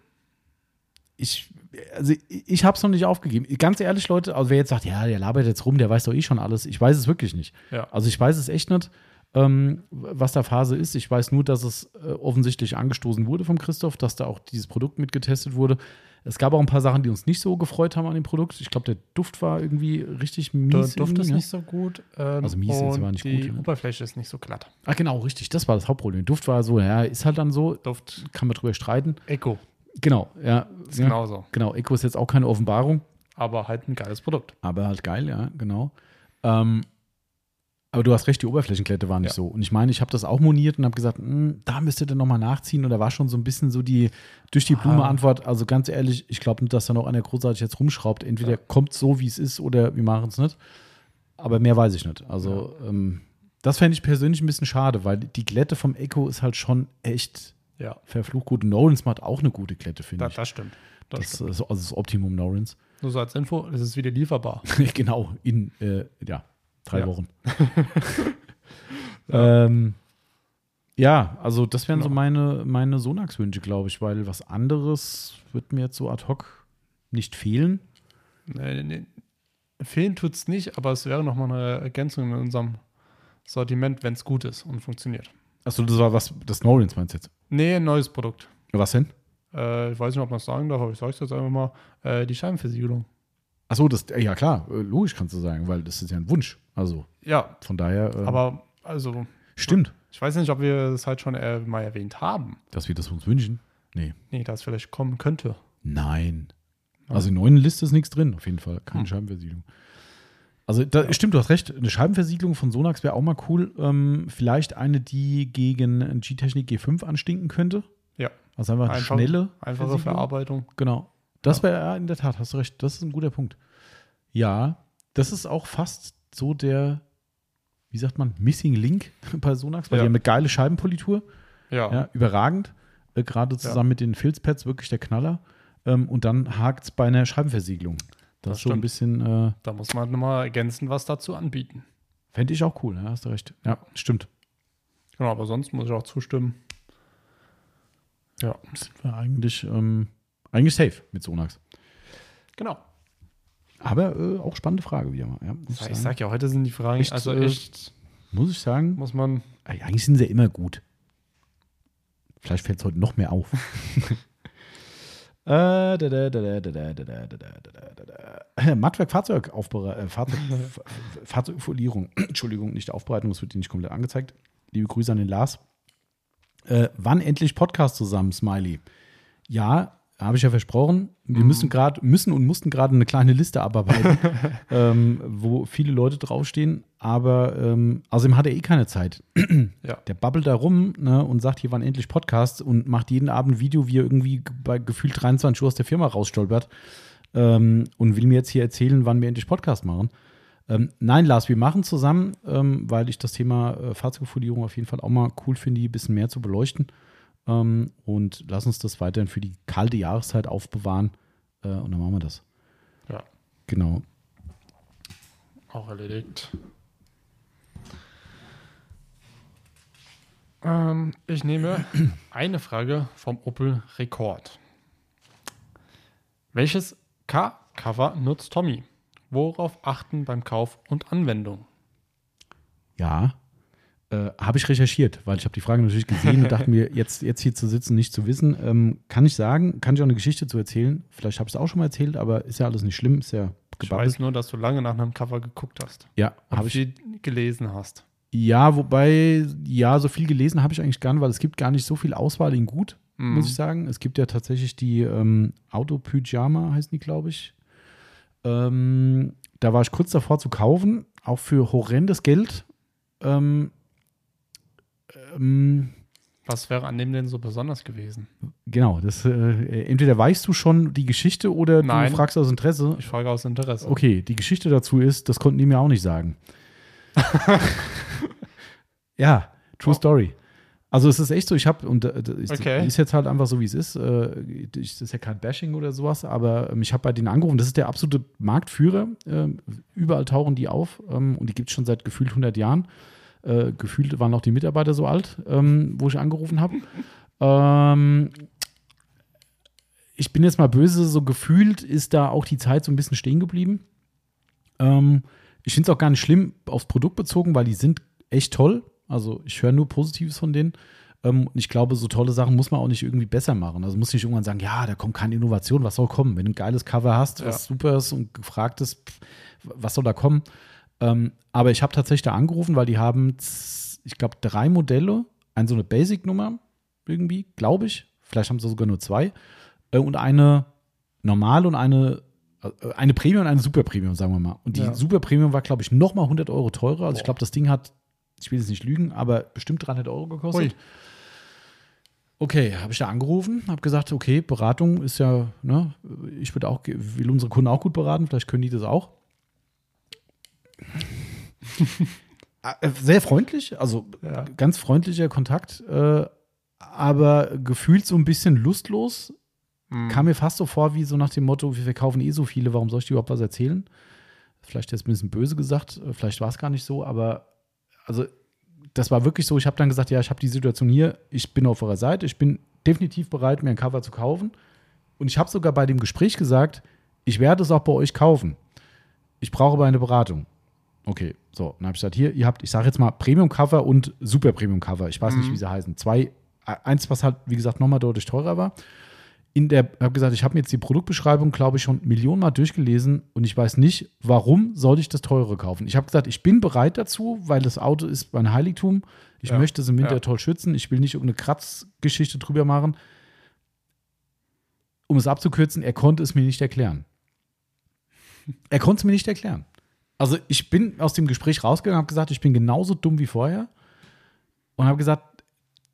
ich, also ich, habe es noch nicht aufgegeben. Ganz ehrlich, Leute, also wer jetzt sagt, ja, der labert jetzt rum, der weiß doch eh schon alles. Ich weiß es wirklich nicht. Ja. Also ich weiß es echt nicht, ähm, was da Phase ist. Ich weiß nur, dass es äh, offensichtlich angestoßen wurde vom Christoph, dass da auch dieses Produkt mitgetestet wurde. Es gab auch ein paar Sachen, die uns nicht so gefreut haben an dem Produkt. Ich glaube, der Duft war irgendwie richtig Der mies. Duft irgendwie, ist ne? nicht so gut. Ähm, Also mies ist und aber nicht die gut, ne? Oberfläche ist nicht so glatt. Ah, genau, richtig. Das war das Hauptproblem. Der Duft war so, ja, ist halt dann so, Duft kann man drüber streiten. Echo Genau, ja. ist ja. genauso. Genau, Echo ist jetzt auch keine Offenbarung. Aber halt ein geiles Produkt. Aber halt geil, ja, genau. Ähm, aber du hast recht, die Oberflächenklette war nicht Ja. so. Und ich meine, ich habe das auch moniert und habe gesagt, "Hm, da müsstet ihr nochmal nachziehen. Und da war schon so ein bisschen so die durch die Blume. Antwort. Also ganz ehrlich, ich glaube nicht, dass da noch einer großartig jetzt rumschraubt. Entweder Ja. kommt so, wie es ist, oder wir machen es nicht. Aber mehr weiß ich nicht. Also ähm, das fände ich persönlich ein bisschen schade, weil die Glätte vom Echo ist halt schon echt Ja, verflucht gut. Nolans macht auch eine gute Glätte, finde da, ich. das stimmt. Das Das stimmt. ist also das Optimum Nolans. Nur so als Info, es ist wieder lieferbar. genau, in äh, ja, drei Ja. Wochen. ähm, Ja, also das wären so Genau. meine, meine Sonax-Wünsche, glaube ich, weil was anderes wird mir jetzt so ad hoc nicht fehlen. Nee, nee, fehlen tut es nicht, aber es wäre nochmal eine Ergänzung in unserem Sortiment, wenn es gut ist und funktioniert. Achso, das war was, das Nolans meinst du jetzt? Nee, ein neues Produkt. Was denn? Äh, ich weiß nicht, ob man es sagen darf, aber ich sage es jetzt einfach mal. Äh, die Scheibenversiegelung. Achso, das, ja klar, äh, logisch kannst du sagen, weil das ist ja ein Wunsch. Also Ja, von daher, äh, aber also, stimmt, ich weiß nicht, ob wir es halt schon äh, mal erwähnt haben. dass wir das uns wünschen. Nee. Nee, dass es vielleicht kommen könnte. Nein. Also in der neuen Liste ist nichts drin, auf jeden Fall. Keine Hm. Scheibenversiegelung. Also da, stimmt, du hast recht. Eine Scheibenversiegelung von Sonax wäre auch mal cool. Ähm, vielleicht eine, die gegen G-Technik G5 anstinken könnte. Ja. Also einfach eine Einfach- schnelle Einfache. Verarbeitung. Genau. Das Ja. wäre ja, in der Tat, hast du recht. Das ist ein guter Punkt. Ja, das ist auch fast so der, wie sagt man, Missing Link bei Sonax, weil Ja. die haben eine geile Scheibenpolitur. Ja. Ja, überragend. Äh, Gerade zusammen mit den Filzpads wirklich der Knaller. Ähm, und dann hakt es bei einer Scheibenversiegelung. Das, Das ist so ein bisschen, äh, Da muss man nochmal ergänzend was dazu anbieten. fände ich auch cool, ja, hast du recht. Ja, stimmt. Genau, aber sonst muss ich auch zustimmen. Ja, Sind wir eigentlich, ähm, eigentlich safe mit Sonax. genau. Aber äh, auch spannende Frage wieder mal. Ja, ich, ich sag ja, heute sind die Fragen echt, also echt. Muss ich sagen. Muss man. Eigentlich sind sie ja immer gut. Vielleicht fällt es heute noch mehr auf. Mattwerk Fahrzeug Fahrzeug Fahrzeugfolierung. Entschuldigung, nicht Aufbereitung, das wird dir nicht komplett angezeigt. Liebe Grüße an den Lars. Äh, wann endlich Podcast zusammen, Smiley? Ja, habe ich ja versprochen. Wir müssen gerade, müssen und mussten gerade eine kleine Liste abarbeiten, ähm, wo viele Leute draufstehen. Aber ähm, außerdem hat er eh keine Zeit. ja, Der babbelt da rum ne, und sagt, hier waren endlich Podcasts und macht jeden Abend ein Video, wie er irgendwie bei gefühlt 23 Uhr aus der Firma rausstolpert ähm, und will mir jetzt hier erzählen, wann wir endlich Podcast machen. Ähm, nein, Lars, wir machen zusammen, ähm, weil ich das Thema äh, Fahrzeugfolierung auf jeden Fall auch mal cool finde, ein bisschen mehr zu beleuchten. Ähm, und lass uns das weiterhin für die kalte Jahreszeit aufbewahren. Äh, und dann machen wir das. ja, Genau. auch erledigt. Ähm, ich nehme eine Frage vom Opel Rekord. Welches K-Cover nutzt Tommy? Worauf achten beim Kauf und Anwendung? Ja, äh, habe ich recherchiert, weil ich habe die Frage natürlich gesehen und dachte mir, jetzt, jetzt hier zu sitzen, nicht zu wissen. Ähm, kann ich sagen, kann ich auch eine Geschichte zu erzählen. Vielleicht habe ich es auch schon mal erzählt, aber ist ja alles nicht schlimm, ist ja Ich gebabbelt. weiß nur, dass du lange nach einem Cover geguckt hast. Ja, habe ich. gelesen hast. Ja, wobei, ja, so viel gelesen habe ich eigentlich gar nicht, weil es gibt gar nicht so viel Auswahl in gut, Mhm. muss ich sagen. Es gibt ja tatsächlich die ähm, Auto-Pyjama, heißen die, glaube ich. Ähm, da war ich kurz davor zu kaufen, auch für horrendes Geld. Ähm, ähm, Was wäre an dem denn so besonders gewesen? Genau, das äh, entweder weißt du schon die Geschichte oder Nein. du fragst aus Interesse. Ich frage aus Interesse. Okay, die Geschichte dazu ist, das konnten die mir auch nicht sagen. ja, true Oh. Story. Also es ist echt so, ich habe, und äh, ist, Okay. ist jetzt halt einfach so, wie es ist. Äh, ich- das ist ja kein Bashing oder sowas, aber ähm, ich habe bei denen angerufen, das ist der absolute Marktführer. Ähm, überall tauchen die auf ähm, und die gibt es schon seit gefühlt 100 Jahren. Äh, gefühlt waren auch die Mitarbeiter so alt, ähm, wo ich angerufen habe. ähm, ich bin jetzt mal böse, so gefühlt ist da auch die Zeit so ein bisschen stehen geblieben. Ähm, ich finde es auch gar nicht schlimm aufs Produkt bezogen, weil die sind echt toll. Also ich höre nur Positives von denen. Ähm, und ich glaube, so tolle Sachen muss man auch nicht irgendwie besser machen. Also muss nicht irgendwann sagen, ja, da kommt keine Innovation, was soll kommen? Wenn du ein geiles Cover hast, Ja. was super ist und gefragt ist, was soll da kommen? Ähm, aber ich habe tatsächlich da angerufen, weil die haben, ich glaube, drei Modelle, eine so eine Basic-Nummer irgendwie, glaube ich. Vielleicht haben sie sogar nur zwei. Äh, und eine normale und eine, äh, eine Premium und eine Super Premium, sagen wir mal. Und die Ja. Super Premium war, glaube ich, noch mal 100 Euro teurer. Also ich Boah. glaube, das Ding hat, ich will jetzt nicht lügen, aber bestimmt 300 Euro gekostet. Ui. Okay, habe ich da angerufen, habe gesagt, okay, Beratung ist ja, ne, ich würde auch, will unsere Kunden auch gut beraten, vielleicht können die das auch. Äh, Sehr freundlich, also Ja. ganz freundlicher Kontakt, äh, aber gefühlt so ein bisschen lustlos. Mhm. Kam mir fast so vor, wie so nach dem Motto, wir verkaufen eh so viele, warum soll ich dir überhaupt was erzählen? Vielleicht jetzt ein bisschen böse gesagt, äh, vielleicht war es gar nicht so, aber also das war wirklich so, ich habe dann gesagt, ja, ich habe die Situation hier, ich bin auf eurer Seite, ich bin definitiv bereit, mir ein Cover zu kaufen. Und ich habe sogar bei dem Gespräch gesagt, ich werde es auch bei euch kaufen. Ich brauche aber eine Beratung. Okay, so, dann habe ich gesagt, hier, ihr habt, ich sage jetzt mal Premium-Cover und Super Premium-Cover. Ich weiß nicht, wie sie heißen. Zwei, eins, was halt, wie gesagt, nochmal deutlich teurer war. In der, habe gesagt, ich habe mir jetzt die Produktbeschreibung, glaube ich, schon Millionenmal durchgelesen und ich weiß nicht, warum sollte ich das teure kaufen. Ich habe gesagt, ich bin bereit dazu, weil das Auto ist mein Heiligtum. Ich Ja, möchte es im Winter ja. toll schützen. Ich will nicht irgendeine Kratzgeschichte drüber machen. Um es abzukürzen, er konnte es mir nicht erklären. Er konnte es mir nicht erklären. Also ich bin aus dem Gespräch rausgegangen, habe gesagt, ich bin genauso dumm wie vorher und habe gesagt,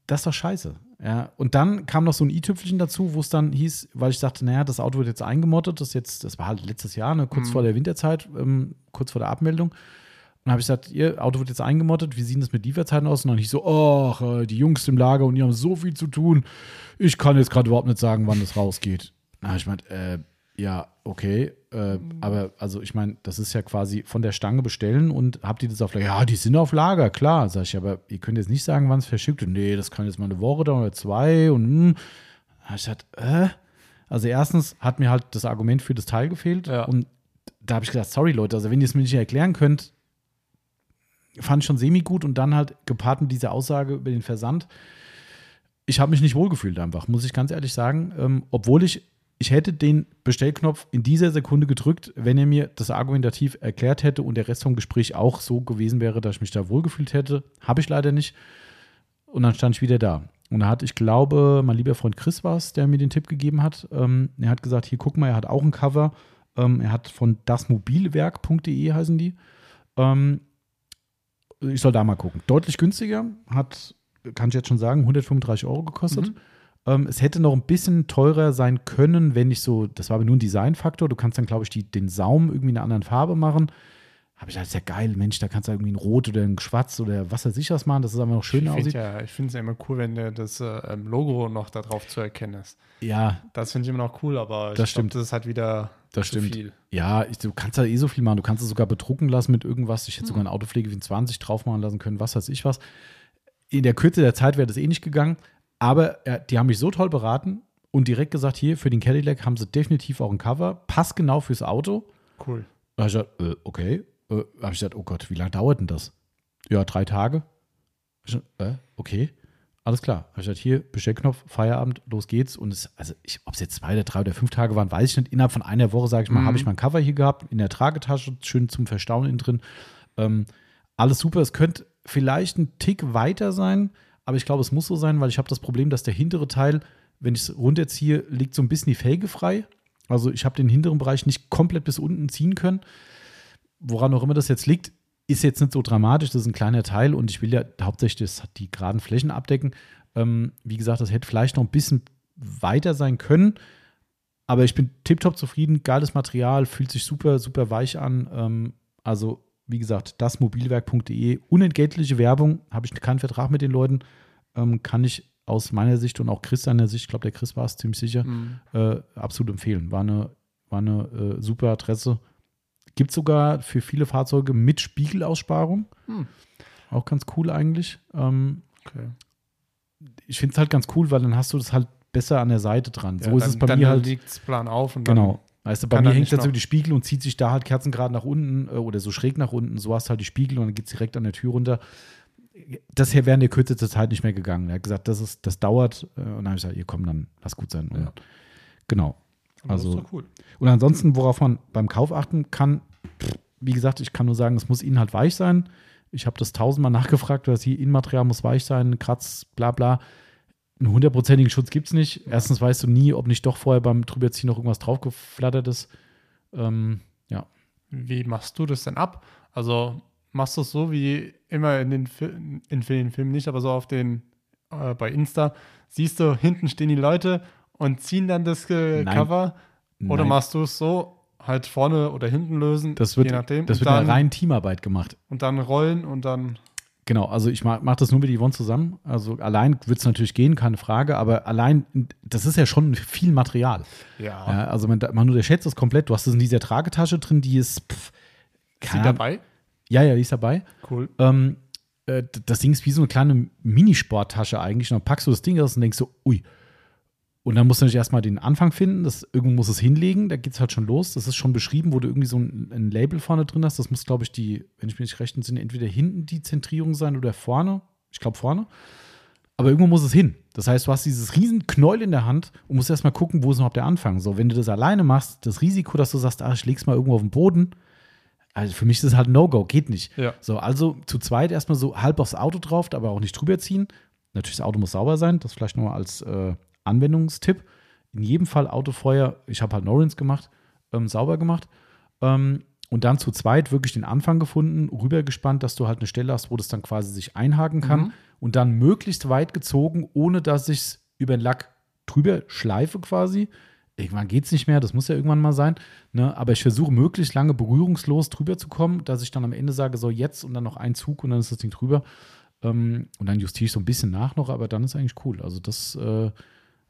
das ist doch scheiße. Ja, und dann kam noch so ein i-Tüpfelchen dazu, wo es dann hieß, weil ich sagte, naja, das Auto wird jetzt eingemottet, das jetzt, das war halt letztes Jahr, ne, kurz vor der Winterzeit, ähm, kurz vor der Abmeldung. Und dann habe ich gesagt, ihr Auto wird jetzt eingemottet, wie sieht das mit Lieferzeiten aus? Und dann ich so, ach, äh, die Jungs im Lager und die haben so viel zu tun. Ich kann jetzt gerade überhaupt nicht sagen, wann das rausgeht. Na, ich meinte, äh, ja, okay, äh, aber also ich meine, das ist ja quasi von der Stange bestellen und habt ihr das auf Lager? Ja, die sind auf Lager, klar. Sag ich, aber ihr könnt jetzt nicht sagen, wann es verschickt wird. Nee, das kann jetzt mal eine Woche dauern oder zwei und hm. Da hab ich gesagt, äh? Also erstens hat mir halt das Argument für das Teil gefehlt Ja. und da habe ich gesagt, sorry Leute, also wenn ihr es mir nicht erklären könnt, fand ich schon semi-gut und dann halt gepaart mit dieser Aussage über den Versand. Ich habe mich nicht wohlgefühlt einfach, muss ich ganz ehrlich sagen. Ähm, obwohl ich, ich hätte den Bestellknopf in dieser Sekunde gedrückt, wenn er mir das argumentativ erklärt hätte und der Rest vom Gespräch auch so gewesen wäre, dass ich mich da wohlgefühlt hätte. Habe ich leider nicht. Und dann stand ich wieder da. Und da hat, ich glaube, mein lieber Freund Chris war es, der mir den Tipp gegeben hat. Ähm, er hat gesagt, hier guck mal, er hat auch ein Cover. Ähm, er hat von dasmobilwerk.de heißen die. Ähm, ich soll da mal gucken. Deutlich günstiger, hat, kann ich jetzt schon sagen, 135 Euro gekostet. Ähm, es hätte noch ein bisschen teurer sein können, wenn ich so, das war aber nur ein Designfaktor. Du kannst dann, glaube ich, die, den Saum irgendwie in einer anderen Farbe machen. Habe ich gedacht, ist ja geil, Mensch, da kannst du irgendwie ein Rot oder ein Schwarz oder was weiß ich was machen, dass es einfach noch schöner aussieht. ja, ich finde es ja immer cool, wenn das äh, ähm, Logo noch da drauf zu erkennen ist. Ja, Das finde ich immer noch cool, aber Das ich glaub, stimmt. das ist halt wieder Das zu stimmt. viel. Ja, ich, du kannst da eh so viel machen. Du kannst es sogar bedrucken lassen mit irgendwas. Ich hätte sogar eine Autopflege 24 drauf machen lassen können, was weiß ich was. In der Kürze der Zeit wäre das eh nicht gegangen. Aber äh, die haben mich so toll beraten und direkt gesagt: Hier, für den Cadillac haben sie definitiv auch ein Cover. Passt genau fürs Auto. Cool. Da habe ich gesagt: äh, Okay. Äh, habe ich gesagt: Oh Gott, wie lange dauert denn das? Ja, drei Tage. Ich gesagt, äh, okay. Alles klar. Habe ich gesagt: Hier, Bestellknopf, Feierabend, los geht's. Und es, also, ob es jetzt zwei oder drei oder fünf Tage waren, weiß ich nicht. Innerhalb von einer Woche, sage ich mal, Mhm. habe ich mein Cover hier gehabt, in der Tragetasche, schön zum Verstauen innen drin. Ähm, alles super. Es könnte vielleicht ein Tick weiter sein, aber ich glaube, es muss so sein, weil ich habe das Problem, dass der hintere Teil, wenn ich es runterziehe, liegt so ein bisschen die Felge frei. Also ich habe den hinteren Bereich nicht komplett bis unten ziehen können. Woran auch immer das jetzt liegt, ist jetzt nicht so dramatisch. Das ist ein kleiner Teil und ich will ja hauptsächlich das, die geraden Flächen abdecken. Ähm, wie gesagt, das hätte vielleicht noch ein bisschen weiter sein können. Aber ich bin tiptop zufrieden. Geiles Material, fühlt sich super, super weich an. Ähm, also, wie gesagt, dasmobilwerk.de. Unentgeltliche Werbung. Habe ich keinen Vertrag mit den Leuten. Ähm, kann ich aus meiner Sicht und auch Chris seiner Sicht, ich glaube, der Chris war es ziemlich sicher, Mhm. äh, absolut empfehlen. War eine, war eine äh, super Adresse. Gibt sogar für viele Fahrzeuge mit Spiegelaussparung. Hm. Auch ganz cool eigentlich. Ähm, Okay. ich finde es halt ganz cool, weil dann hast du das halt besser an der Seite dran. so Ja, ist dann, es bei dann mir halt. liegt es plan auf und Genau. Weißt du, bei kann mir hängt so noch- die Spiegel und zieht sich da halt kerzengerade nach unten äh, oder so schräg nach unten. So hast du halt die Spiegel und dann geht es direkt an der Tür runter. Das hier wäre in der Kürze der Zeit nicht mehr gegangen. Er hat gesagt, das, ist, das dauert. Äh, und dann habe ich gesagt, ihr komm, dann lass gut sein. Und Ja. Genau. dann. also- das ist doch cool. Und ansonsten, worauf man beim Kauf achten kann, wie gesagt, ich kann nur sagen, es muss innen halt weich sein. Ich habe das tausendmal nachgefragt, das hier Innenmaterial muss weich sein, Kratz, bla bla. Einen hundertprozentigen Schutz gibt es nicht. Erstens weißt du nie, ob nicht doch vorher beim Drüberziehen noch irgendwas draufgeflattert ist. Ähm, ja. Wie machst du das denn ab? Also machst du es so wie immer in den, Fil in den Filmen nicht, aber so auf den äh, bei Insta siehst du hinten stehen die Leute und ziehen dann das äh, Nein. Cover oder Nein. machst du es so halt vorne oder hinten lösen, Das wird, je nachdem das wird in dann, der reinen Teamarbeit gemacht. und dann rollen und dann Genau, also ich mache mach das nur mit Yvonne zusammen. Also allein wird es natürlich gehen, keine Frage, aber allein, das ist ja schon viel Material. ja, Ja, also man, man unterschätzt das komplett. Du hast es in dieser Tragetasche drin, die ist pff, ist Ahnung. dabei? Ja, ja, die ist dabei. Cool. Ähm, äh, das Ding ist wie so eine kleine Minisporttasche eigentlich. Und dann packst du das Ding aus und denkst so, ui. Und dann musst du natürlich erstmal den Anfang finden. Das, irgendwo muss es hinlegen. Da geht es halt schon los. Das ist schon beschrieben, wo du irgendwie so ein, ein Label vorne drin hast. Das muss, glaube ich, die, wenn ich mich nicht recht entsinne, entweder hinten die Zentrierung sein oder vorne. Ich glaube vorne. Aber irgendwo muss es hin. Das heißt, du hast dieses riesen Knäuel in der Hand und musst erstmal gucken, wo ist überhaupt der Anfang. So, wenn du das alleine machst, das Risiko, dass du sagst, ah, ich leg's mal irgendwo auf den Boden, also für mich ist das halt No-Go, geht nicht. Ja. So, also zu zweit erstmal so halb aufs Auto drauf, aber auch nicht drüber ziehen. Natürlich, das Auto muss sauber sein, das vielleicht nochmal als äh, Anwendungstipp. In jedem Fall Autofeuer, ich habe halt Norins gemacht, ähm, sauber gemacht. Ähm, und dann zu zweit wirklich den Anfang gefunden, rübergespannt, dass du halt eine Stelle hast, wo das dann quasi sich einhaken kann Mhm. und dann möglichst weit gezogen, ohne dass ich es über den Lack drüber schleife quasi. Irgendwann geht es nicht mehr, das muss ja irgendwann mal sein. Ne? Aber ich versuche möglichst lange berührungslos drüber zu kommen, dass ich dann am Ende sage, so jetzt und dann noch ein Zug und dann ist das Ding drüber. Ähm, und dann justiere ich so ein bisschen nach noch, aber dann ist eigentlich cool. Also das, äh,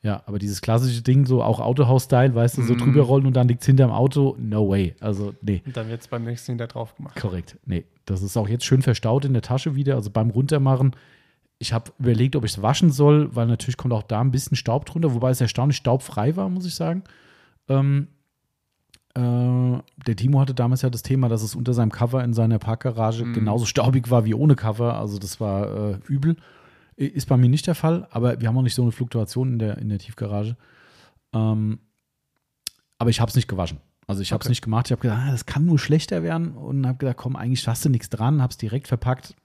ja, aber dieses klassische Ding, so auch Autohaus-Style, weißt du, so Mhm. drüber rollen und dann liegt es hinterm Auto, no way. Also, nee. Und dann wird es beim nächsten wieder drauf gemacht. Korrekt. Nee, das ist auch jetzt schön verstaut in der Tasche wieder. Also beim Runtermachen. Ich habe überlegt, ob ich es waschen soll, weil natürlich kommt auch da ein bisschen Staub drunter, wobei es erstaunlich staubfrei war, muss ich sagen. Ähm, äh, der Timo hatte damals ja das Thema, dass es unter seinem Cover in seiner Parkgarage Mhm. genauso staubig war wie ohne Cover. Also das war äh, übel. Ist bei mir nicht der Fall, aber wir haben auch nicht so eine Fluktuation in der, in der Tiefgarage. Ähm, aber ich habe es nicht gewaschen. Also ich habe es nicht gemacht. Ich habe gedacht, ah, das kann nur schlechter werden und habe gedacht, komm, eigentlich hast du nichts dran, habe es direkt verpackt.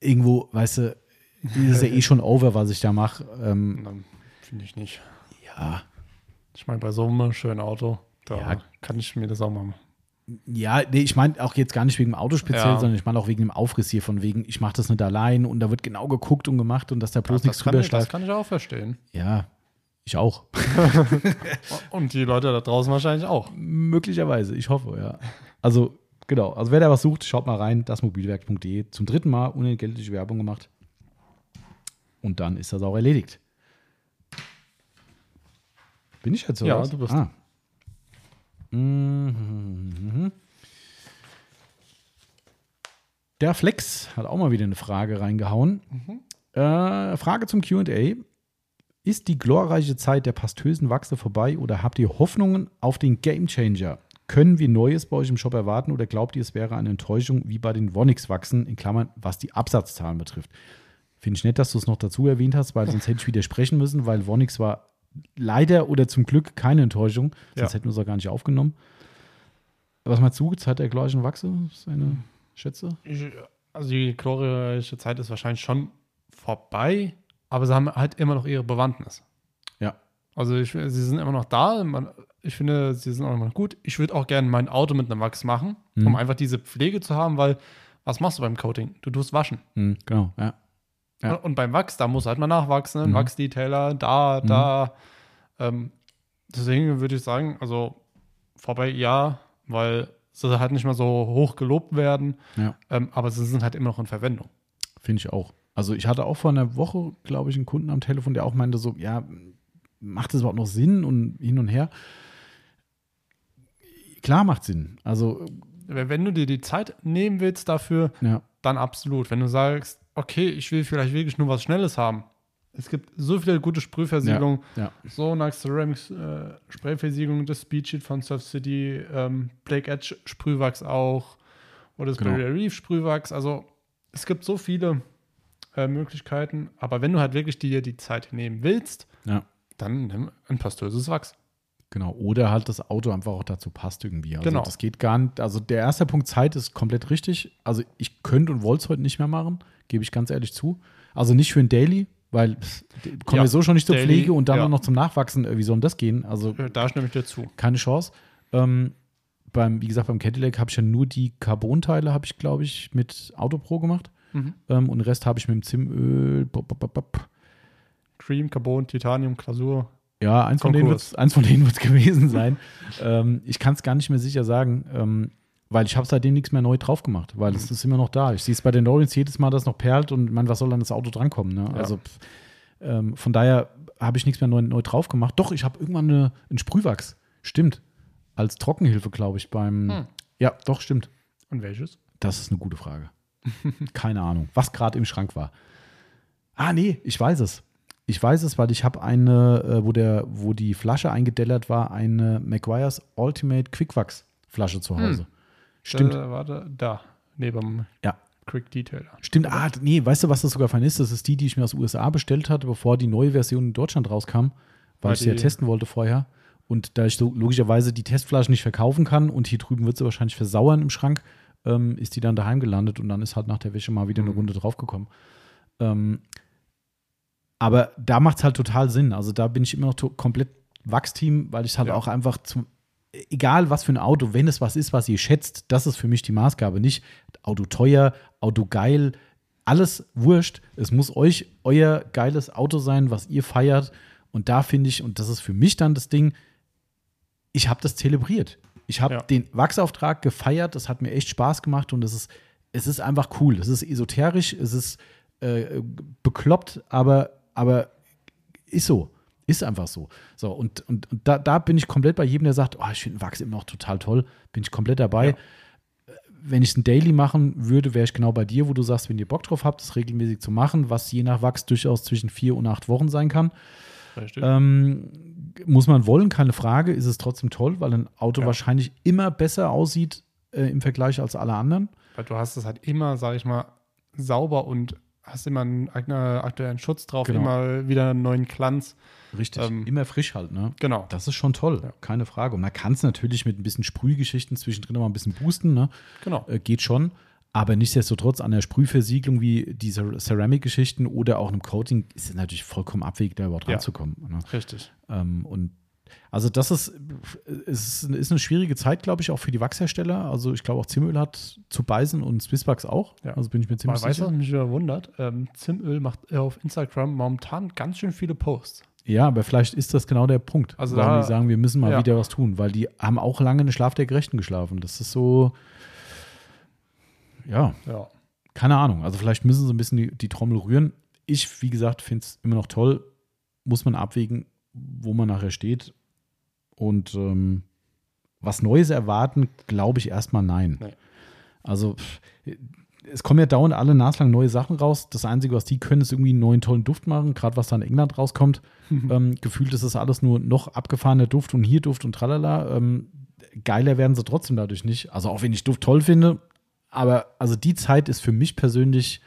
Irgendwo, weißt du, ist ja eh schon over, was ich da mache. Ähm, finde ich nicht. ja, Ich meine, bei so einem schönen Auto, da Ja. kann ich mir das auch mal. Ja, nee, ich meine auch jetzt gar nicht wegen dem Auto speziell, Ja. sondern ich meine auch wegen dem Aufriss hier, von wegen, ich mache das nicht allein und da wird genau geguckt und gemacht und dass da bloß nichts das, kann drüber ich, das kann ich auch verstehen. Ja, ich auch. Und die Leute da draußen wahrscheinlich auch. Möglicherweise, ich hoffe, ja. Also, genau, also wer da was sucht, schaut mal rein, dasmobilwerk.de. Zum dritten Mal unentgeltliche Werbung gemacht. Und dann ist das auch erledigt. Bin ich jetzt so? Ja, was? du bist. Ah. Mhm. Der Flex hat auch mal wieder eine Frage reingehauen. Äh, Frage zum QA. Ist die glorreiche Zeit der pastösen Wachse vorbei oder habt ihr Hoffnungen auf den Gamechanger? Können wir Neues bei euch im Shop erwarten oder glaubt ihr, es wäre eine Enttäuschung wie bei den Vonix-Wachsen, in Klammern, was die Absatzzahlen betrifft? Finde ich nett, dass du es noch dazu erwähnt hast, weil sonst hätte ich widersprechen müssen, weil Vonix war leider oder zum Glück keine Enttäuschung, sonst Ja. hätten wir es auch gar nicht aufgenommen. Was meinst du, Zeit der glorreichen Wachse? Seine Schätze? Ich, also die glorreiche Zeit ist wahrscheinlich schon vorbei, aber sie haben halt immer noch ihre Bewandtnis. Ja. Also ich, sie sind immer noch da. Man, ich finde, sie sind auch immer noch gut. Ich würde auch gerne mein Auto mit einem Wachs machen, Mhm. um einfach diese Pflege zu haben, weil was machst du beim Coating? Du tust waschen. Hm, genau, ja. Ja. Und beim Wachs, da muss halt mal nachwachsen, Mhm. Wachsdetailer, da, da. Ähm, deswegen würde ich sagen, also vorbei ja, weil sie halt nicht mehr so hoch gelobt werden, Ja. ähm, aber sie sind halt immer noch in Verwendung. Finde ich auch. Also ich hatte auch vor einer Woche, glaube ich, einen Kunden am Telefon, der auch meinte so, ja, macht das überhaupt noch Sinn und hin und her? Klar macht Sinn. Also, Wenn du dir die Zeit nehmen willst dafür, ja, dann absolut. Wenn du sagst, okay, ich will vielleicht wirklich nur was Schnelles haben. Es gibt so viele gute Sprühversiegelungen. ja, Sonax Ceramics äh, Sprayversiegelung, das Speedsheet von Surf City, ähm, Blake Edge Sprühwachs auch oder das Genau. Barrier Reef Sprühwachs. Also es gibt so viele äh, Möglichkeiten. Aber wenn du halt wirklich dir die Zeit nehmen willst, ja, dann nimm ein pastöses Wachs. Genau. Oder halt das Auto einfach auch dazu passt irgendwie. Also Genau. das geht gar nicht. Also der erste Punkt Zeit ist komplett richtig. Also ich könnte und wollte es heute nicht mehr machen, gebe ich ganz ehrlich zu. Also nicht für ein Daily, weil pff, kommen Ja, wir so schon nicht zur Daily, Pflege und dann ja. auch noch zum Nachwachsen. Äh, Wie soll denn das gehen? Also Da stimme ich dir zu. keine Chance. Ähm, beim, wie gesagt, beim Cadillac habe ich ja nur die Carbon-Teile, habe ich, glaube ich, mit Autopro gemacht. Mhm. Ähm, und den Rest habe ich mit dem Zimöl. Cream, Carbon, Titanium, Glasur. Ja, eins von, denen wird's, eins von denen wird es gewesen sein. ähm, ich kann es gar nicht mehr sicher sagen, ähm, weil ich habe seitdem nichts mehr neu drauf gemacht, weil es ist immer noch da. Ich sehe es bei den Lawrence jedes Mal, dass noch perlt und man, was soll an das Auto drankommen? Ne? Ja. Also pff, ähm, von daher habe ich nichts mehr neu, neu drauf gemacht. Doch, ich habe irgendwann eine, einen Sprühwachs. Stimmt. Als Trockenhilfe, glaube ich, beim. Hm. Ja, doch, stimmt. Und welches? Das ist eine gute Frage. Keine Ahnung, was gerade im Schrank war. Ah, nee, ich weiß es. Ich weiß es, weil ich habe eine, äh, wo, der, wo die Flasche eingedellert war, eine McGuire's Ultimate Quickwax Flasche zu Hause. Stimmt. Äh, warte, da, neben Ja. Quick Detail. Stimmt, ah, nee, weißt du, was das sogar fein ist? Das ist die, die ich mir aus den USA bestellt hatte, bevor die neue Version in Deutschland rauskam, weil ich sie ja testen wollte vorher. Und da ich so logischerweise die Testflaschen nicht verkaufen kann und hier drüben wird sie wahrscheinlich versauern im Schrank, ähm, ist die dann daheim gelandet und dann ist halt nach der Wäsche mal wieder eine Mhm. Runde draufgekommen. Ähm, aber da macht es halt total Sinn. Also da bin ich immer noch komplett Wachsteam, weil ich halt Ja. auch einfach zum, egal was für ein Auto, wenn es was ist, was ihr schätzt, das ist für mich die Maßgabe. Nicht Auto teuer, Auto geil, alles wurscht. Es muss euch euer geiles Auto sein, was ihr feiert. Und da finde ich, und das ist für mich dann das Ding, ich habe das zelebriert. Ich habe Ja. den Wachsauftrag gefeiert, das hat mir echt Spaß gemacht und es ist, es ist einfach cool. Es ist esoterisch, es ist äh, bekloppt, aber, aber ist so. Ist einfach so. So, und, und, und da, da bin ich komplett bei jedem, der sagt, oh, ich finde Wachs immer noch total toll, bin ich komplett dabei. Ja. Wenn ich es ein Daily machen würde, wäre ich genau bei dir, wo du sagst, wenn ihr Bock drauf habt, das regelmäßig zu machen, was je nach Wachs durchaus zwischen vier und acht Wochen sein kann. Ähm, muss man wollen, keine Frage, ist es trotzdem toll, weil ein Auto Ja. wahrscheinlich immer besser aussieht äh, im Vergleich als alle anderen. Weil du hast es halt immer, sag ich mal, sauber und hast immer einen aktu- aktuellen Schutz drauf, Genau. immer wieder einen neuen Glanz. Richtig. Ähm, immer frisch halt, ne? Genau. Das ist schon toll, Ja. keine Frage. Und man kann es natürlich mit ein bisschen Sprühgeschichten zwischendrin noch mal ein bisschen boosten, ne? Genau. Äh, geht schon. Aber nichtsdestotrotz an der Sprühversiegelung wie diese Ceramic-Geschichten oder auch einem Coating ist es natürlich vollkommen abwegig, da überhaupt Ja. ranzukommen. Ne? Richtig. Ähm, und also das ist, es ist, ist eine schwierige Zeit, glaube ich, auch für die Wachshersteller. Also ich glaube auch Zimöl hat zu beißen und Swissbucks auch. Ja. Also bin ich mir Man ziemlich weiß, sicher. was mich wieder wundert. Ähm, Zimöl macht auf Instagram momentan ganz schön viele Posts. Ja, aber vielleicht ist das genau der Punkt. Also warum da- die sagen, wir müssen mal ja. wieder was tun, weil die haben auch lange eine Schlaf der Gerechten geschlafen. Das ist so, ja, Ja. keine Ahnung. Also vielleicht müssen sie ein bisschen die, die Trommel rühren. Ich, wie gesagt, finde es immer noch toll. Muss man abwägen, wo man nachher steht. Und ähm, was Neues erwarten, glaube ich erstmal nein. Nee. Also es kommen ja dauernd alle naslang neue Sachen raus. Das Einzige, was die können, ist irgendwie einen neuen tollen Duft machen, gerade was da in England rauskommt. ähm, gefühlt ist das alles nur noch abgefahrener Duft und hier Duft und tralala. Ähm, geiler werden sie trotzdem dadurch nicht. Also auch wenn ich Duft toll finde, aber also die Zeit ist für mich persönlich,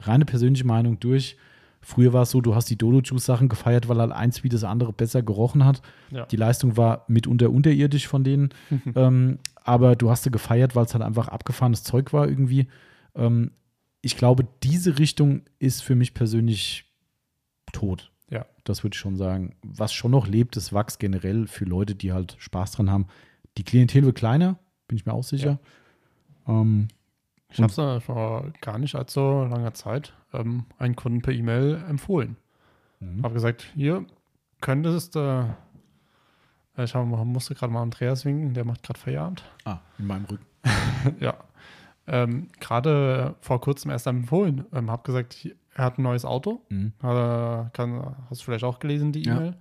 reine persönliche Meinung durch. Früher war es so, du hast die Dodo-Juice-Sachen gefeiert, weil halt eins wie das andere besser gerochen hat. Ja. Die Leistung war mitunter unterirdisch von denen. ähm, aber du hast sie gefeiert, weil es halt einfach abgefahrenes Zeug war irgendwie. Ähm, ich glaube, diese Richtung ist für mich persönlich tot. Ja. Das würde ich schon sagen. Was schon noch lebt, ist Wachs generell für Leute, die halt Spaß dran haben. Die Klientel wird kleiner, bin ich mir auch sicher. Ähm, Ich habe es vor gar nicht allzu langer Zeit ähm, einen Kunden per E-Mail empfohlen. Mhm. Habe gesagt, hier könntest äh, ich hab, musste gerade mal Andreas winken, der macht gerade Feierabend. ah, in meinem Rücken. ja. Ähm, gerade vor kurzem erst empfohlen. Ähm, habe gesagt, er hat ein neues Auto. Mhm. Äh, kann, hast du vielleicht auch gelesen, die Ja. E-Mail.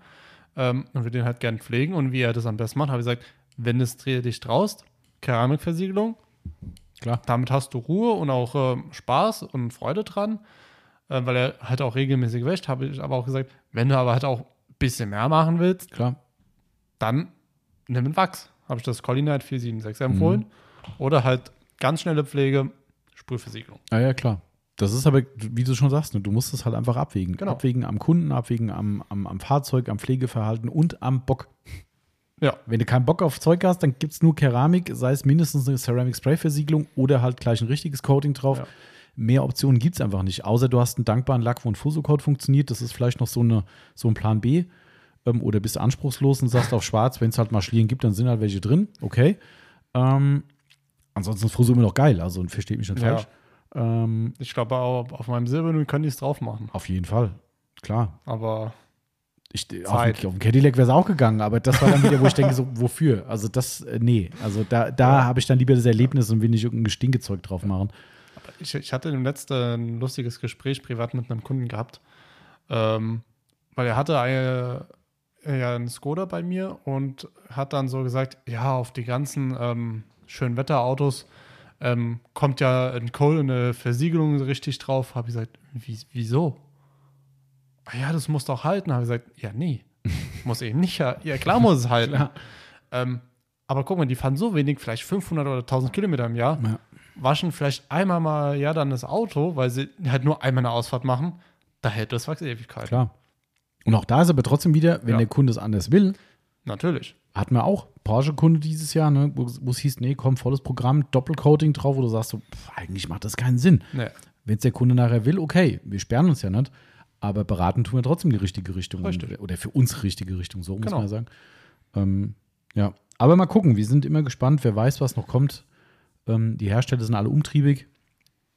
Ähm, und wir den halt gern pflegen. Und wie er das am besten macht, habe ich gesagt, wenn es dich traust, Keramikversiegelung, Klar. damit hast du Ruhe und auch ähm, Spaß und Freude dran, äh, weil er halt auch regelmäßig wäscht. Habe ich aber auch gesagt, wenn du aber halt auch ein bisschen mehr machen willst, Klar. dann nimm einen Wachs. Habe ich das Collinite 476 empfohlen. Mhm. Oder halt ganz schnelle Pflege, Sprühversiegelung. Ja, ja, klar. Das ist aber, wie du schon sagst, ne, du musst es halt einfach abwägen. Genau. Abwägen am Kunden, abwägen am, am, am Fahrzeug, am Pflegeverhalten und am Bock. Ja. Wenn du keinen Bock auf Zeug hast, dann gibt es nur Keramik, sei es mindestens eine Ceramic Spray Versiegelung oder halt gleich ein richtiges Coating drauf. Ja. Mehr Optionen gibt es einfach nicht, außer du hast einen dankbaren Lack, wo ein Fuso-Coat funktioniert. Das ist vielleicht noch so, eine, so ein Plan B. Ähm, oder bist du anspruchslos und sagst auf schwarz, wenn es halt mal Schlieren gibt, dann sind halt welche drin. Okay. Ähm, ansonsten ist Fuso immer noch geil, also versteht mich nicht Ja. falsch. Ähm, Ich glaube, auch auf meinem Silbernun könnte ich es drauf machen. auf jeden Fall. Klar. Aber Ich, auf, Zeit. dem, auf dem Cadillac wäre es auch gegangen, aber das war dann wieder, wo ich denke, so, wofür? Also das, äh, nee. Also da, da Ja. habe ich dann lieber das Erlebnis und will nicht irgendein Stinkezeug drauf machen. ich, ich hatte im letzten ein lustiges Gespräch privat mit einem Kunden gehabt, ähm, weil er hatte eine, ja, einen Skoda bei mir und hat dann so gesagt, ja, auf die ganzen ähm, schönen Wetterautos ähm, kommt ja ein Code, eine Versiegelung richtig drauf. Habe ich gesagt, wie, wieso? Ah ja, das muss doch halten. Habe ich gesagt, ja, nee, muss eben nicht. Ja, ja klar muss es halten. Ähm, aber guck mal, die fahren so wenig, vielleicht 500 oder 1000 Kilometer im Jahr, Ja. waschen vielleicht einmal mal ja dann das Auto, weil sie halt nur einmal eine Ausfahrt machen. Da hält das Wachs Ewigkeit. Klar. Und auch da ist aber trotzdem wieder, wenn Ja. der Kunde es anders will, Natürlich. hatten wir auch Porsche-Kunde dieses Jahr, ne, wo, wo es hieß, nee, komm, volles Programm, Doppelcoating drauf, wo du sagst, so, pff, eigentlich macht das keinen Sinn. Nee. Wenn es der Kunde nachher will, okay, wir sperren uns ja nicht, aber beraten tun wir trotzdem die richtige Richtung. Richtig. Oder für uns die richtige Richtung, so muss Genau. man ja sagen. Ähm, ja, aber mal gucken, wir sind immer gespannt, wer weiß, was noch kommt. Ähm, die Hersteller sind alle umtriebig.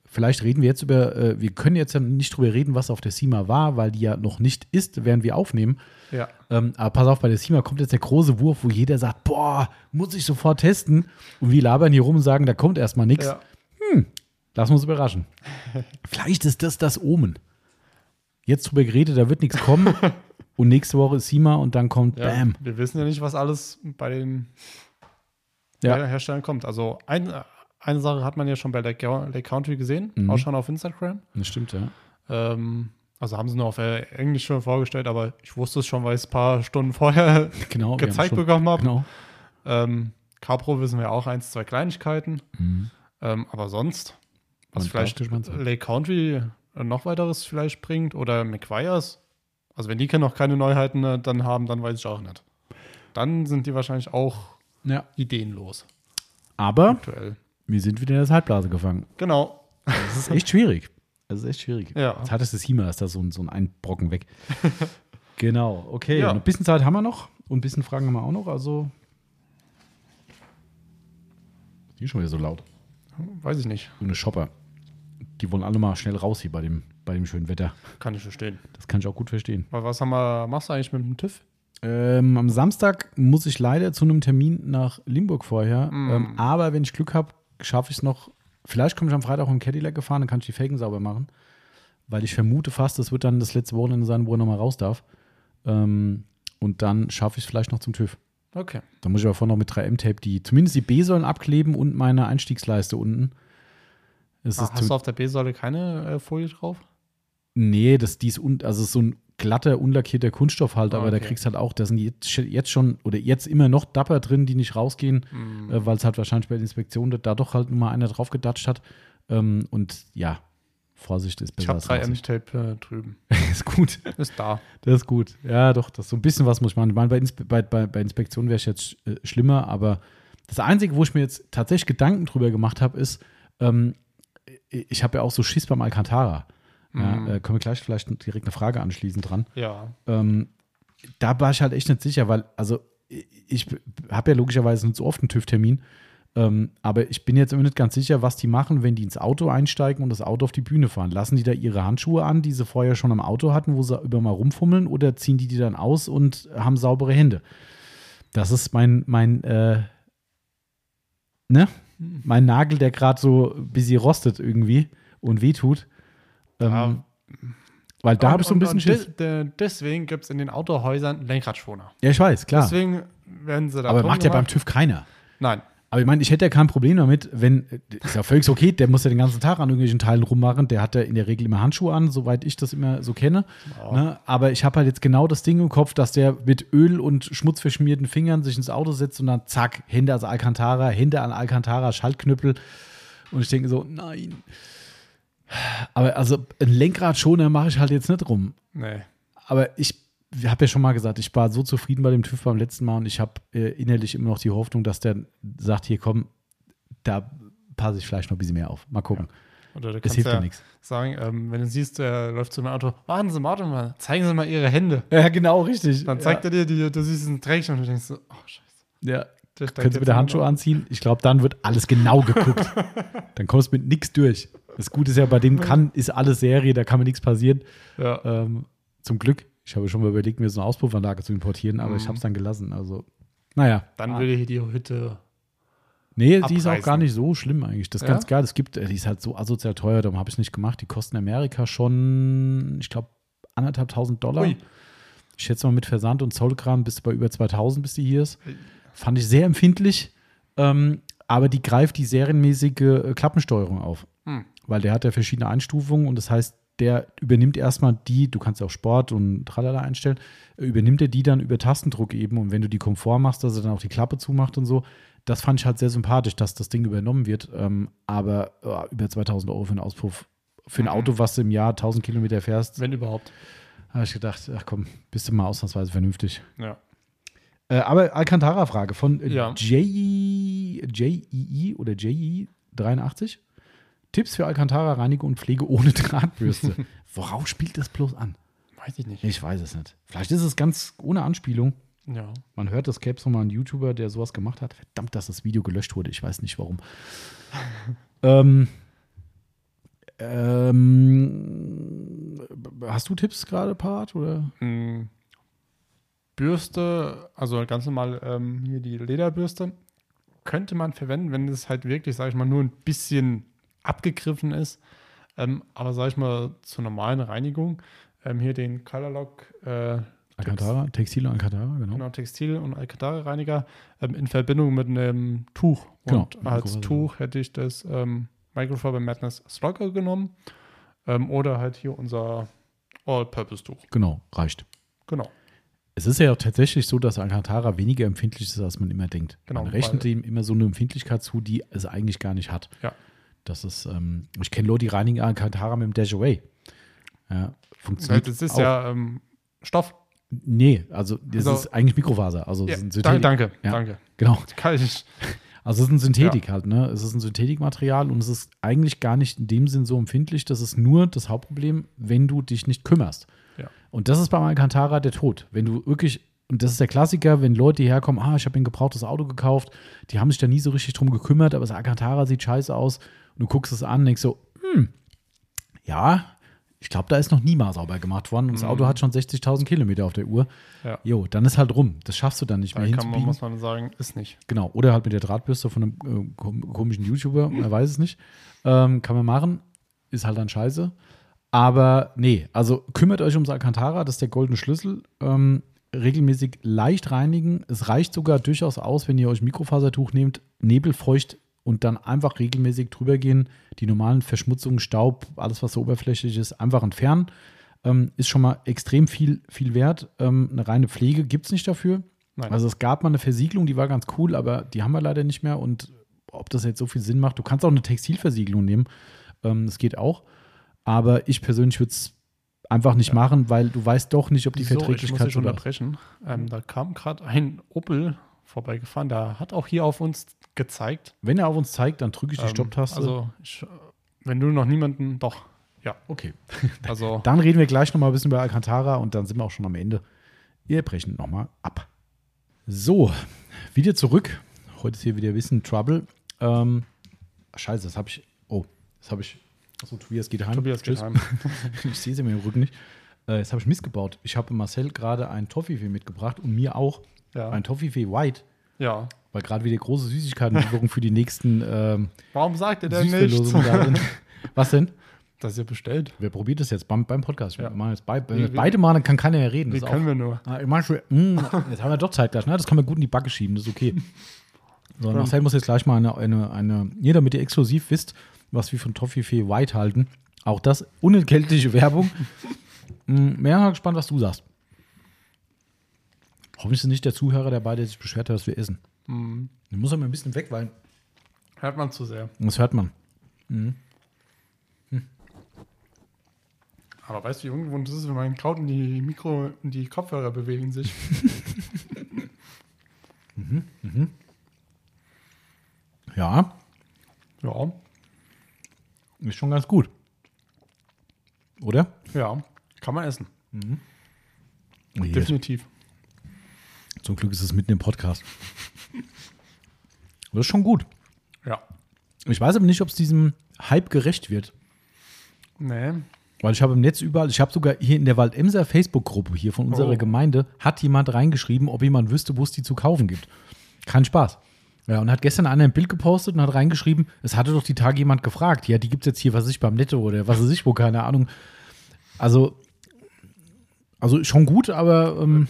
Vielleicht reden wir jetzt über, äh, wir können jetzt ja nicht drüber reden, was auf der SEMA war, weil die ja noch nicht ist, während wir aufnehmen. Ja. Ähm, aber pass auf, bei der SEMA kommt jetzt der große Wurf, wo jeder sagt, boah, muss ich sofort testen. Und wir labern hier rum und sagen, da kommt erstmal nichts. ja. Lass uns überraschen. Vielleicht ist das das Omen. Jetzt drüber geredet, da wird nichts kommen. und nächste Woche ist SEMA und dann kommt Ja, Bam. Wir wissen ja nicht, was alles bei den Ja. Herstellern kommt. Also ein, eine Sache hat man ja schon bei Lake, Lake Country gesehen, Mhm. auch schon auf Instagram. Das stimmt, ja. Ähm, also haben sie nur auf Englisch schon vorgestellt, aber ich wusste es schon, weil ich es ein paar Stunden vorher Genau. gezeigt schon- bekommen habe. Genau. Ähm, Capro wissen wir auch eins, zwei Kleinigkeiten. Mhm. Ähm, aber sonst, was Man vielleicht. Lake Country noch weiteres vielleicht bringt oder McGuire's. Also wenn die noch keine Neuheiten äh, dann haben, dann weiß ich auch nicht. Dann sind die wahrscheinlich auch Ja. ideenlos Aber aktuell. wir sind wieder in der Zeitblase gefangen. Genau. Das ist echt schwierig. Das ist echt schwierig. Ja. Jetzt hat es das SEMA, ist da so ein, so ein Brocken weg. genau, okay. Ja. Ein bisschen Zeit haben wir noch und ein bisschen Fragen haben wir auch noch. Also. Die ist schon wieder so laut. Weiß ich nicht. So eine Shopper. Die wollen alle mal schnell raus hier bei dem, bei dem schönen Wetter. Kann ich verstehen. Das kann ich auch gut verstehen. Aber was haben wir, machst du eigentlich mit dem TÜV? Ähm, am Samstag muss ich leider zu einem Termin nach Limburg vorher. Mm. Ähm, aber wenn ich Glück habe, schaffe ich es noch. Vielleicht komme ich am Freitag auch im Cadillac gefahren, dann kann ich die Felgen sauber machen. Weil ich vermute fast, das wird dann das letzte Wochenende sein, wo er nochmal raus darf. Ähm, und dann schaffe ich es vielleicht noch zum TÜV. Okay. Da muss ich aber vorher noch mit 3M-Tape die, zumindest die B-Säulen abkleben und meine Einstiegsleiste unten. Es ist hast du auf der B-Säule keine äh, Folie drauf? Nee, das die ist un, also ist so ein glatter, unlackierter Kunststoff halt, Ah, aber da okay. kriegst halt auch, da sind jetzt, jetzt schon oder jetzt immer noch Dapper drin, die nicht rausgehen, Hm. äh, weil es halt wahrscheinlich bei der Inspektion da doch halt nur mal einer drauf gedatscht hat. Ähm, und ja, Vorsicht ist Ich besser habe als drei Vorsicht. M-Tape äh, drüben. ist gut. Ist da. Das ist gut. Ja, doch, das ist so ein bisschen was muss ich machen. Ich meine, bei, Inspe bei, bei, bei Inspektion wäre es jetzt äh, schlimmer, aber das Einzige, wo ich mir jetzt tatsächlich Gedanken drüber gemacht habe, ist, ähm, ich habe ja auch so Schiss beim Alcantara. Ja, Mhm. äh, können wir gleich vielleicht direkt eine Frage anschließen dran. Ja. Ähm, da war ich halt echt nicht sicher, weil, also ich habe ja logischerweise nicht so oft einen TÜV-Termin, ähm, aber ich bin jetzt immer nicht ganz sicher, was die machen, wenn die ins Auto einsteigen und das Auto auf die Bühne fahren. Lassen die da ihre Handschuhe an, die sie vorher schon am Auto hatten, wo sie über mal rumfummeln, oder ziehen die die dann aus und haben saubere Hände? Das ist mein, mein, äh, ne? Mein Nagel, der gerade so ein bisschen rostet irgendwie und wehtut. Ähm, Ja. Weil da habe ich so ein bisschen Schiss. de- de- Deswegen gibt es in den Autohäusern Lenkradschoner. Ja, ich weiß, klar. Deswegen werden sie da Aber macht ja beim. TÜV keiner. Nein. Aber ich meine, ich hätte ja kein Problem damit, wenn, ist ja völlig okay, der muss ja den ganzen Tag an irgendwelchen Teilen rummachen, der hat ja in der Regel immer Handschuhe an, soweit ich das immer so kenne. Ne? Aber ich habe halt jetzt genau das Ding im Kopf, dass der mit Öl und schmutzverschmierten Fingern sich ins Auto setzt und dann zack, Hände als Alcantara, Hände an Alcantara, Schaltknüppel. Und ich denke so, nein. Aber also ein Lenkradschoner mache ich halt jetzt nicht rum. Nee. Aber ich habe ja schon mal gesagt, ich war so zufrieden bei dem TÜV beim letzten Mal und ich habe äh, innerlich immer noch die Hoffnung, dass der sagt, hier komm, da passe ich vielleicht noch ein bisschen mehr auf. Mal gucken. Oder du Es kannst hilft ja ja nichts. sagen, ähm, wenn du siehst, der läuft zu einem Auto, warten Sie mal, mal, zeigen Sie mal Ihre Hände. Ja, genau, richtig. Dann zeigt er dir, die, du siehst einen Dreck und du denkst so, oh scheiße. Ja. Können Sie bitte Handschuhe anziehen? Ich glaube, dann wird alles genau geguckt. dann kommst du mit nichts durch. Das Gute ist ja, bei dem kann, ist alles Serie, da kann mir nichts passieren. Ja. Ähm, zum Glück. Ich habe schon mal überlegt, mir so eine Auspuffanlage zu importieren, aber ich Mhm. habe es dann gelassen. Also, naja. Dann Ah. will ich die Hütte. Nee, die ist auch abreißen. gar nicht so schlimm eigentlich. Das ist Ja? ganz geil. Es gibt, äh, die ist halt so asozial teuer, darum habe ich es nicht gemacht. Die kosten in Amerika schon, ich glaube, anderthalb tausend Dollar. Ui. Ich schätze mal mit Versand und Zollkram bis bei über 2000, bis die hier ist. Fand ich sehr empfindlich. Ähm, aber die greift die serienmäßige äh, Klappensteuerung auf. Hm. Weil der hat ja verschiedene Einstufungen und das heißt, der übernimmt erstmal die, du kannst ja auch Sport und Tralala einstellen, übernimmt er die dann über Tastendruck eben und wenn du die Komfort machst, dass er dann auch die Klappe zumacht und so. Das fand ich halt sehr sympathisch, dass das Ding übernommen wird. Ähm, aber äh, über 2000 Euro für einen Auspuff, für ein Auto, was du im Jahr 1000 Kilometer fährst, Wenn überhaupt. habe ich gedacht, ach komm, bist du mal ausnahmsweise vernünftig. Ja. Äh, aber Alcantara-Frage von äh, Ja. JEE JEE oder JEE 83. Tipps für Alcantara-Reinigung und Pflege ohne Drahtbürste. Worauf spielt das bloß an? Weiß ich nicht. Ich weiß es nicht. Vielleicht ist es ganz ohne Anspielung. Ja. Man hört, es gäbe es mal einen YouTuber, der sowas gemacht hat. Verdammt, dass das Video gelöscht wurde. Ich weiß nicht warum. ähm, ähm, hast du Tipps gerade, Part? Oder? Mm, Bürste, also ganz normal ähm, hier die Lederbürste, könnte man verwenden, wenn es halt wirklich, sage ich mal, nur ein bisschen abgegriffen ist. Ähm, aber sage ich mal, zur normalen Reinigung, ähm, hier den Colorlock äh, Alcantara, Textil und Alcantara, genau. genau, Textil- und Alcantara-Reiniger ähm, in Verbindung mit einem Tuch. Genau, Und als. Tuch hätte ich das ähm, Microfiber Madness Slugger genommen ähm, oder halt hier unser All-Purpose-Tuch. Genau, reicht. Genau. Es ist ja auch tatsächlich so, dass Alcantara weniger empfindlich ist, als man immer denkt. Genau, man rechnet ihm immer so eine Empfindlichkeit zu, die es eigentlich gar nicht hat. Ja. Das ist, ähm, ich kenne Leute, die reinigen Alcantara mit dem Dash Away. Ja, funktioniert. das ist auch. ja ähm, Stoff. Nee, also das Also- ist eigentlich Mikrofaser. Also es Ja, ist ein danke, Synthetik. danke, Ja. danke. Genau. Also es ist ein Synthetik halt, ne? Es ist ein Synthetikmaterial und es ist eigentlich gar nicht in dem Sinn so empfindlich. Das ist nur das Hauptproblem, wenn du dich nicht kümmerst. Ja. Und das ist beim Alcantara der Tod. Wenn du wirklich, und das ist der Klassiker, wenn Leute hierher kommen, ah, ich habe ein gebrauchtes Auto gekauft, die haben sich da nie so richtig drum gekümmert, aber das Alcantara sieht scheiße aus. Du guckst es an und denkst so, hm, ja, ich glaube, da ist noch nie mal sauber gemacht worden und das Mhm. Auto hat schon 60.000 Kilometer auf der Uhr. Ja. Jo, dann ist halt rum. Das schaffst du dann nicht Da mehr kann man, muss man sagen, ist nicht. Genau, oder halt mit der Drahtbürste von einem äh, kom komischen YouTuber, er weiß es nicht. Ähm, kann man machen, ist halt dann scheiße. Aber nee, also kümmert euch ums Alcantara, das ist der goldene Schlüssel. Ähm, regelmäßig leicht reinigen. Es reicht sogar durchaus aus, wenn ihr euch Mikrofasertuch nehmt, nebelfeucht und dann einfach regelmäßig drüber gehen. Die normalen Verschmutzungen, Staub, alles, was so oberflächlich ist, einfach entfernen. Ähm, ist schon mal extrem viel, viel wert. Ähm, eine reine Pflege gibt es nicht dafür. Nein. Also es gab mal eine Versiegelung, die war ganz cool, aber die haben wir leider nicht mehr. Und ob das jetzt so viel Sinn macht, du kannst auch eine Textilversiegelung nehmen. Ähm, das geht auch. Aber ich persönlich würde es einfach nicht machen, weil du weißt doch nicht, ob die So, ich muss Verträglichkeit schon da unterbrechen. Ähm, da kam gerade ein Opel vorbeigefahren, der hat auch hier auf uns gezeigt. Wenn er auf uns zeigt, dann drücke ich die Ähm, Stopptaste. Also, ich, wenn du noch niemanden, doch, ja. okay. Also, Dann reden wir gleich noch mal ein bisschen über Alcantara und dann sind wir auch schon am Ende. Wir brechen noch mal ab. So, wieder zurück. Heute ist hier wieder ein bisschen Trouble. Ähm, scheiße, das habe ich. Oh, das habe ich. Achso, Tobias geht heim. Tobias geht Tschüss. heim. ich sehe sie mir im Rücken nicht. Äh, jetzt habe ich missgebaut. Ich habe Marcel gerade ein Toffifee mitgebracht und mir auch Ja. ein Toffifee White, ja. weil gerade wieder große Süßigkeitenlieferung für die nächsten ähm, Warum sagt ihr denn nicht, Süßverlosungen da sind. Was denn? dass ihr bestellt? Wer probiert das jetzt beim, beim Podcast? Ja. Wir machen jetzt bei, Wie- wie- beide Mal, dann kann keiner mehr reden. Wie Das ist können auch, wir nur? Ah, manchmal, mh, jetzt haben wir doch Zeit gleich, ne? Das kann man gut in die Backe schieben, das ist okay. So, Ja. Marcel muss jetzt gleich mal eine, eine, eine hier, damit ihr exklusiv wisst, was wir von Toffifee White halten. Auch das unentgeltliche Werbung. Mehr mal gespannt, was du sagst. Hoffentlich ist nicht der Zuhörer dabei, der sich beschwert hat, dass wir essen. Hm, Den muss er mal ein bisschen weg, weil hört man zu sehr. das hört man. Aber weißt du, wie ungewohnt es ist, wenn man kaut und die Mikro und die Kopfhörer bewegen sich? Ja, ja, ist schon ganz gut. Oder? ja, kann man essen. Hier. Definitiv. Zum Glück ist es mitten im Podcast. Das ist schon gut. Ja. Ich weiß aber nicht, ob es diesem Hype gerecht wird. Nee. Weil ich habe im Netz überall, ich habe sogar hier in der Waldemser Facebook-Gruppe hier von unserer Oh. Gemeinde, hat jemand reingeschrieben, ob jemand wüsste, wo es die zu kaufen gibt. Kein Spaß. Ja, und hat gestern einer ein Bild gepostet und hat reingeschrieben, es hatte doch die Tage jemand gefragt. Ja, die gibt es jetzt hier, was ich, beim Netto oder was weiß ich wo, keine Ahnung. Also, also schon gut, aber ähm,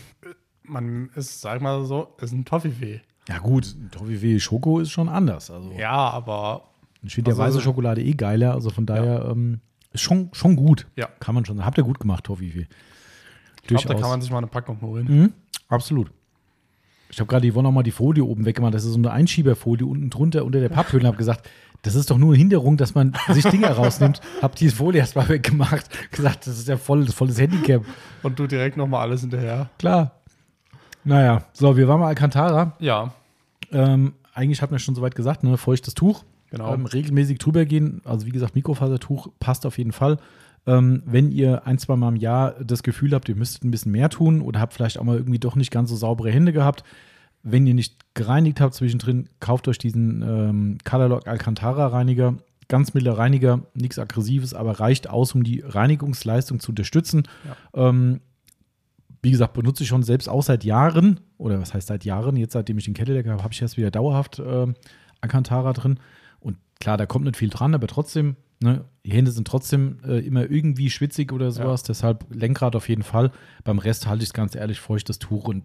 Man ist, sag mal so, ist ein Toffifee. Ja, gut, Toffifee Schoko ist schon anders. Also, Ja, aber ich finde ja Also- weiße Schokolade eh geiler. Also von daher ähm, ist schon, schon gut. Ja. Kann man schon sagen. Habt ihr gut gemacht, Toffifee. ich glaube, da kann man sich mal eine Packung holen. Mhm, absolut. Ich habe gerade die Yvonne noch mal die Folie oben weggemacht. Das ist so eine Einschieberfolie unten drunter unter der Papphülle und habe gesagt, das ist doch nur eine Hinderung, dass man sich Dinge rausnimmt. Hab die Folie erst mal weggemacht. Gesagt, das ist ja voll, volles Handicap. Und du direkt nochmal alles hinterher. Klar. Naja, so, wir waren mal Alcantara. Ja, Ähm, eigentlich hat man schon soweit gesagt, ne, feuchtes Tuch. genau. Ähm, regelmäßig drüber gehen. Also wie gesagt, Mikrofasertuch passt auf jeden Fall. Ähm, wenn ihr ein, zwei Mal im Jahr das Gefühl habt, ihr müsstet ein bisschen mehr tun oder habt vielleicht auch mal irgendwie doch nicht ganz so saubere Hände gehabt, wenn ihr nicht gereinigt habt zwischendrin, kauft euch diesen ähm, Colorlock Alcantara Reiniger. Ganz milder Reiniger, nichts Aggressives, aber reicht aus, um die Reinigungsleistung zu unterstützen. Ähm, wie gesagt, benutze ich schon selbst auch seit Jahren, oder was heißt seit Jahren? Jetzt, seitdem ich den Cadillac habe, habe ich erst wieder dauerhaft ähm, Alcantara drin. Und klar, da kommt nicht viel dran, aber trotzdem, ne, die Hände sind trotzdem äh, immer irgendwie schwitzig oder sowas. Deshalb Lenkrad auf jeden Fall. Beim Rest halte ich es ganz ehrlich feuchtes Tuch und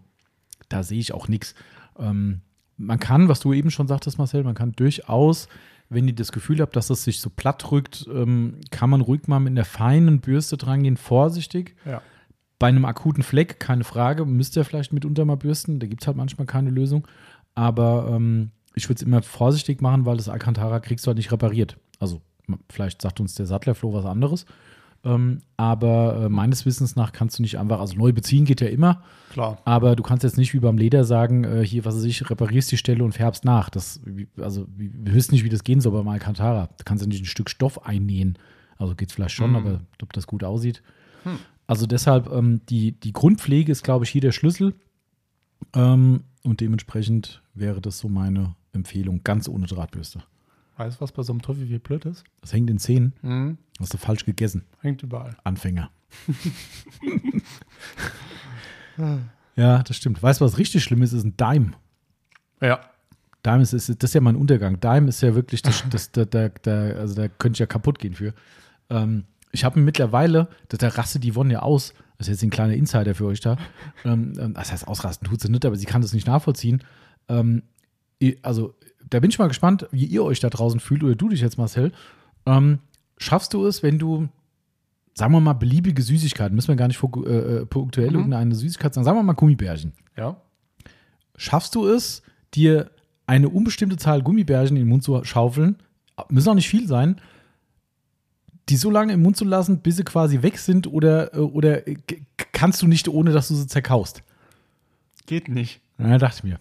da sehe ich auch nichts. Ähm, man kann, was du eben schon sagtest, Marcel, man kann durchaus, wenn ihr das Gefühl habt, dass es sich so platt drückt, ähm, kann man ruhig mal mit einer feinen Bürste dran gehen, vorsichtig. Ja. Bei einem akuten Fleck, keine Frage, müsst ihr vielleicht mitunter mal bürsten. Da gibt es halt manchmal keine Lösung. Aber ähm, ich würde es immer vorsichtig machen, weil das Alcantara kriegst du halt nicht repariert. Also, vielleicht sagt uns der Sattlerfloh was anderes. Ähm, aber äh, meines Wissens nach kannst du nicht einfach, also neu beziehen geht ja immer, Klar. aber du kannst jetzt nicht wie beim Leder sagen, äh, hier, was weiß ich, reparierst die Stelle und färbst nach. Das, also, wir wissen nicht, wie das gehen soll beim Alcantara. Da kannst du nicht ein Stück Stoff einnähen. Also geht es vielleicht schon, Mhm. aber ob das gut aussieht. Also deshalb, ähm, die, die Grundpflege ist, glaube ich, hier der Schlüssel. Ähm, und dementsprechend wäre das so meine Empfehlung, ganz ohne Drahtbürste. Weißt du, was bei so einem Toffee wie blöd ist? Das hängt in Zähnen. Mhm. Hast du falsch gegessen. Hängt überall. Anfänger. ja, das stimmt. Weißt du, was richtig schlimm ist? Ist ein Dime. Ja. Dime ist, ist, das ist ja mein Untergang. Dime ist ja wirklich, das, das, da, da, da, also da könnte ich ja kaputt gehen für. Ähm, ich habe mittlerweile, da, rastet die Wonne ja aus. Das ist jetzt ein kleiner Insider für euch da. Ähm, ähm, das heißt, ausrasten tut sie nicht, aber sie kann das nicht nachvollziehen. Ähm, also, da bin ich mal gespannt, wie ihr euch da draußen fühlt oder du dich jetzt, Marcel. Ähm, schaffst du es, wenn du, sagen wir mal, beliebige Süßigkeiten, müssen wir gar nicht äh, äh, punktuell Mhm. irgendeine Süßigkeit sagen, sagen wir mal Gummibärchen Ja. schaffst du es, dir eine unbestimmte Zahl Gummibärchen in den Mund zu schaufeln, müssen auch nicht viel sein, die so lange im Mund zu lassen, bis sie quasi weg sind oder, äh, oder äh, kannst du nicht, ohne dass du sie zerkaust? Geht nicht. Ja, dachte ich mir.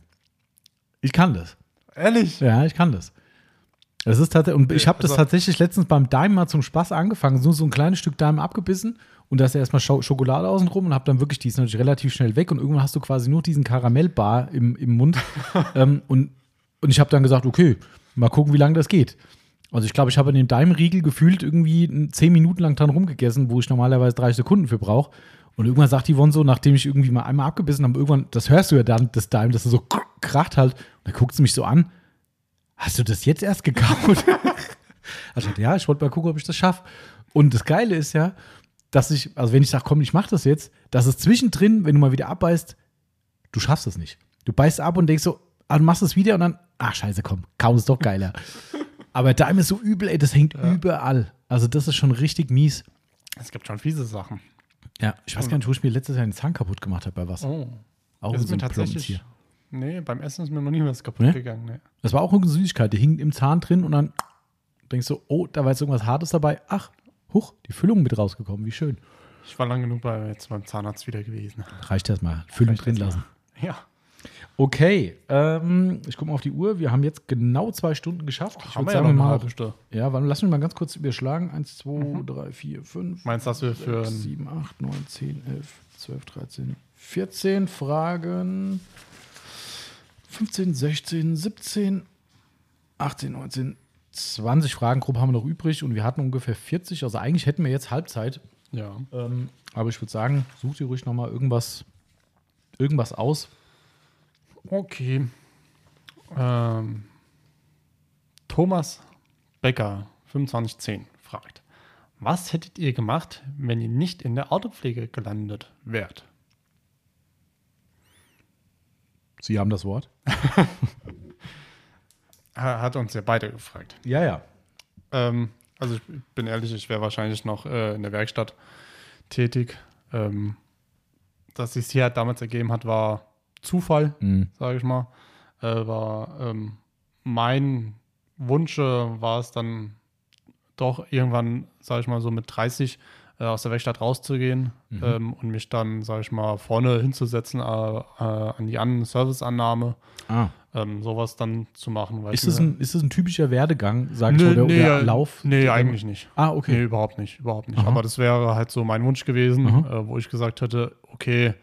Ich kann das. Ehrlich? Ja, ich kann das. Das ist tatsächlich, und ich habe das Also- tatsächlich letztens beim Dime mal zum Spaß angefangen, so, so ein kleines Stück Dime abgebissen und da ist erstmal Scho Schokolade außenrum und habe dann wirklich, die ist natürlich relativ schnell weg und irgendwann hast du quasi nur diesen Karamellbar im, im Mund. ähm, und, und ich habe dann gesagt, okay, mal gucken, wie lange das geht. Also ich glaube, ich habe in dem Dime-Riegel gefühlt irgendwie zehn Minuten lang dran rumgegessen, wo ich normalerweise 30 Sekunden für brauche. Und irgendwann sagt die Yvonne so, nachdem ich irgendwie mal einmal abgebissen habe, irgendwann, das hörst du ja dann, das Dime, das so kracht halt. Und dann guckt sie mich so an, hast du das jetzt erst gekaut? also ja, ich wollte mal gucken, ob ich das schaffe. Und das Geile ist ja, dass ich, also wenn ich sage, komm, ich mach das jetzt, dass es zwischendrin, wenn du mal wieder abbeißt, du schaffst es nicht. Du beißt ab und denkst so, ah, du machst es wieder und dann, ach scheiße, komm, kaum ist doch geiler. Aber Dime ist so übel, ey, das hängt überall. Also das ist schon richtig mies. Es gibt schon fiese Sachen. Ja, ich weiß gar nicht, wo ich mir letztes Jahr den Zahn kaputt gemacht habe bei was. Oh. Auch Das in so einem tatsächlich. hier. Nee, beim Essen ist mir noch nie was kaputt Ne? gegangen. Nee. Das war auch irgendeine Süßigkeit, die hing im Zahn drin und dann denkst du, oh, da war jetzt irgendwas Hartes dabei. Ach, huch, die Füllung mit rausgekommen, wie schön. Ich war lang genug bei, jetzt beim Zahnarzt wieder gewesen. Reicht das mal, Füllung Reicht drin lassen. Ja. Okay, ähm, ich gucke mal auf die Uhr. Wir haben jetzt genau zwei Stunden geschafft. Ich Haben wir ja sagen, noch wir eine mal, ja, warte, lass mich mal ganz kurz überschlagen. 1, 2, 3, 4, 5, Meinst du, dass wir für 6, ein 7, 8, 9, 10, 11, 12, 13, 14 Fragen. 15, 16, 17, 18, 19, 20 Fragengruppen haben wir noch übrig und wir hatten ungefähr 40. Also eigentlich hätten wir jetzt Halbzeit. Ja. Ähm, aber ich würde sagen, such dir ruhig nochmal irgendwas, irgendwas aus. Okay. Ähm, Thomas Becker, 2510, fragt: Was hättet ihr gemacht, wenn ihr nicht in der Autopflege gelandet wärt? Sie haben das Wort. Hat uns ja beide gefragt. Ja, ja. Ähm, also ich bin ehrlich, ich wäre wahrscheinlich noch äh, in der Werkstatt tätig. Ähm, dass sich hier halt damals ergeben hat, war Zufall, Mhm. sage ich mal. Äh, war ähm, mein Wunsch äh, war es dann doch irgendwann, sage ich mal, so mit 30 äh, aus der Werkstatt rauszugehen Mhm. ähm, und mich dann, sage ich mal, vorne hinzusetzen äh, an die An Serviceannahme, Ah. ähm, sowas dann zu machen. Ist das, mir- ein, ist das ein typischer Werdegang, sag ich Nee, mal, oder, nee, oder äh, Lauf? Nee, eigentlich nicht. Ah, Nee, okay. überhaupt nicht, überhaupt nicht. Aha. Aber das wäre halt so mein Wunsch gewesen, wo ich gesagt hätte, okay,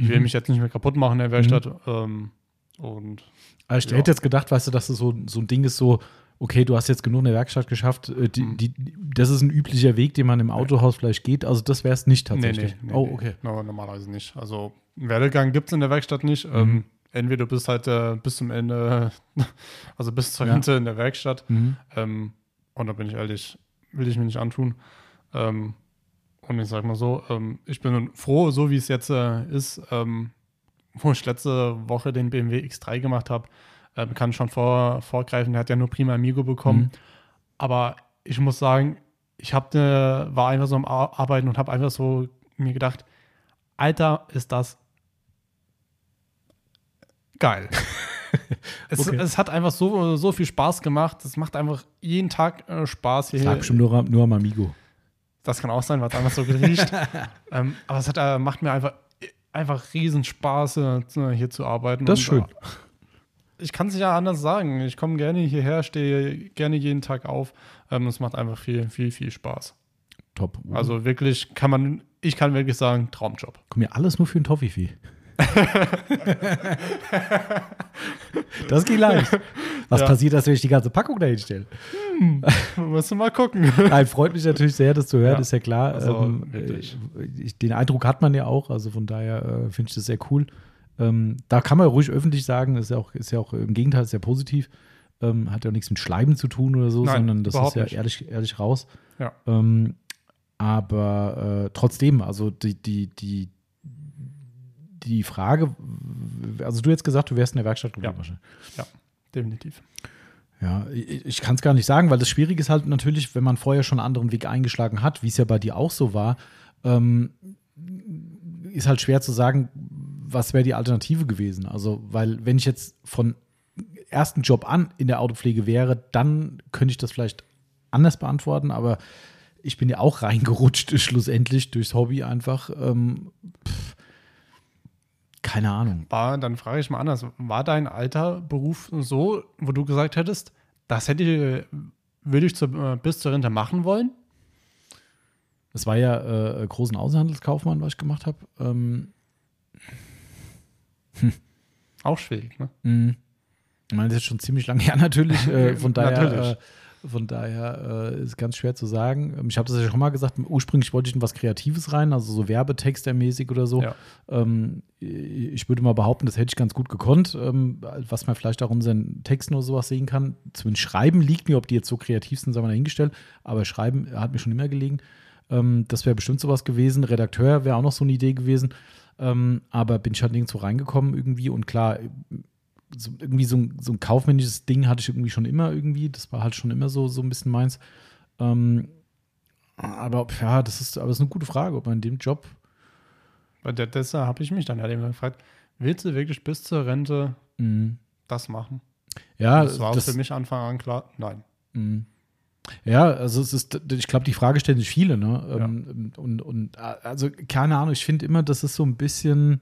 ich will Mhm. mich jetzt nicht mehr kaputt machen in der Werkstatt. Ähm, und Also ich Ja. hätte jetzt gedacht, weißt du, dass das so, so ein Ding ist, so, okay, du hast jetzt genug in der Werkstatt geschafft, äh, die, Mhm. die, das ist ein üblicher Weg, den man im Autohaus vielleicht geht. Also das wäre es nicht tatsächlich. nee, oh, nee. okay. No, normalerweise nicht. Also einen Werdegang gibt es in der Werkstatt nicht. Ähm, entweder du bist halt äh, bis zum Ende, also bis zur Ja. Rente in der Werkstatt. Mhm. Ähm, und da bin ich ehrlich, will ich mir nicht antun. Ähm, und ich sag mal so, ähm, ich bin froh, so wie es jetzt äh, ist, ähm, wo ich letzte Woche den BMW X3 gemacht habe, ähm, kann ich schon vor, vorgreifen, der hat ja nur Prima Amigo bekommen. Mhm. Aber ich muss sagen, ich hab, ne, war einfach so am Ar- Arbeiten und habe einfach so mir gedacht, Alter, ist das geil. es, Okay. es hat einfach so, so viel Spaß gemacht. Es macht einfach jeden Tag äh, Spaß hier. lag bestimmt nur, nur am Amigo. Das kann auch sein, weil es einfach so riecht. ähm, aber es hat, äh, macht mir einfach, einfach riesen Spaß, äh, hier zu arbeiten. Das ist schön. äh, Ich kann es nicht anders sagen. Ich komme gerne hierher, stehe gerne jeden Tag auf. Ähm, es macht einfach viel, viel, viel Spaß. Top. Also wirklich kann man, ich kann wirklich sagen, Traumjob. Kommt mir alles nur für ein Toffifee. das ging leicht. Was Ja. passiert, dass ich die ganze Packung dahin stelle? Musst du mal gucken. Nein, freut mich natürlich sehr, das zu hören, Ja. ist ja klar. Also, ähm, äh, ich, den Eindruck hat man ja auch, also von daher äh, finde ich das sehr cool. Ähm, da kann man ruhig öffentlich sagen, ist ja auch, ist ja auch im Gegenteil sehr positiv. Ähm, hat ja auch nichts mit Schleiben zu tun oder so, Nein, sondern das ist ja nicht. ehrlich, ehrlich raus. Ja. Ähm, aber äh, trotzdem, also die, die, die, die Frage, also du hättest gesagt, du wärst in der Werkstatt geblieben Ja. wahrscheinlich. Definitiv. Ja, ich, ich kann es gar nicht sagen, weil das Schwierige ist halt natürlich, wenn man vorher schon einen anderen Weg eingeschlagen hat, wie es ja bei dir auch so war, ähm, ist halt schwer zu sagen, was wäre die Alternative gewesen. Also, weil wenn ich jetzt von ersten Job an in der Autopflege wäre, dann könnte ich das vielleicht anders beantworten, aber ich bin ja auch reingerutscht schlussendlich durchs Hobby einfach. Ähm, pff, keine Ahnung. War, dann frage ich mal anders. War dein alter Beruf so, wo du gesagt hättest, das hätte ich, würde ich zur, äh, bis zur Rente machen wollen? Es war ja äh, großen Außenhandelskaufmann, was ich gemacht habe. Ähm, Auch schwierig, ne? Mhm. Ich meine, das ist schon ziemlich lange her natürlich. Äh, von daher, Natürlich. äh, von daher äh, ist ganz schwer zu sagen. Ähm, Ich habe das ja schon mal gesagt, ursprünglich wollte ich in was Kreatives rein, also so Werbetextermäßig oder so. Ja. Ähm, ich würde mal behaupten, das hätte ich ganz gut gekonnt, ähm, was man vielleicht auch in unseren Texten oder sowas sehen kann. Zumindest Schreiben liegt mir, ob die jetzt so kreativ sind, sagen wir dahingestellt, aber Schreiben hat mir schon immer gelegen. Ähm, das wäre bestimmt sowas gewesen. Redakteur wäre auch noch so eine Idee gewesen. Ähm, aber bin ich halt nirgendwo reingekommen irgendwie und klar, so, irgendwie so ein, so ein kaufmännisches Ding hatte ich irgendwie schon immer irgendwie. Das war halt schon immer so, so ein bisschen meins. Ähm, aber ja, das ist, aber das ist eine gute Frage, ob man in dem Job. Weil der, deshalb habe ich mich dann halt eben gefragt, willst du wirklich bis zur Rente Mh, das machen? ja, das war das, für mich Anfang an klar. Nein. mh. Ja, also es ist, ich glaube, die Frage stellen sich viele, ne? Ähm, Und, und also, keine Ahnung, ich finde immer, das ist so ein bisschen,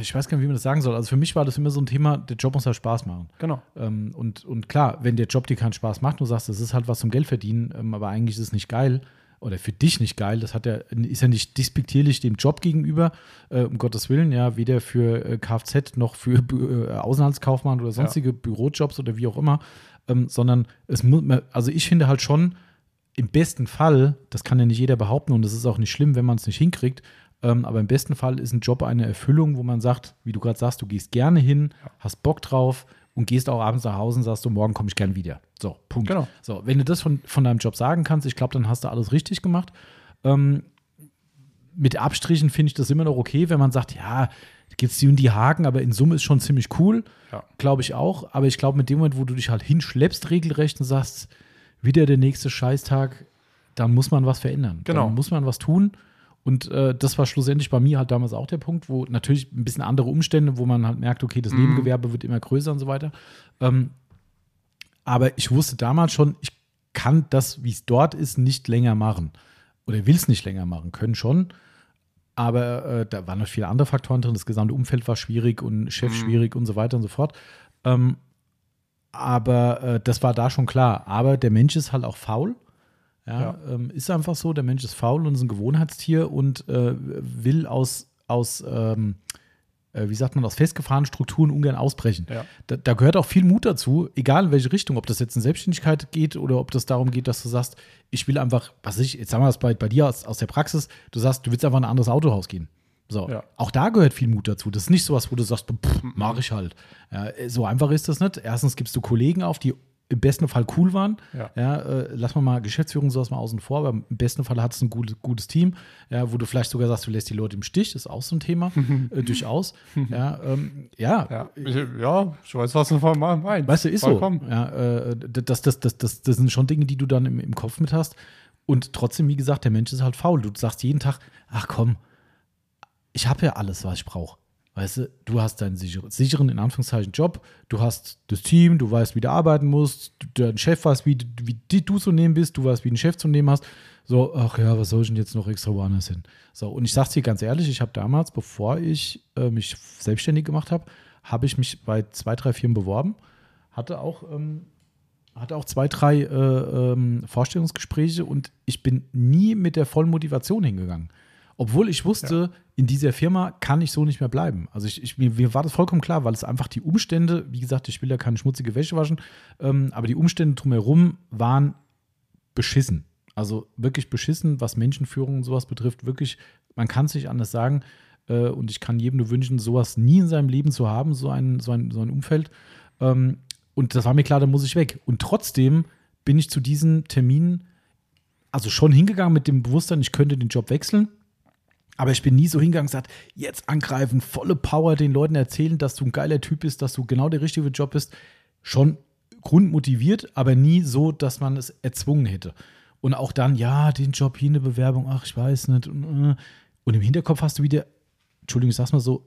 ich weiß gar nicht, wie man das sagen soll. Also für mich war das immer so ein Thema, der Job muss halt Spaß machen. Genau. Ähm, und, und klar, wenn der Job dir keinen Spaß macht, du sagst, das ist halt was zum Geld verdienen, ähm, aber eigentlich ist es nicht geil oder für dich nicht geil, das hat ja, ist ja nicht despektierlich dem Job gegenüber, äh, um Gottes Willen, ja, weder für äh, Kfz noch für äh, Außenhandelskaufmann oder sonstige Bürojobs oder wie auch immer, ähm, sondern es muss, also ich finde halt schon, im besten Fall, das kann ja nicht jeder behaupten und es ist auch nicht schlimm, wenn man es nicht hinkriegt, ähm, aber im besten Fall ist ein Job eine Erfüllung, wo man sagt, wie du gerade sagst, du gehst gerne hin, hast Bock drauf und gehst auch abends nach Hause und sagst, du, morgen komme ich gern wieder. So, Punkt. Genau. So, wenn du das von, von deinem Job sagen kannst, ich glaube, dann hast du alles richtig gemacht. Ähm, mit Abstrichen finde ich das immer noch okay, wenn man sagt, ja, gibt es die und die Haken, aber in Summe ist schon ziemlich cool. Ja. Glaube ich auch. Aber ich glaube, mit dem Moment, wo du dich halt hinschleppst, regelrecht und sagst, wieder der nächste Scheißtag, dann muss man was verändern. Genau. Dann muss man was tun. Und äh, das war schlussendlich bei mir halt damals auch der Punkt, wo natürlich ein bisschen andere Umstände, wo man halt merkt, okay, das Mhm. Nebengewerbe wird immer größer und so weiter. Ähm, aber ich wusste damals schon, ich kann das, wie es dort ist, nicht länger machen. Oder will es nicht länger machen. Können schon. Aber äh, da waren noch viele andere Faktoren drin. Das gesamte Umfeld war schwierig und Chef Mhm. schwierig und so weiter und so fort. Ähm, aber äh, das war da schon klar. Aber der Mensch ist halt auch faul. Ja, Ja. Ähm, ist einfach so. Der Mensch ist faul und ist ein Gewohnheitstier und äh, will aus, aus ähm, äh, wie sagt man, aus festgefahrenen Strukturen ungern ausbrechen. Ja. Da, da gehört auch viel Mut dazu, egal in welche Richtung, ob das jetzt in Selbstständigkeit geht oder ob das darum geht, dass du sagst, ich will einfach, was ich, jetzt sagen wir das bei, bei dir aus, aus der Praxis, du sagst, du willst einfach in ein anderes Autohaus gehen. So, Ja. auch da gehört viel Mut dazu. Das ist nicht sowas, wo du sagst, pff, mach ich halt. Ja, so einfach ist das nicht. Erstens gibst du Kollegen auf, die im besten Fall cool waren. Ja. äh, lass mal mal Geschäftsführung sowas mal außen vor, aber im besten Fall hattest du ein gutes, gutes Team, ja, wo du vielleicht sogar sagst, du lässt die Leute im Stich, das ist auch so ein Thema, äh, durchaus. Ja, ähm, ja, Ja. Ich, ja, ich weiß, was du von meinst. Weißt du, ist Vollkommen. so. Ja, äh, das, das, das, das, das sind schon Dinge, die du dann im, im Kopf mit hast. Und trotzdem, wie gesagt, der Mensch ist halt faul. Du sagst jeden Tag, ach komm, ich habe ja alles, was ich brauche. Weißt du, du hast deinen sicheren, sicheren, in Anführungszeichen, Job, du hast das Team, du weißt, wie du arbeiten musst, dein Chef weiß, wie, wie du zu nehmen bist, du weißt, wie ein Chef zu nehmen hast. So, ach ja, was soll ich denn jetzt noch extra woanders hin? So, und ich sag's dir ganz ehrlich, ich habe damals, bevor ich äh, mich selbstständig gemacht habe, habe ich mich bei zwei, drei Firmen beworben, hatte auch ähm, hatte auch zwei, drei äh, ähm, Vorstellungsgespräche und ich bin nie mit der vollen Motivation hingegangen. Obwohl ich wusste, in dieser Firma kann ich so nicht mehr bleiben. Also ich, ich, mir, mir war das vollkommen klar, weil es einfach die Umstände, wie gesagt, ich will ja keine schmutzige Wäsche waschen, ähm, aber die Umstände drumherum waren beschissen. Also wirklich beschissen, was Menschenführung und sowas betrifft. Wirklich, man kann es nicht anders sagen. Äh, und ich kann jedem nur wünschen, sowas nie in seinem Leben zu haben, so ein, so ein, so ein Umfeld. Ähm, und das war mir klar, da muss ich weg. Und trotzdem bin ich zu diesen Terminen also schon hingegangen mit dem Bewusstsein, ich könnte den Job wechseln. Aber ich bin nie so hingegangen und gesagt, jetzt angreifen, volle Power den Leuten erzählen, dass du ein geiler Typ bist, dass du genau der richtige Job bist. Schon grundmotiviert, aber nie so, dass man es erzwungen hätte. Und auch dann, ja, den Job hier, eine Bewerbung, ach, ich weiß nicht. Und, äh. und im Hinterkopf hast du wieder, Entschuldigung, ich sag's mal so,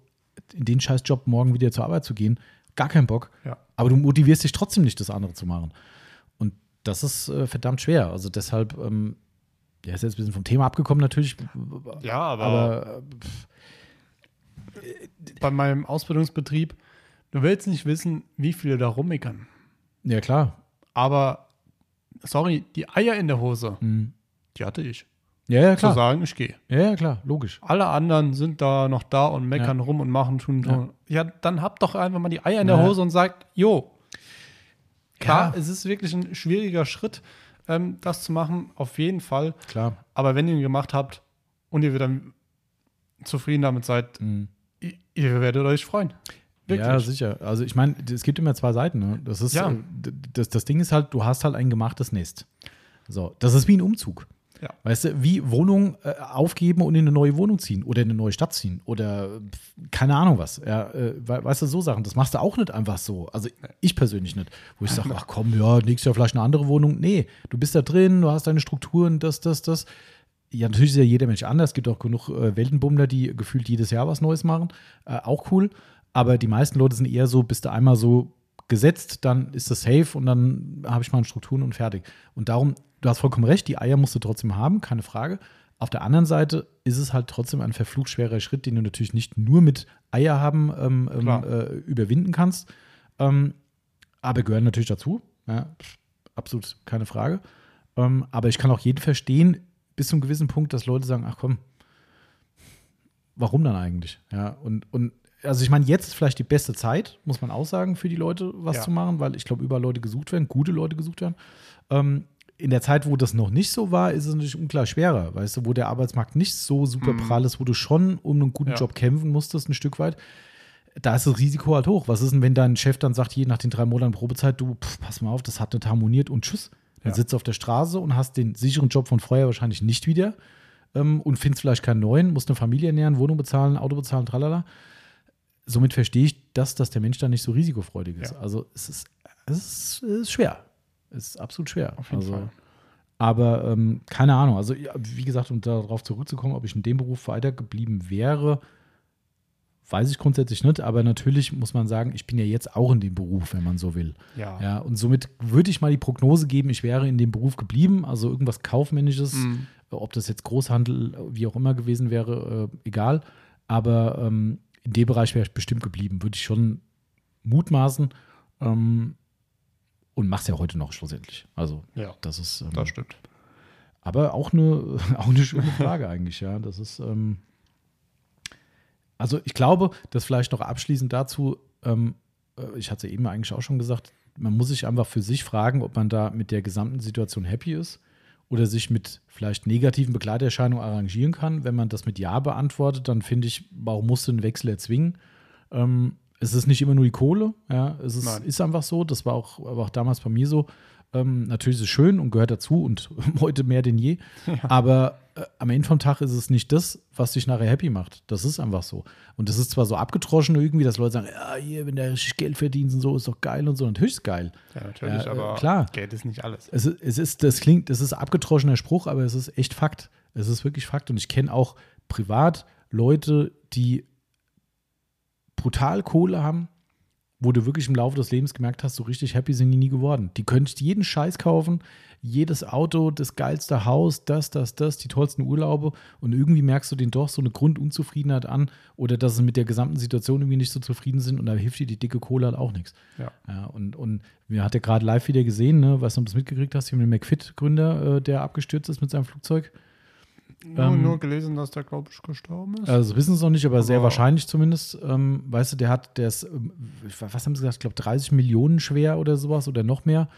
in den scheiß Job morgen wieder zur Arbeit zu gehen, gar keinen Bock. Ja. Aber du motivierst dich trotzdem nicht, das andere zu machen. Und das ist äh, verdammt schwer. Also deshalb, ähm, der ist jetzt ein bisschen vom Thema abgekommen natürlich. Ja, aber, Aber bei meinem Ausbildungsbetrieb, du willst nicht wissen, wie viele da rummeckern. ja, klar. Aber, sorry, die Eier in der Hose, die hatte ich. Ja, ja, Zu klar. sagen, ich gehe. Ja, ja, klar, logisch. Alle anderen sind da noch da und meckern Ja. rum und machen, tun, Ja. tun. Ja. dann habt doch einfach mal die Eier in Ja. der Hose und sagt, jo. Klar, Ja. es ist wirklich ein schwieriger Schritt, ähm, das zu machen, auf jeden Fall. Klar. Aber wenn ihr ihn gemacht habt und ihr wieder zufrieden damit seid, Mhm. ihr, ihr werdet euch freuen. Wirklich. Ja, sicher. Also ich meine, es gibt immer zwei Seiten. Ne? Das ist, Ja. äh, das, das Ding ist halt, du hast halt ein gemachtes Nest. So, das ist wie ein Umzug. Ja. Weißt du, wie Wohnung äh, aufgeben und in eine neue Wohnung ziehen oder in eine neue Stadt ziehen oder keine Ahnung was. Ja, äh, we- weißt du, so Sachen, das machst du auch nicht einfach so. Also ich persönlich nicht. Wo ich sage, ach komm, ja, nächstes Jahr vielleicht eine andere Wohnung. Nee, du bist da drin, du hast deine Strukturen, das, das, das. Ja, natürlich ist ja jeder Mensch anders. Es gibt auch genug äh, Weltenbummler, die gefühlt jedes Jahr was Neues machen. Äh, auch cool. Aber die meisten Leute sind eher so, bist du einmal so gesetzt, dann ist das safe und dann habe ich meine Strukturen und fertig. Und darum, du hast vollkommen recht, die Eier musst du trotzdem haben, keine Frage. Auf der anderen Seite ist es halt trotzdem ein verflucht schwerer Schritt, den du natürlich nicht nur mit Eier haben ähm, ähm, äh, überwinden kannst. Ähm, aber gehören natürlich dazu. Ja, absolut keine Frage. Ähm, aber ich kann auch jeden verstehen, bis zu einem gewissen Punkt, dass Leute sagen, ach komm, warum dann eigentlich? Ja, und, und also ich meine, jetzt ist vielleicht die beste Zeit, muss man auch sagen, für die Leute was Ja. zu machen, weil ich glaube, überall Leute gesucht werden, gute Leute gesucht werden. Ähm, in der Zeit, wo das noch nicht so war, ist es natürlich unklar schwerer, weißt du, wo der Arbeitsmarkt nicht so super prall ist, wo du schon um einen guten Mhm. Ja. Job kämpfen musstest, ein Stück weit. Da ist das Risiko halt hoch. Was ist denn, wenn dein Chef dann sagt, je nach den drei Monaten Probezeit, du, pff, pass mal auf, das hat nicht harmoniert und tschüss. Dann Ja. sitzt du auf der Straße und hast den sicheren Job von vorher wahrscheinlich nicht wieder ähm, und findest vielleicht keinen neuen, musst eine Familie ernähren, Wohnung bezahlen, Auto bezahlen, tralala. Somit verstehe ich das, dass der Mensch da nicht so risikofreudig ist. Ja. Also es ist, es ist, es ist schwer. Es ist absolut schwer. Auf jeden also, Fall. Aber ähm, keine Ahnung. Also, wie gesagt, um darauf zurückzukommen, ob ich in dem Beruf weitergeblieben wäre, weiß ich grundsätzlich nicht. Aber natürlich muss man sagen, ich bin ja jetzt auch in dem Beruf, wenn man so will. Ja. Ja, und somit würde ich mal die Prognose geben, ich wäre in dem Beruf geblieben, also irgendwas Kaufmännisches, Mhm. ob das jetzt Großhandel, wie auch immer gewesen wäre, äh, egal. Aber ähm, in dem Bereich wäre ich bestimmt geblieben, würde ich schon mutmaßen. Ähm, und mach's ja heute noch schlussendlich. Also, Ja, das ist. Ähm, das stimmt. aber auch eine, auch eine schöne Frage eigentlich, ja. Das ist, ähm, also ich glaube, dass vielleicht noch abschließend dazu, ähm, äh, ich hatte es ja eben eigentlich auch schon gesagt, man muss sich einfach für sich fragen, ob man da mit der gesamten Situation happy ist oder sich mit vielleicht negativen Begleiterscheinungen arrangieren kann. Wenn man das mit Ja beantwortet, dann finde ich, warum musst du einen Wechsel erzwingen? Ähm, es ist nicht immer nur die Kohle, ja, es ist, ist einfach so, das war auch, war auch damals bei mir so. Ähm, natürlich ist es schön und gehört dazu und heute mehr denn je. Aber äh, am Ende vom Tag ist es nicht das, was dich nachher happy macht. Das ist einfach so. Und das ist zwar so abgetroschen irgendwie, dass Leute sagen, ja, hier, wenn der richtig Geld verdient und so, ist doch geil und so. Natürlich ist es geil. Ja, natürlich, Ja, äh, aber klar. Geld ist nicht alles. Es, ist- es ist, das klingt, das ist abgetroschener Spruch, aber es ist echt Fakt. Es ist wirklich Fakt. Und ich kenne auch privat Leute, die brutal Kohle haben, wo du wirklich im Laufe des Lebens gemerkt hast, so richtig happy sind die nie geworden. Die können sich jeden Scheiß kaufen, jedes Auto, das geilste Haus, das, das, das, die tollsten Urlaube und irgendwie merkst du denen doch so eine Grundunzufriedenheit an oder dass sie mit der gesamten Situation irgendwie nicht so zufrieden sind und da hilft dir die dicke Kohle halt auch nichts. Ja. Ja, und, und wir hat ja gerade live wieder gesehen, ne, was du das mitgekriegt hast, hier mit dem McFit-Gründer, äh, der abgestürzt ist mit seinem Flugzeug. Nur, Ähm, nur gelesen, dass der, glaube ich, gestorben ist. Also wissen es noch nicht, aber, sehr Aber- wahrscheinlich zumindest. Ähm, weißt du, der hat, der ist, ähm, was haben sie gesagt, ich glaube 30 Millionen schwer oder sowas oder noch mehr.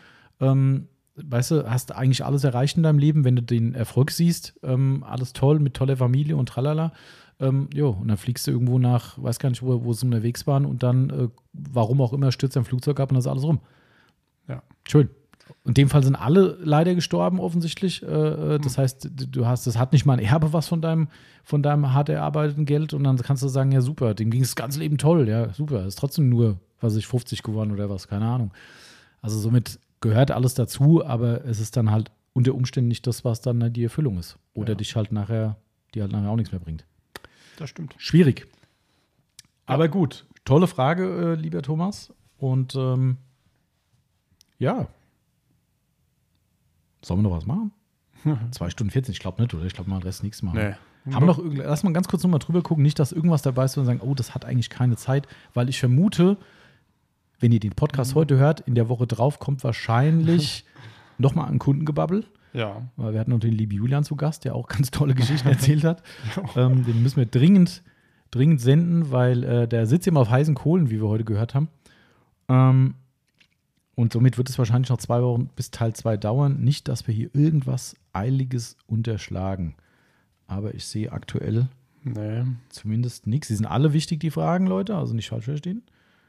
Ähm, weißt du, hast eigentlich alles erreicht in deinem Leben, wenn du den Erfolg siehst. Ähm, alles toll, mit toller Familie und tralala. Ähm, jo, und dann fliegst du irgendwo nach, weiß gar nicht, wo, wo sie unterwegs waren und dann, äh, warum auch immer, stürzt dein Flugzeug ab und dann ist alles rum. Ja. Schön. In dem Fall sind alle leider gestorben, offensichtlich. Äh, äh, das heißt, d- du hast, das hat nicht mal ein Erbe was von deinem, von deinem hart erarbeiteten Geld und dann kannst du sagen, ja super, dem ging das ganze Leben toll, ja super, ist trotzdem nur, was weiß ich, 50 geworden oder was, keine Ahnung. Also somit gehört alles dazu, aber es ist dann halt unter Umständen nicht das, was dann die Erfüllung ist. Oder Ja. dich halt nachher, die halt nachher auch nichts mehr bringt. Das stimmt. Schwierig. Aber gut, tolle Frage, äh, lieber Thomas. Und ähm, ja. Sollen wir noch was machen? Zwei Stunden 14, ich glaube nicht, oder? Ich glaube, mal den Rest nichts machen. Nee. Haben wir noch irgend- lass mal ganz kurz nochmal drüber gucken, nicht, dass irgendwas dabei ist und sagen, oh, das hat eigentlich keine Zeit, weil ich vermute, wenn ihr den Podcast heute hört, in der Woche drauf kommt wahrscheinlich nochmal ein Kundengebabbel. Ja. Weil wir hatten noch den lieben Julian zu Gast, der auch ganz tolle Geschichten erzählt hat. ähm, den müssen wir dringend, dringend senden, weil äh, der sitzt immer auf heißen Kohlen, wie wir heute gehört haben. Ähm, und somit wird es wahrscheinlich noch zwei Wochen bis Teil 2 dauern. Nicht, dass wir hier irgendwas Eiliges unterschlagen. Aber ich sehe aktuell Nee. zumindest nichts. Sie sind alle wichtig, die Fragen, Leute, also nicht falsch verstehen.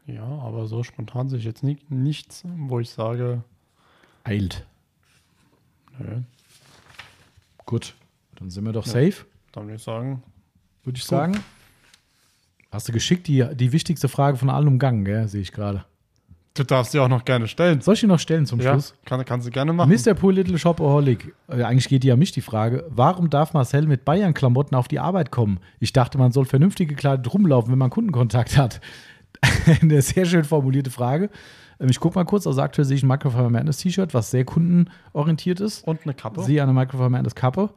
Ja, aber so spontan sehe ich jetzt ni nichts, wo ich sage, Eilt. nö. Gut, dann sind wir doch Ja. safe. Dann würde ich sagen, würde ich sagen. Hast du geschickt die, die wichtigste Frage von allen umgangen, gell? sehe ich gerade. Du darfst sie auch noch gerne stellen. Soll ich die noch stellen zum Ja, Schluss? kann, kannst du gerne machen. Mr. Poor Little Shopaholic, äh, eigentlich geht die an mich die Frage, warum darf Marcel mit Bayern-Klamotten auf die Arbeit kommen? Ich dachte, man soll vernünftig gekleidet rumlaufen, wenn man Kundenkontakt hat. Eine sehr schön formulierte Frage. Ähm, Ich gucke mal kurz, also aktuell sehe ich ein Microfiber Madness T-Shirt, was sehr kundenorientiert ist. Und eine Kappe. Sehe eine Microfiber Madness Kappe.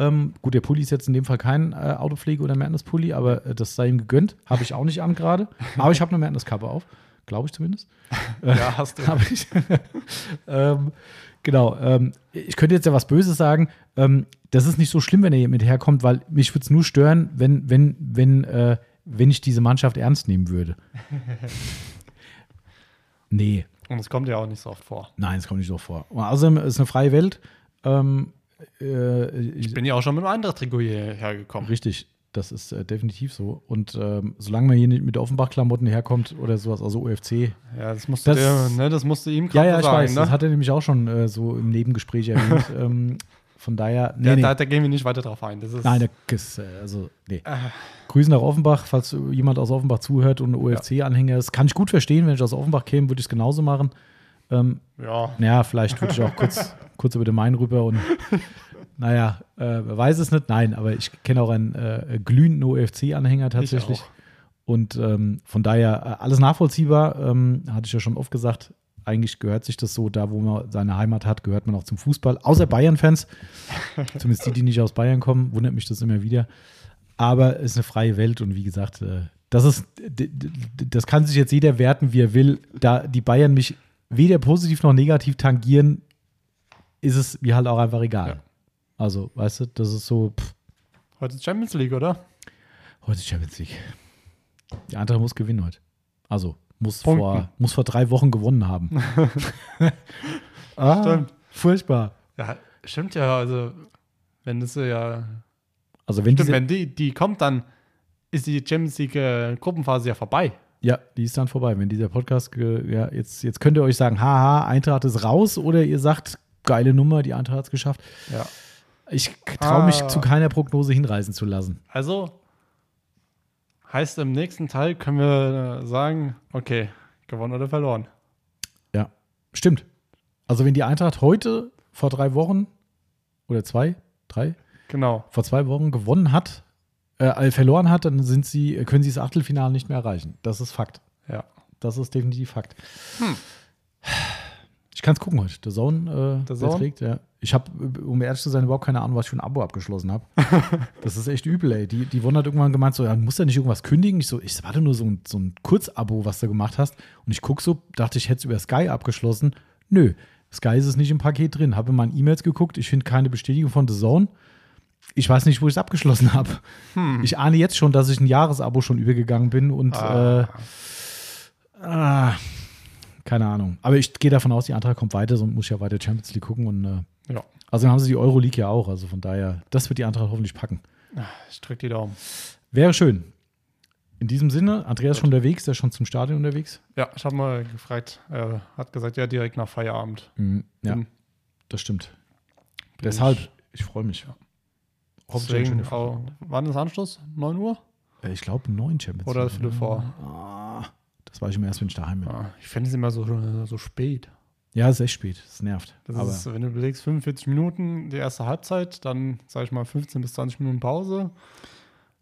Ähm, gut, der Pulli ist jetzt in dem Fall kein äh, Autopflege oder Madness-Pulli, aber äh, das sei ihm gegönnt. Habe ich auch nicht an gerade. Aber ich habe eine Madness-Kappe auf. Glaube ich zumindest. ja, hast du. Habe ich. ähm, genau. Ähm, ich könnte jetzt ja was Böses sagen. Ähm, das ist nicht so schlimm, wenn er hier mit herkommt, weil mich würde es nur stören, wenn, wenn, wenn, äh, wenn ich diese Mannschaft ernst nehmen würde. nee, Und es kommt ja auch nicht so oft vor. nein, es kommt nicht so vor. Und außerdem ist es eine freie Welt. Ähm, äh, Ich bin ja auch schon mit einem anderen Trikot hierher gekommen. Richtig, das ist äh, definitiv so. Und ähm, solange man hier nicht mit Offenbach-Klamotten herkommt oder sowas, also UFC. Ja, das musste, Das- der, ne, das musste ihm Ja, gerade ja, ich sagen. weiß, ne? das hat er nämlich auch schon äh, so im Nebengespräch erwähnt. ähm, Von daher, nee, Da, nee. da, da gehen wir nicht weiter drauf ein. Das ist, Nein, das äh, also, nee. Äh. Grüßen nach Offenbach, falls jemand aus Offenbach zuhört und OFC-Anhänger ist. Kann ich gut verstehen, wenn ich aus Offenbach käme, würde ich es genauso machen. Ähm, ja, naja, vielleicht würde ich auch kurz, kurz über den Main rüber und naja, äh, weiß es nicht. Nein, aber ich kenne auch einen äh, glühenden OFC-Anhänger tatsächlich. Und ähm, von daher äh, alles nachvollziehbar, ähm, hatte ich ja schon oft gesagt. Eigentlich gehört sich das so, da wo man seine Heimat hat, gehört man auch zum Fußball. Außer Bayern-Fans, zumindest die, die nicht aus Bayern kommen, wundert mich das immer wieder. Aber es ist eine freie Welt und wie gesagt, äh, das ist, das kann sich jetzt jeder werten, wie er will. Da die Bayern mich weder positiv noch negativ tangieren, ist es mir halt auch einfach egal. Ja. Also, weißt du, das ist so, pff, heute ist Champions League, oder? heute ist Champions League. Die andere muss gewinnen heute. Also, muss Punkten. vor, muss vor drei Wochen gewonnen haben. ah, Stimmt. Furchtbar. Ja, stimmt ja. Also, wenn das ja. Also, wenn Stimmt, wenn die, die kommt, dann ist die Champions League äh, Gruppenphase ja vorbei. Ja, die ist dann vorbei. Wenn dieser Podcast, ja, jetzt, jetzt könnt ihr euch sagen, haha, Eintracht ist raus oder ihr sagt, geile Nummer, die Eintracht hat es geschafft. Ja. Ich traue mich Ah. zu keiner Prognose hinreißen zu lassen. Also heißt im nächsten Teil können wir äh, sagen, okay, gewonnen oder verloren. Ja, stimmt. Also wenn die Eintracht heute vor drei Wochen oder zwei, drei, Genau. vor zwei Wochen gewonnen hat, äh, verloren hat, dann sind sie, können sie das Achtelfinale nicht mehr erreichen. Das ist Fakt. Ja. Das ist definitiv Fakt. Ich kann es gucken heute. Der Zone, äh, Zone? trägt, ja. Ich habe, um ehrlich zu sein, überhaupt keine Ahnung, was ich für ein Abo abgeschlossen habe. das ist echt übel, ey. Die, die Wonder hat irgendwann gemeint, so, ja, musst ja nicht irgendwas kündigen. Ich so, ich warte nur so ein, so ein Kurzabo, was du gemacht hast. Und ich gucke so, dachte ich, hätte es über Sky abgeschlossen. Nö, Sky ist es nicht im Paket drin. Habe in meinen E-Mails geguckt, ich finde keine Bestätigung von The Zone. Ich weiß nicht, wo ich es abgeschlossen habe. Ich ahne jetzt schon, dass ich ein Jahresabo schon übergegangen bin und Ah. äh, ah, keine Ahnung. Aber ich gehe davon aus, die Eintracht kommt weiter, sonst muss ich ja weiter Champions League gucken. Und äh, Ja. also haben sie die Euroleague ja auch. Also von daher, das wird die Eintracht hoffentlich packen. Ich drücke die Daumen. Wäre schön. In diesem Sinne, Andreas ist schon unterwegs, der ist schon zum Stadion unterwegs. Ja, ich habe mal gefragt. Er hat gesagt, ja, direkt nach Feierabend. Mhm, ja, Bin- das stimmt. bin Deshalb, ich- ich freue mich. Hoffentlich eine Deswegen, auch, wann ist Anschluss? 9 Uhr? Äh, Ich glaube, neun Champions Oder Viertel vor? Ah, das weiß ich immer erst, wenn ich daheim bin. Ja, ich fände es immer so, so spät. Ja, es ist echt spät. Es nervt. Das Aber ist, wenn du überlegst, 45 Minuten die erste Halbzeit, dann sage ich mal 15 bis 20 Minuten Pause.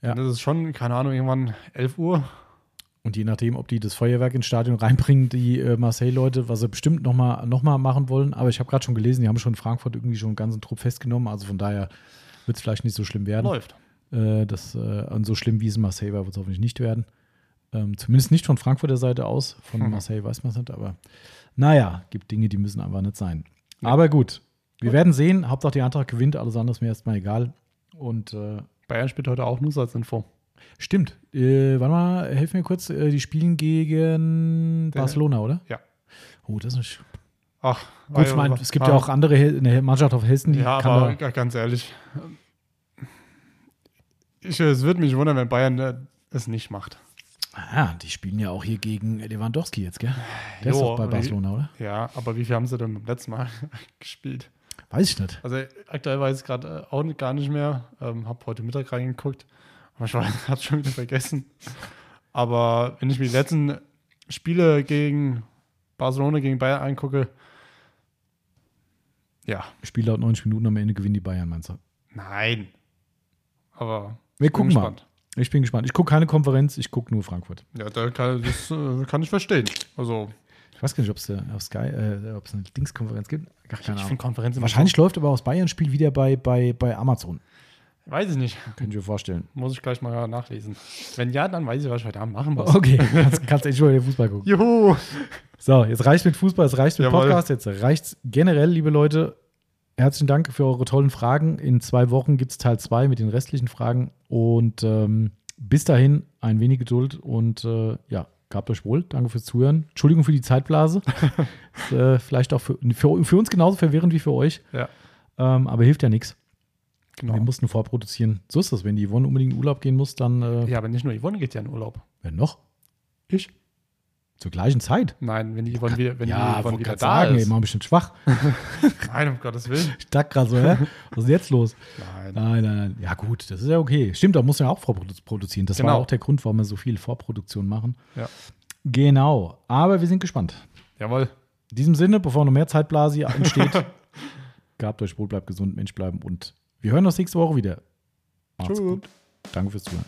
Ja. Und das ist schon, keine Ahnung, irgendwann 11 Uhr. Und je nachdem, ob die das Feuerwerk ins Stadion reinbringen, die äh, Marseille-Leute, was sie bestimmt nochmal noch mal machen wollen. Aber ich habe gerade schon gelesen, die haben schon in Frankfurt irgendwie schon einen ganzen Trupp festgenommen. Also von daher wird es vielleicht nicht so schlimm werden. Läuft. Äh, das, äh, und so schlimm wie es in Marseille war, wird es hoffentlich nicht werden. Ähm, zumindest nicht von Frankfurter Seite aus. Von Mhm. Marseille weiß man es nicht. Aber naja, gibt Dinge, die müssen einfach nicht sein. Aber gut, wir werden sehen. Hauptsache die Eintracht gewinnt. Alles andere ist mir erstmal egal. Und äh, Bayern spielt heute auch nur als Info. Stimmt. Äh, warte mal, helf mir kurz. Äh, die spielen gegen Der- Barcelona, oder? Ja. Oh, das ist nicht. Ach, Gut, ich meine, es gibt ja auch andere eine Mannschaft auf Hessen, die Ja, kann aber da, ga- ganz ehrlich. Ich, es würde mich wundern, wenn Bayern äh, es nicht macht. Ah, die spielen ja auch hier gegen Lewandowski jetzt, gell? Der ist Jo, doch bei aber- Barcelona, oder? Ja, aber wie viel haben sie denn beim letzten Mal gespielt? Weiß ich nicht. Also aktuell weiß ich gerade äh, auch nicht, gar nicht mehr. Ähm, habe heute Mittag reingeguckt, aber ich habe schon wieder vergessen. Aber wenn ich mir die letzten Spiele gegen Barcelona, gegen Bayern angucke, ja, Spiel laut 90 Minuten am Ende gewinnen die Bayern, meinst du? nein. Aber Wir gucken mal. Ich bin gespannt. Ich gucke keine Konferenz, ich gucke nur Frankfurt. Ja, da kann, das äh, kann ich verstehen. Also, Ich weiß gar nicht, ob es auf Sky, äh, ob es eine Dingskonferenz gibt. Gar keine ich finde Konferenzen Wahrscheinlich läuft aber aus Bayern-Spiel wieder bei, bei, bei Amazon. Weiß ich nicht. Könnte ich mir vorstellen. Muss ich gleich mal nachlesen. Wenn ja, dann weiß ich, was ich heute Abend machen muss. Okay, kannst, kannst echt mal wieder Fußball gucken. Juhu! So, jetzt reicht mit Fußball, es reicht mit Jawohl. Podcast, jetzt reicht's generell, liebe Leute. Herzlichen Dank für eure tollen Fragen. In zwei Wochen gibt es Teil 2 mit den restlichen Fragen. Und ähm, bis dahin ein wenig Geduld und äh, ja, gehabt euch wohl. Danke fürs Zuhören. Entschuldigung für die Zeitblase. Ist, äh, vielleicht auch für, für, für uns genauso verwirrend wie für euch. Ja, Ähm, aber hilft ja nichts. genau. Wir mussten vorproduzieren. So ist das. Wenn die Yvonne unbedingt in Urlaub gehen muss, dann. Äh, Ja, aber nicht nur Yvonne geht ja in Urlaub. Wer noch? Ich? Zur gleichen Zeit. Nein, wenn die Yvonne wieder, wenn ja, die wollte wieder da sagen, ist. mal ein bisschen schwach. Nein, um Gottes Willen. Ich dachte gerade so, hä? Was ist denn jetzt los? Nein. Nein, nein, nein. Ja, gut, das ist ja okay. Stimmt, da muss man ja auch vorproduzieren. Das war Genau. auch der Grund, warum wir so viel Vorproduktion machen. Ja. Genau. Aber wir sind gespannt. Jawohl. In diesem Sinne, bevor noch mehr Zeitblase entsteht, gehabt euch wohl, bleibt gesund, Mensch bleiben und wir hören uns nächste Woche wieder. Macht's Tschüss. gut. Danke fürs Zuhören.